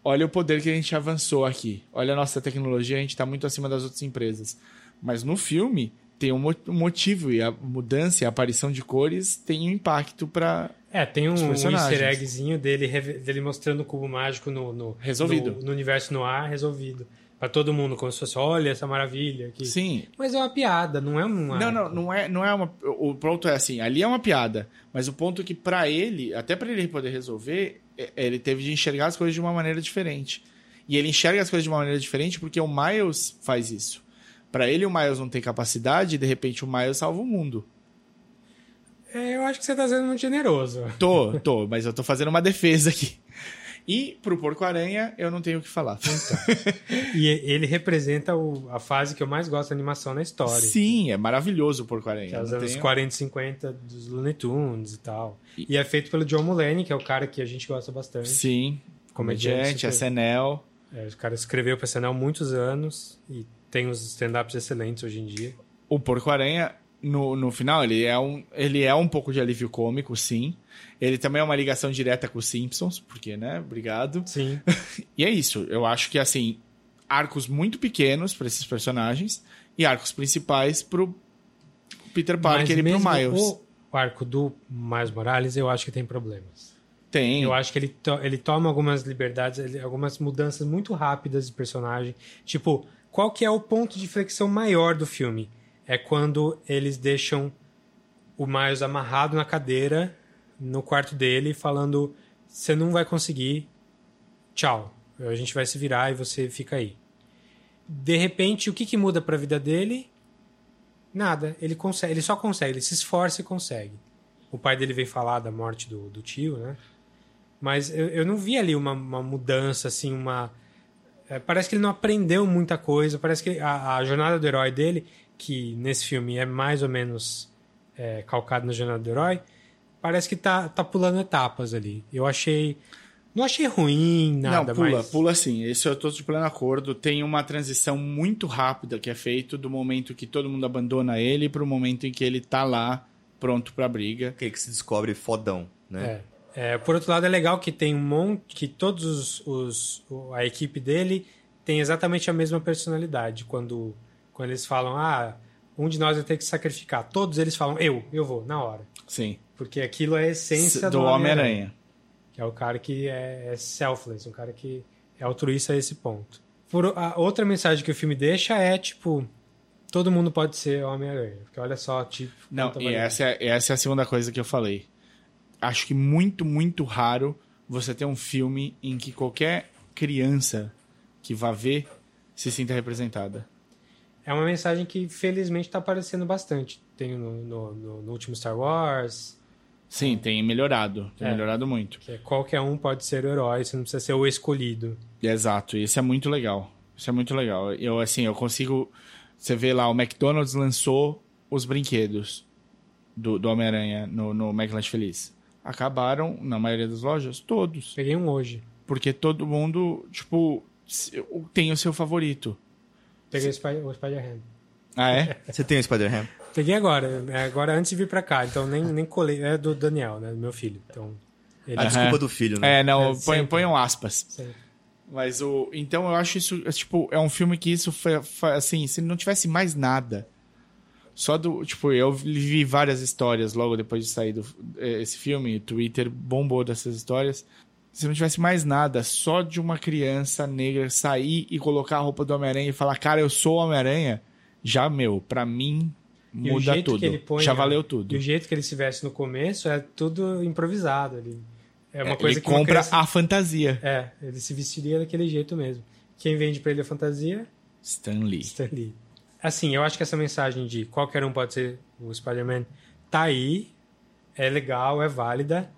Olha o poder que a gente avançou aqui. Olha a nossa tecnologia, a gente tá muito acima das outras empresas. Mas no filme tem um mo- um motivo e a mudança e a aparição de cores tem um impacto pra. É, tem um, um easter eggzinho dele, dele mostrando o cubo mágico no, no, Resolvido. no, no universo no ar, resolvido. Pra todo mundo, como se fosse, olha essa maravilha aqui. Sim, Mas é uma piada, não é uma... Não, não, não é, não é uma. O ponto é assim, ali é uma piada, mas o ponto é que pra ele, até pra ele poder resolver, é- ele teve de enxergar as coisas de uma maneira diferente. E ele enxerga as coisas de uma maneira diferente porque o Miles faz isso. Pra ele, o Miles não tem capacidade e de repente o Miles salva o mundo. É, eu acho que você tá sendo muito generoso. Tô, tô, mas eu tô fazendo uma defesa aqui. E pro Porco-Aranha, eu não tenho o que falar. E ele representa o- a fase que eu mais gosto da animação na história. Sim, é maravilhoso o Porco-Aranha. É os anos tenho- 40 e 50 dos Looney Tunes e tal. E é feito pelo John Mulaney, que é o cara que a gente gosta bastante. Sim, comediante, SNL. É, o cara escreveu pra SNL há muitos anos e tem uns stand-ups excelentes hoje em dia. O Porco-Aranha, no, no final, ele é, um, ele é um pouco de alívio cômico, sim. Ele também é uma ligação direta com os Simpsons, porque, né? Obrigado. Sim. E é isso. Eu acho que, assim, arcos muito pequenos pra esses personagens e arcos principais pro Peter Parker e pro Miles. O arco do Miles Morales, eu acho que tem problemas. Tem. Eu acho que ele, to- ele toma algumas liberdades, ele- algumas mudanças muito rápidas de personagem. Tipo, qual que é o ponto de flexão maior do filme? É quando eles deixam o Miles amarrado na cadeira no quarto dele, falando: você não vai conseguir, tchau. A gente vai se virar e você fica aí. De repente, o que, que muda pra vida dele? Nada. Ele consegue, ele só consegue, ele se esforça e consegue. O pai dele vem falar da morte do, do tio, né? Mas eu, eu não vi ali uma, uma mudança, assim, uma. é, parece que ele não aprendeu muita coisa. Parece que a, a jornada do herói dele, que nesse filme é mais ou menos é, calcado na jornada do herói, parece que tá, tá pulando etapas ali. Eu achei. Não achei ruim, nada, não, pula, mas. pula sim. Isso eu tô de pleno acordo. Tem uma transição muito rápida que é feito do momento que todo mundo abandona ele pro momento em que ele tá lá pronto pra briga. Que, que se descobre fodão, né? É. É, por outro lado, é legal que tem um monte. que todos os, os- a equipe dele tem exatamente a mesma personalidade. Quando, quando eles falam, ah, um de nós vai ter que sacrificar. Todos eles falam, eu, eu vou, na hora. Sim. Porque aquilo é a essência do do, Homem-Aranha. Que é o cara que é, selfless, um cara que é altruísta a esse ponto. Por, a outra mensagem que o filme deixa é, tipo, todo mundo pode ser Homem-Aranha. Porque olha só, tipo. Não, e essa é, essa é a segunda coisa que eu falei. Acho que muito, muito raro você ter um filme em que qualquer criança que vá ver se sinta representada. É uma mensagem que felizmente está aparecendo bastante. Tem no, no- no- no último Star Wars, Sim, tem melhorado. Tem É. melhorado muito. que é qualquer um pode ser o herói, você não precisa ser o escolhido. Exato, e isso é muito legal. Isso é muito legal. Eu, assim, eu consigo. Você vê lá, o McDonald's lançou os brinquedos do, do Homem-Aranha no, no McLanche Feliz. Acabaram, na maioria das lojas, todos. Peguei um hoje. Porque todo mundo, tipo, tem o seu favorito. Peguei o, Spy- o Spider-Man. Ah, é? Você tem o Spider-Ham? Peguei agora, é agora antes de vir pra cá, então nem, nem colei. É do Daniel, né? Do meu filho. Então. Ele A desculpa do filho, né? É, não, É, põe, ponham aspas. Sempre. Mas o. Então eu acho isso. é, Tipo, é um filme que isso foi. foi, assim, se não tivesse mais nada. Só do. Tipo, eu vi várias histórias logo depois de sair do, eh, esse filme. O Twitter bombou dessas histórias. Se não tivesse mais nada, só de uma criança negra sair e colocar a roupa do Homem-Aranha e falar, cara, eu sou o Homem-Aranha, já, meu, pra mim, muda tudo. põe. já valeu tudo. E o jeito que ele se veste no começo é tudo improvisado. Ele, é uma É, coisa ele que compra criança- a fantasia. É, ele se vestiria daquele jeito mesmo. Quem vende pra ele a fantasia Stan Lee. Stan Lee. Assim, eu acho que essa mensagem de qualquer um pode ser o Spider-Man tá aí, é legal, é válida.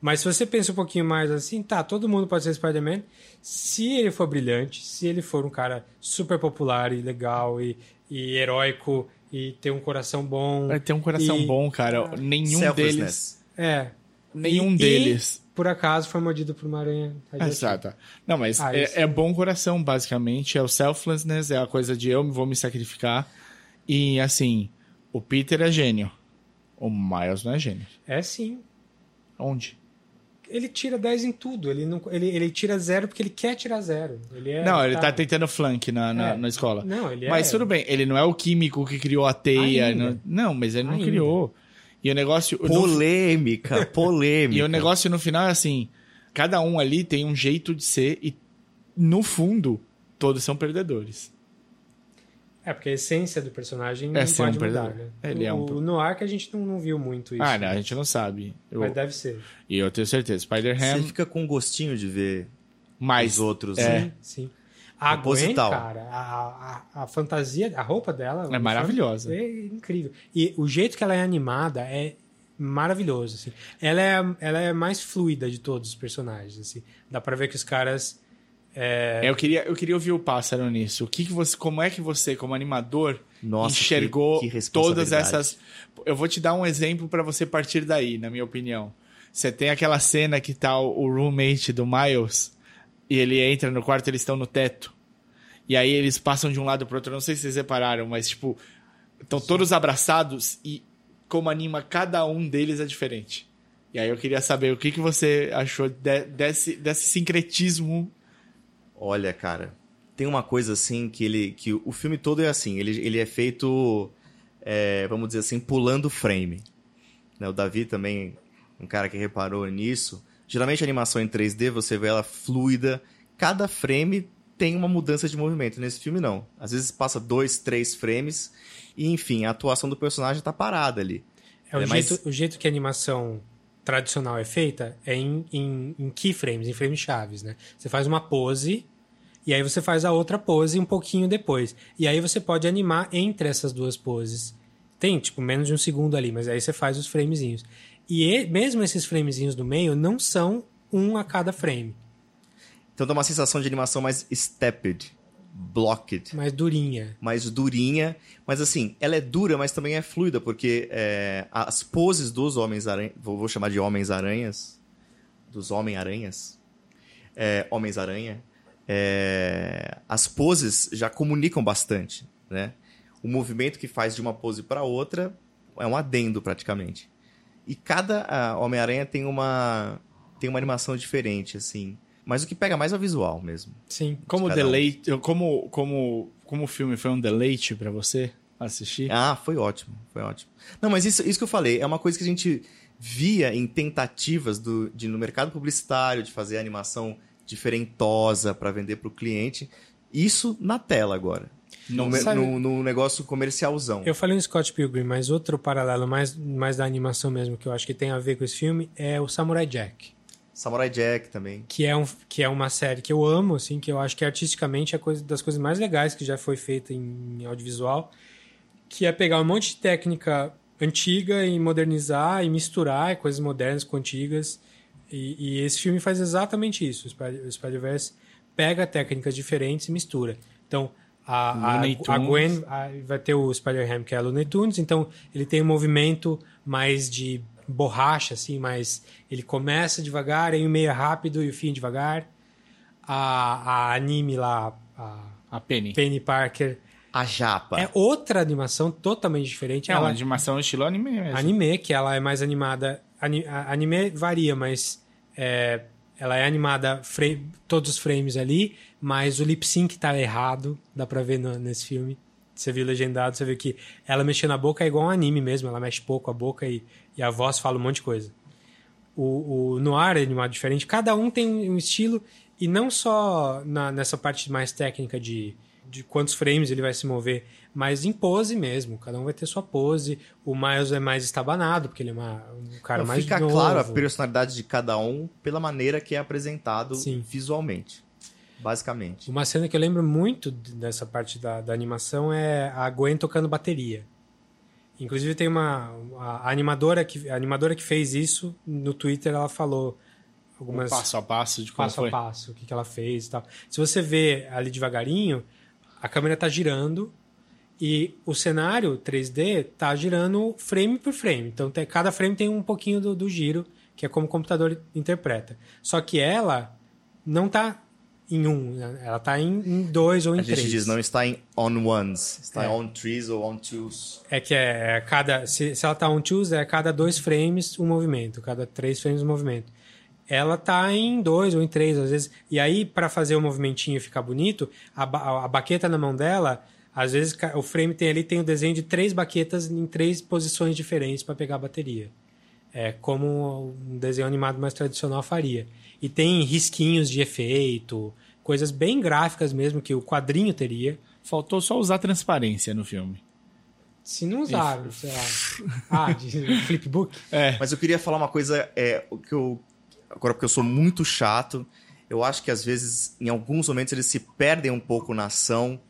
Mas se você pensa um pouquinho mais assim, tá, todo mundo pode ser Spider-Man. Se ele for brilhante, se ele for um cara super popular e legal e, e heróico e ter um coração bom. Vai ter um coração e- bom, cara. Nenhum deles. É. Nenhum E- deles. E, por acaso foi mordido por uma aranha. radioativa. Exato. Não, mas Ah, é, é bom coração, basicamente. É o selflessness, é a coisa de eu vou me sacrificar. E, assim, o Peter é gênio. O Miles não é gênio. É sim. Onde? Ele tira 10 em tudo. Ele, não, ele, ele tira zero porque ele quer tirar zero. Ele é, não, ele tá tentando flank na, na, É. na escola. Não, ele Mas é- tudo bem, ele não é o químico que criou a teia. Não, não, mas ele não Ainda. criou. E o negócio. no- Polêmica, polêmica. E o negócio no final é assim: cada um ali tem um jeito de ser e, no fundo, todos são perdedores. É, porque a essência do personagem É não ser um pode mudar, né? Ele é um o, per- No ar que a gente não, não viu muito isso. Ah, não, a gente não sabe. Eu- Mas deve ser. E eu tenho certeza. Você Spider-Ham, fica com um gostinho de ver mais os outros, É. né? Sim. A Gwen, Proposital. cara, a, a, a fantasia, a roupa dela... É maravilhosa. É incrível. E o jeito que ela é animada é maravilhoso, assim. Ela é, ela é mais fluida de todos os personagens, assim. Dá pra ver que os caras... É, eu, queria, eu queria ouvir o Pássaro nisso. O que, que você, como é que você, como animador, Nossa, enxergou que- que todas essas. Eu vou te dar um exemplo pra você partir daí, na minha opinião. Você tem aquela cena que tá o o roommate do Miles e ele entra no quarto, eles estão no teto. E aí eles passam de um lado pro outro. Eu não sei se vocês repararam, mas tipo, estão todos abraçados e como anima cada um deles é diferente. E aí eu queria saber o que, que você achou de- desse, desse sincretismo Olha, cara, tem uma coisa assim que ele. que o filme todo é assim, ele, ele é feito, é, vamos dizer assim, pulando frame. Né, O Davi também, um cara que reparou nisso. Geralmente a animação em 3D você vê ela fluida, cada frame tem uma mudança de movimento. Nesse filme não. Às vezes passa dois, três frames e enfim, a atuação do personagem tá parada ali. É o, É, jeito, o jeito que a animação tradicional é feita é em, em, em keyframes, em frames chaves, né? Você faz uma pose e aí você faz a outra pose um pouquinho depois. E aí você pode animar entre essas duas poses. Tem, tipo, menos de um segundo ali, mas aí você faz os framezinhos. E e- mesmo esses framezinhos do meio não são um a cada frame, Então dá uma sensação de animação mais stepped, blocked. mais durinha. mais durinha. Mas assim, ela é dura, mas também é fluida, porque é, as poses dos Homens-Aranha. Vou, vou chamar de Homens-Aranhas. Dos Homem-Aranhas. É, Homens-Aranha. é, as poses já comunicam bastante, né? O movimento que faz de uma pose para outra é um adendo, praticamente. E cada ah, Homem-Aranha tem uma, tem uma animação diferente, assim. Mas o que pega mais é o visual mesmo. Sim. Como Cada um. deleite, como como como o filme foi um deleite pra você assistir? Ah, foi ótimo, foi ótimo. Não, mas isso, isso que eu falei é uma coisa que a gente via em tentativas do, de no mercado publicitário de fazer animação diferentosa para vender para o cliente. Isso na tela agora. No, Sabe- no- no negócio comercialzão. Eu falei no Scott Pilgrim, mas outro paralelo mais, mais da animação mesmo que eu acho que tem a ver com esse filme é o Samurai Jack. Samurai Jack também. que é, um, que é uma série que eu amo, assim, que eu acho que artisticamente é coisa, das coisas mais legais que já foi feita em, audiovisual, que é pegar um monte de técnica antiga e modernizar e misturar coisas modernas com antigas. E, e esse filme faz exatamente isso. O Spider- o Spider-Verse pega técnicas diferentes e mistura. Então, a, a, a. Gwen a- vai ter o Spider-Ham, que é a Looney Tunes, então ele tem um movimento mais de borracha, assim, mas ele começa devagar, aí o meio é rápido e o fim é devagar. A, a anime lá, a A Penny. Penny Parker, A japa. é outra animação totalmente diferente. É uma ela, animação estilo anime mesmo. anime, que ela é mais animada. ani- a- anime varia, mas é, ela é animada frame- todos os frames ali, mas o lip sync tá errado, dá pra ver no- nesse filme. Você viu legendado, você viu que ela mexendo a boca é igual um anime mesmo, ela mexe pouco a boca e, e a voz fala um monte de coisa. O, o Noir é animado diferente, cada um tem um estilo, e não só na- nessa parte mais técnica de, de quantos frames ele vai se mover, mas em pose mesmo. Cada um vai ter sua pose. O Miles é mais estabanado, porque ele é uma- um cara Então, mais fica novo. claro a personalidade de cada um pela maneira que é apresentado Sim. visualmente. Basicamente. Uma cena que eu lembro muito dessa parte da, da animação é a Gwen tocando bateria. Inclusive tem uma a animadora que a animadora que fez isso no Twitter ela falou algumas passo a passo de como passo foi. a passo o que, que ela fez e tal. Se você vê ali devagarinho, a câmera tá girando e o cenário 3D tá girando frame por frame. Então tem- cada frame tem um pouquinho do, do giro, que é como o computador interpreta. Só que ela não tá em um, né? ela tá em, em dois ou em A gente três. diz, não está em on ones, está É. on trees ou on twos. É que é, é cada. Se, se ela tá on twos, é cada dois frames um movimento, cada três frames um movimento. Ela tá em dois ou em três, às vezes. E aí, para fazer o movimentinho ficar bonito, a, a, a baqueta na mão dela, às vezes o frame tem ali tem o desenho de três baquetas em três posições diferentes para pegar a bateria. É como um desenho animado mais tradicional faria. E tem risquinhos de efeito, coisas bem gráficas mesmo que o quadrinho teria. Faltou só usar transparência no filme. Se não usaram, sei lá. Ah, de flipbook? É. Mas eu queria falar uma coisa, é, o que eu, agora porque eu sou muito chato, eu eu acho que às vezes, em alguns momentos, eles se perdem um pouco na ação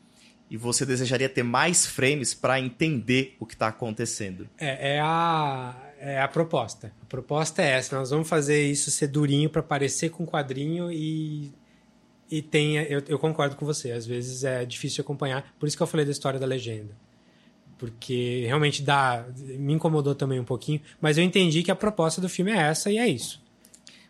e você desejaria ter mais frames para entender o que está acontecendo. É, é a, é a proposta. A proposta é essa. Nós vamos fazer isso ser durinho para parecer com quadrinho e e tem eu, eu concordo com você. Às vezes é difícil acompanhar. Por isso que eu falei da história da legenda. Porque realmente dá. Me incomodou também um pouquinho. Mas eu entendi que a proposta do filme é essa e é isso.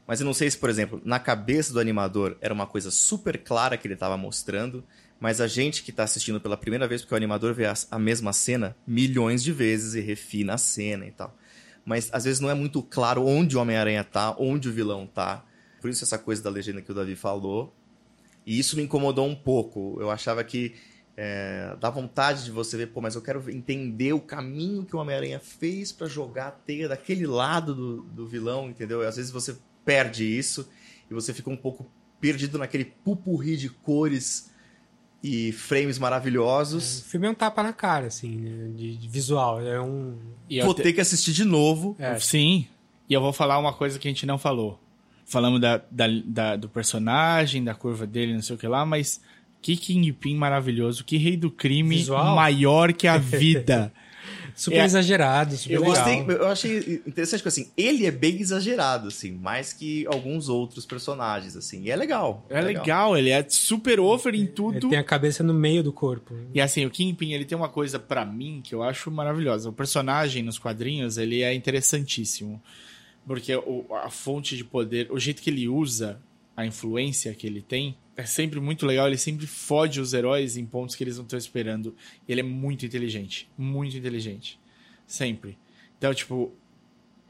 Mas eu não sei se, por exemplo, na cabeça do animador era uma coisa super clara que ele estava mostrando, mas a gente que está assistindo pela primeira vez, porque o animador vê a mesma cena milhões de vezes e refina a cena e tal. Mas às vezes não é muito claro onde o Homem-Aranha tá, onde o vilão tá. Por isso essa coisa da legenda que o Davi falou. E isso me incomodou um pouco. Eu achava que é, dá vontade de você ver, pô, mas eu quero entender o caminho que o Homem-Aranha fez para jogar a teia daquele lado do, do vilão, entendeu? E às vezes você perde isso e você fica um pouco perdido naquele pupurri de cores e frames maravilhosos. O filme é um tapa na cara, assim, né, de, de visual. É um. E eu Vou te- ter que assistir de novo. É. Sim. E eu vou falar uma coisa que a gente não falou. Falamos da, da- da- do personagem, da curva dele, não sei o que lá, mas que Kingpin maravilhoso, que rei do crime Visual. maior que a vida. Super É. exagerado, super Eu legal. gostei, eu achei interessante que assim, ele é bem exagerado, assim, mais que alguns outros personagens, assim. E é legal. É legal, ele é super over em tudo. Ele tem a cabeça no meio do corpo. E assim, o Kingpin, ele tem uma coisa pra mim que eu acho maravilhosa. O personagem nos quadrinhos, ele é interessantíssimo. Porque o- a fonte de poder, o jeito que ele usa, a influência que ele tem, é sempre muito legal. Ele sempre fode os heróis em pontos que eles não estão esperando. Ele é muito inteligente. Muito inteligente. Sempre. Então, tipo,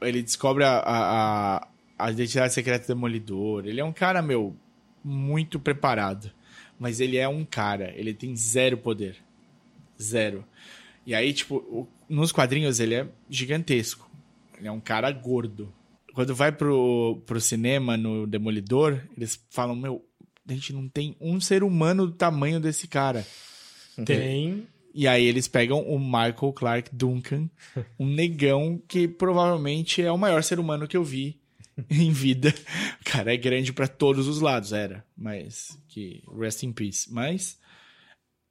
ele descobre a, a, a- identidade secreta do Demolidor. Ele é um cara, meu, muito preparado. Mas ele é um cara. Ele tem zero poder. Zero. E aí, tipo, nos quadrinhos ele é gigantesco. Ele é um cara gordo. Quando vai pro, pro cinema, no Demolidor, eles falam, meu, a gente não tem um ser humano do tamanho desse cara. Tem. E aí eles pegam o Michael Clark Duncan, um negão que provavelmente é o maior ser humano que eu vi em vida. O cara é grande pra todos os lados, era, mas que rest in peace. Mas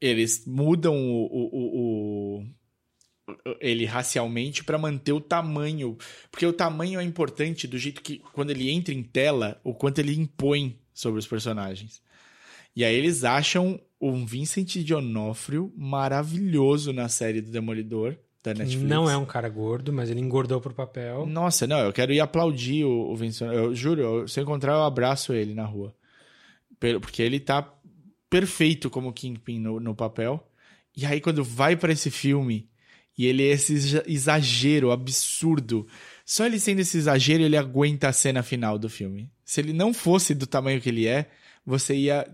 eles mudam o- o- o- ele racialmente pra manter o tamanho, porque o tamanho é importante do jeito que quando ele entra em tela, o quanto ele impõe sobre os personagens. E aí eles acham um Vincent D'Onofrio maravilhoso na série do Demolidor da Netflix. Não é um cara gordo, mas ele engordou pro papel. Nossa, não, eu quero ir aplaudir o, o Vincent. Eu juro, eu- se eu encontrar, eu abraço ele na rua. Porque ele tá perfeito como Kingpin no, no papel. E aí, quando vai pra esse filme, e ele é esse exa- exagero absurdo. Só ele sendo esse exagero, ele aguenta a cena final do filme. Se ele não fosse do tamanho que ele é, você ia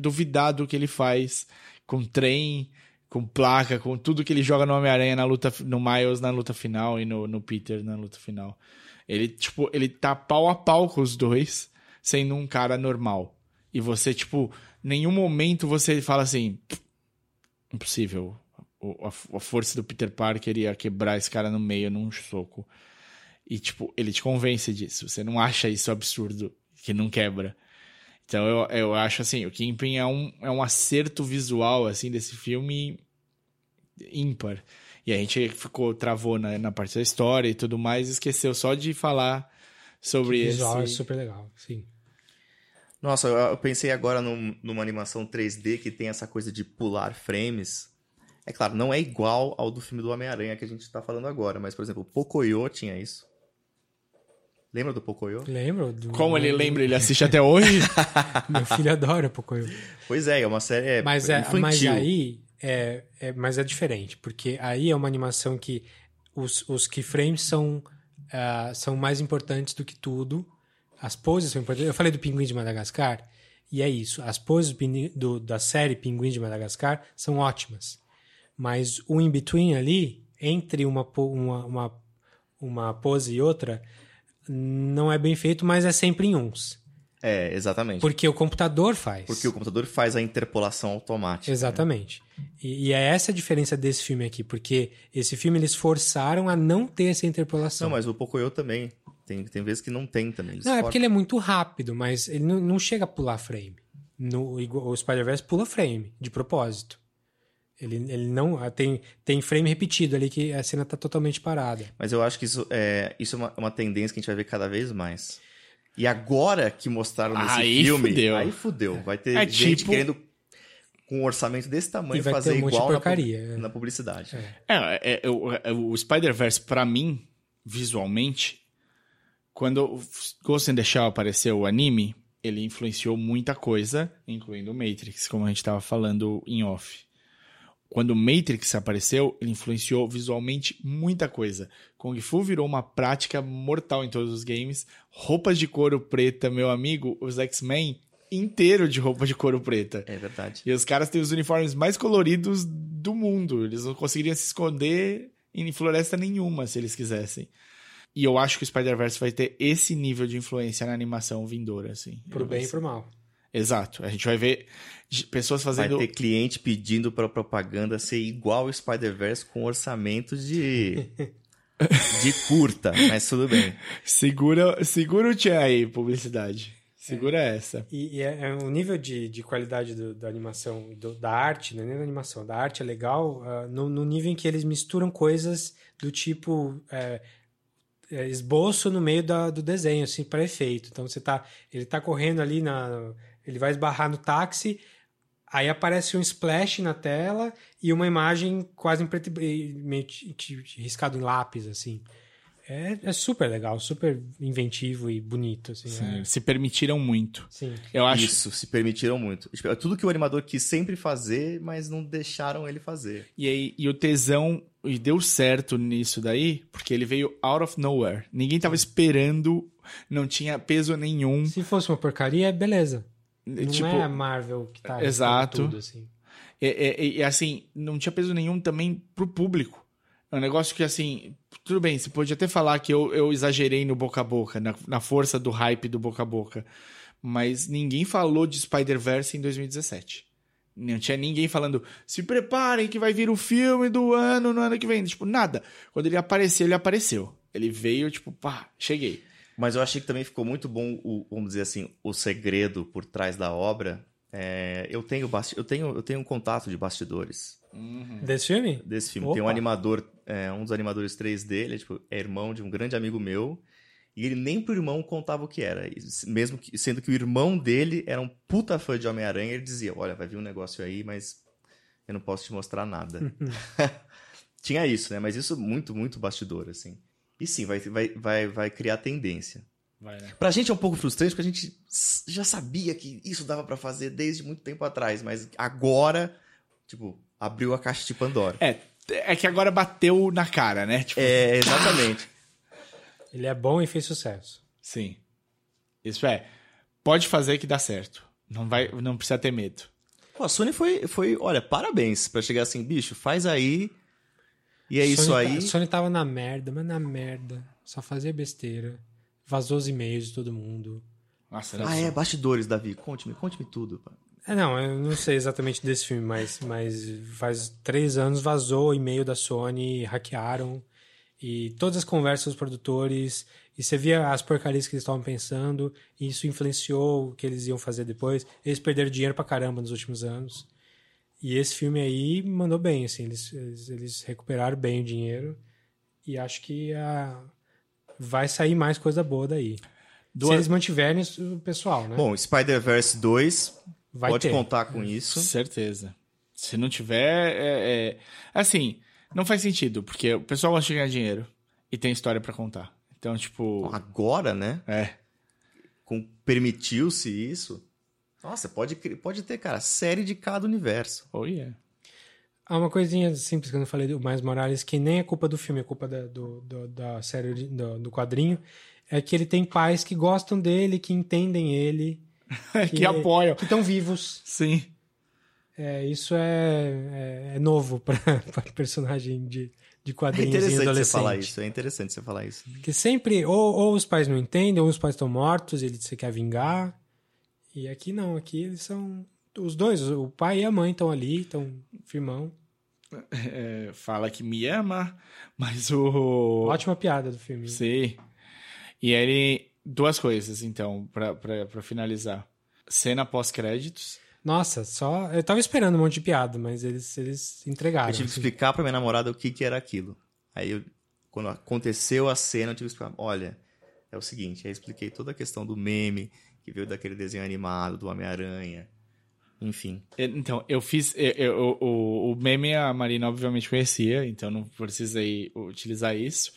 duvidar do que ele faz com trem, com placa, com tudo que ele joga no Homem-Aranha na luta, no Miles na luta final e no, no Peter na luta final. Ele, tipo, ele tá pau a pau com os dois, sendo um cara normal. E você, tipo, nenhum momento você fala assim, impossível. O- a, a força do Peter Parker ia quebrar esse cara no meio num soco. E, tipo, ele te convence disso. Você não acha isso absurdo, que não quebra. Então, eu, eu acho assim, o Kingpin é um, é um acerto visual, assim, desse filme ímpar. E a gente ficou, travou na, na parte da história e tudo mais, e esqueceu só de falar sobre O visual é super legal, sim. Nossa, eu eu pensei agora num- numa animação 3D que tem essa coisa de pular frames. É claro, não é igual ao do filme do Homem-Aranha que a gente tá falando agora, mas, por exemplo, o Pocoyo tinha isso. Lembra do Pocoyo? Lembro? Do... Como ele lembra, ele assiste até hoje. Meu filho adora Pocoyo. Pois é, é uma série é, Mas, é, infantil. mas aí é, é, mas é diferente, porque aí é uma animação que os, os keyframes são, ah, são mais importantes do que tudo. As poses são importantes. Eu falei do Pinguim de Madagascar, e é isso. As poses do- da série Pinguim de Madagascar são ótimas. Mas o in-between ali, entre uma, uma, uma, uma pose e outra, não é bem feito, mas é sempre em uns. É, exatamente. Porque o computador faz. Porque o computador faz a interpolação automática. Exatamente. E, e é essa a diferença desse filme aqui, porque esse filme eles forçaram a não ter essa interpolação. Não, mas o Pocoyo também. Tem, tem vezes que não tem também. Não, é porque ele é muito rápido, mas ele não, não chega a pular frame. No, o Spider-Verse pula frame, de propósito. Ele, ele não. ah, Tem, tem frame repetido ali que a cena tá totalmente parada. Mas eu acho que isso é, isso é uma, uma tendência que a gente vai ver cada vez mais. E agora que mostraram nesse Aí filme, fudeu. aí fudeu. Vai ter É gente tipo- querendo, com um orçamento desse E tamanho, vai fazer ter um monte de igual na, é. na publicidade. É, é, é, o, é, o Spider-Verse, pra mim, visualmente, quando o Ghost in the Shell apareceu, o anime, ele influenciou muita coisa, incluindo o Matrix, como a gente tava falando em off. Quando o Matrix apareceu, ele influenciou visualmente muita coisa. Kung Fu virou uma prática mortal em todos os games. Roupas de couro preta, meu amigo, os X-Men inteiro de roupa de couro preta. É verdade. E os caras têm os uniformes mais coloridos do mundo. Eles não conseguiriam se esconder em floresta nenhuma se eles quisessem. E eu acho que o Spider-Verse vai ter esse nível de influência na animação vindoura, assim. Pro bem e pro mal. Exato. A gente vai ver pessoas Vai fazendo. ter cliente pedindo pra propaganda ser igual o Spider-Verse com orçamento de. de curta, mas tudo bem. Segura, segura o tchan aí, publicidade. Segura essa. E, e é, é o nível de, de qualidade do- da animação, do- da arte, não é nem da animação, da arte é legal ah, no, no nível em que eles misturam coisas do tipo é, é, esboço no meio da- do desenho, assim, para efeito. Então você tá, ele tá correndo ali na, ele vai esbarrar no táxi, aí aparece um splash na tela e uma imagem quase em preto riscado em lápis, assim. É, é super legal, super inventivo e bonito, assim. Sim, é- Se permitiram muito. sim. Eu acho. Isso, se permitiram muito. Tipo, É tudo que o animador quis sempre fazer, mas não deixaram ele fazer. E, aí, e o tesão e deu certo nisso daí, porque ele veio out of nowhere. Ninguém tava esperando, não tinha peso nenhum. Se fosse uma porcaria, beleza. Não tipo, é a Marvel que tá Exato. tudo, assim. E, e- e, assim, não tinha peso nenhum também pro público. É um negócio que, assim, tudo bem, você pode até falar que eu, eu exagerei no boca a boca, na, na força do hype do boca a boca. Mas ninguém falou de Spider-Verse em 2017. Não tinha ninguém falando, se preparem que vai vir o filme do ano no ano que vem. Tipo, nada. Quando ele apareceu, ele apareceu. Ele veio, tipo, pá, cheguei. Mas eu achei que também ficou muito bom, o, vamos dizer assim, o segredo por trás da obra. É, eu, tenho basti- eu, tenho, eu tenho um contato de bastidores Desse filme? desse filme. Opa. Tem um animador, é, um dos animadores 3 dele, é, tipo, é irmão de um grande amigo meu. E ele nem pro irmão contava o que era. Mesmo que, sendo que o irmão dele era um puta fã de Homem-Aranha, ele dizia: Olha, vai vir um negócio aí, mas eu não posso te mostrar nada. Tinha isso, né? Mas isso muito, muito bastidor, assim. E sim, vai, vai, vai, vai criar tendência. Vai, né? Pra gente é um pouco frustrante, porque a gente já sabia que isso dava pra fazer desde muito tempo atrás, mas agora, tipo, abriu a caixa de Pandora. É, é que agora bateu na cara, né? Tipo, É, exatamente. Ele é bom e fez sucesso. Sim. Isso é. Pode fazer que dá certo. Não, vai, não precisa ter medo. Pô, a Sony foi, foi, olha, parabéns pra chegar assim, bicho, faz aí. E é Sony isso tá- aí. Sony tava na merda, mas na merda. Só fazia besteira. Vazou os e-mails de todo mundo. Nossa, Ah, é, bastidores, Davi. Conte-me, conte-me tudo. pá. É, não, eu não sei exatamente desse filme, mas, mas faz três anos vazou o e-mail da Sony, hackearam, e todas as conversas dos produtores, e você via as porcarias que eles estavam pensando, e isso influenciou o que eles iam fazer depois. Eles perderam dinheiro pra caramba nos últimos anos. E esse filme aí mandou bem, assim, eles, eles, eles recuperaram bem o dinheiro, e acho que a, vai sair mais coisa boa daí. Do Se eles mantiverem o pessoal, né? Bom, Spider-Verse 2, Vai pode ter. contar com isso. Certeza. Se não tiver, é, é- Assim, não faz sentido, porque o pessoal gosta de ganhar dinheiro e tem história pra contar. Então, tipo. Agora, né? É. Com permitiu-se isso. Nossa, pode, pode ter, cara, série de cada universo. Oh, yeah. Há uma coisinha simples que eu não falei do Mais Morales, que nem é culpa do filme, é culpa da, do, do- da série, do, do quadrinho, é que ele tem pais que gostam dele, que entendem ele, que apoiam. que estão vivos. Sim. É, isso é, é, é novo para personagem de, de É quadrinhos em interessante você adolescente. falar isso, é interessante você falar isso. Porque sempre, ou, ou os pais não entendem, ou os pais estão mortos, ele você quer vingar. E aqui não, aqui eles são os dois, o pai e a mãe estão ali, estão firmão. É, fala que me ama, mas o. Ótima piada do filme. Sim. E ele. Duas coisas, então, pra, pra, pra finalizar. Cena pós-créditos. Nossa, só. Eu tava esperando um monte de piada, mas eles, eles entregaram. Eu tive que assim. explicar pra minha namorada o que, que era aquilo. Aí, eu- quando aconteceu a cena, eu tive que explicar. Olha, é o seguinte. Aí eu expliquei toda a questão do meme, que veio daquele desenho animado, do Homem-Aranha. Enfim. Então, eu fiz. eu- eu- o, o meme a Marina obviamente conhecia, então não precisei utilizar isso,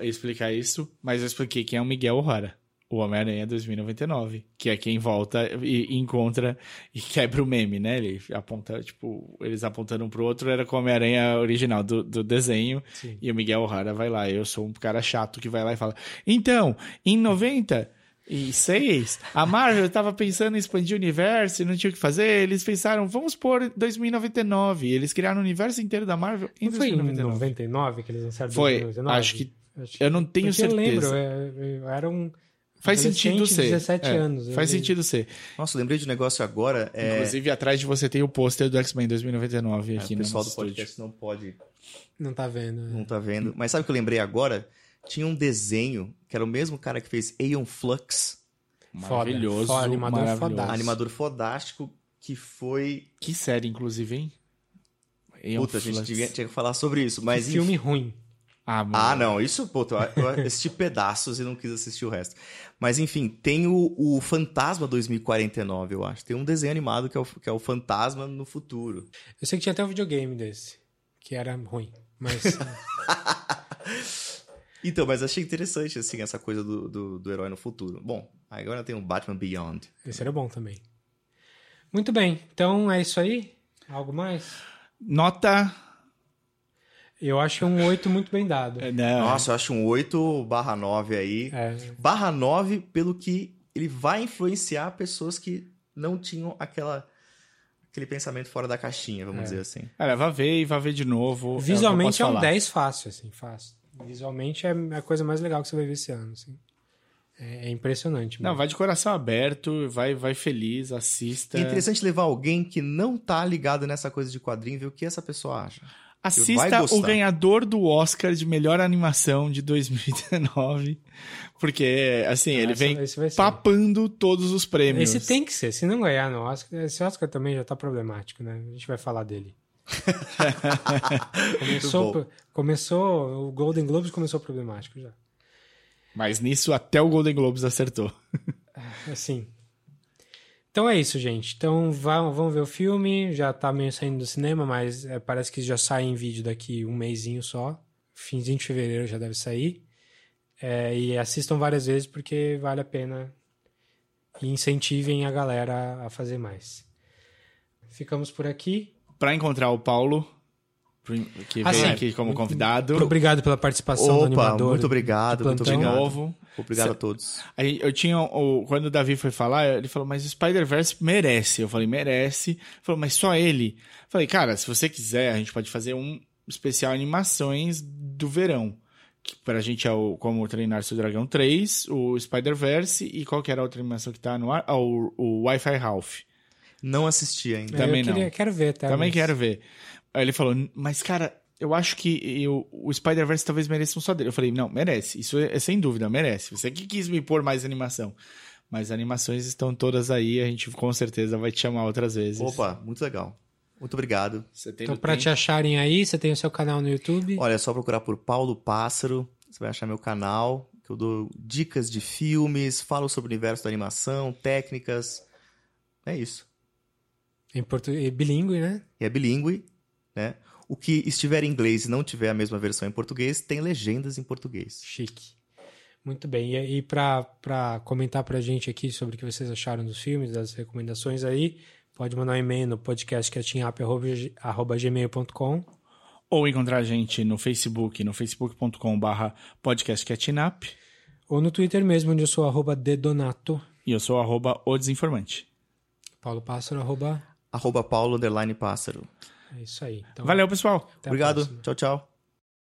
explicar isso, mas eu expliquei quem é o Miguel O'Hara, o Homem-Aranha 2099, que é quem volta e, encontra e quebra o meme, né? Ele aponta, tipo, eles apontando um pro outro, era com o Homem-Aranha original do, do desenho, Sim. e o Miguel O'Hara vai lá. Eu sou um cara chato que vai lá e fala: Então, em 96, a Marvel estava pensando em expandir o universo e não tinha o que fazer. Eles pensaram: Vamos pôr 2099. E eles criaram o universo inteiro da Marvel em Não foi em 2099. 99 que eles lançaram Foi, 2099? acho que- eu não tenho Porque Eu lembro, certeza. eu, eu era um. Faz sentido ser. 17 É, anos. Faz sentido ser. Nossa, lembrei de um negócio agora. É, Inclusive, atrás de você tem o pôster do X-Men 2099 é, aqui o no pessoal do nosso podcast estúdio. não pode, Não tá vendo. né? não tá vendo. Mas sabe o que eu lembrei agora? Tinha um desenho que era o mesmo cara que fez Aeon Flux. Maravilhoso. Foda, animador maravilhoso. fodástico. animador fodástico, que foi. Que série, inclusive, hein? Aeon Puta, a gente Flux. devia, tinha que falar sobre isso. Mas Que filme ruim. Ah. Ah, não, isso, eu eu assisti pedaços e não quis assistir o resto. Mas enfim, tem o, o Fantasma 2049, eu acho. Tem um desenho animado que é, o, que é o Fantasma no futuro. Eu sei que tinha até um videogame desse, que era ruim. Mas Então, mas achei interessante, assim, essa coisa do, do, do herói no futuro. Bom, agora tem o Batman Beyond. esse era bom também. Muito bem, então é isso aí? Algo mais? Nota. Eu acho um 8 muito bem dado. Não, Nossa, eu acho um 8 barra 9 aí. É, Barra 9 pelo que ele vai influenciar pessoas que não tinham aquela, aquele pensamento fora da caixinha, vamos dizer assim. Cara, vá ver e vá ver de novo. é Visualmente é, um falar. 10 fácil, assim, fácil. Visualmente é a coisa mais legal que você vai ver esse ano, assim. É, é impressionante. Não, mesmo. vai de coração aberto, vai, vai feliz, assista. É interessante levar alguém que não tá ligado nessa coisa de quadrinho e ver o que essa pessoa acha. Assista o ganhador do Oscar de melhor animação de 2019. Porque, assim, ele Essa- vem papando todos os prêmios. Esse tem que ser. Se não ganhar no Oscar, esse Oscar também já tá problemático, né? A gente vai falar dele. Começou, começou, o Golden Globes começou problemático já. Mas nisso até o Golden Globes acertou. Assim. Então é isso, gente. Então vamos ver o filme. Já tá meio saindo do cinema, mas é, parece que já sai em vídeo daqui um mêsinho só. Finzinho de fevereiro já deve sair. É, e assistam várias vezes porque vale a pena. E incentivem a galera a fazer mais. Ficamos por aqui. Pra encontrar o Paulo, que Ah, vem sim. aqui como convidado. Muito obrigado pela participação do Opa, animador. muito obrigado, do muito obrigado. novo. Obrigado a todos. Aí eu tinha o quando o Davi foi falar, ele falou: "Mas o Spider-Verse merece". Eu falei: "Merece". Ele falou: "Mas só ele". Eu falei: "Cara, se você quiser, a gente pode fazer um especial animações do verão". Que pra gente é o Como Treinar Seu Dragão 3, o Spider-Verse e qual que era a outra animação que tá no ar? Ah, o, o Wi-Fi Ralph. Não assisti ainda. Também eu queria- não. Quero ver, tá? Também mas- quero ver. Aí ele falou, mas cara, eu acho que eu- o Spider-Verse talvez mereça um só dele. Eu falei, não, merece. Isso é, é sem dúvida, merece. Você que quis me pôr mais animação. Mas animações estão todas aí, a gente com certeza vai te chamar outras vezes. Opa, muito legal. Muito obrigado. Você tem Então, tempo. te acharem aí, você tem o seu canal no YouTube. Olha, é só procurar por Paulo Pássaro. Você vai achar meu canal, que eu dou dicas de filmes, falo sobre o universo da animação, técnicas. É isso. Em português, bilíngue, né? E é bilíngue, né? O que estiver em inglês e não tiver a mesma versão em português, tem legendas em português. Chique. Muito bem. E, e para comentar pra gente aqui sobre o que vocês acharam dos filmes, das recomendações aí, pode mandar um e-mail no podcastcatchingup.gmail.com Ou encontrar a gente no Facebook, no facebook.com barra podcastcatchingup. ou no Twitter mesmo, onde eu sou arroba dedonato. E eu sou arroba o desinformante. Paulo Pássaro, arroba... Arroba Paulo Underline Pássaro. É isso aí. Então, Valeu, pessoal! Obrigado. Tchau, tchau.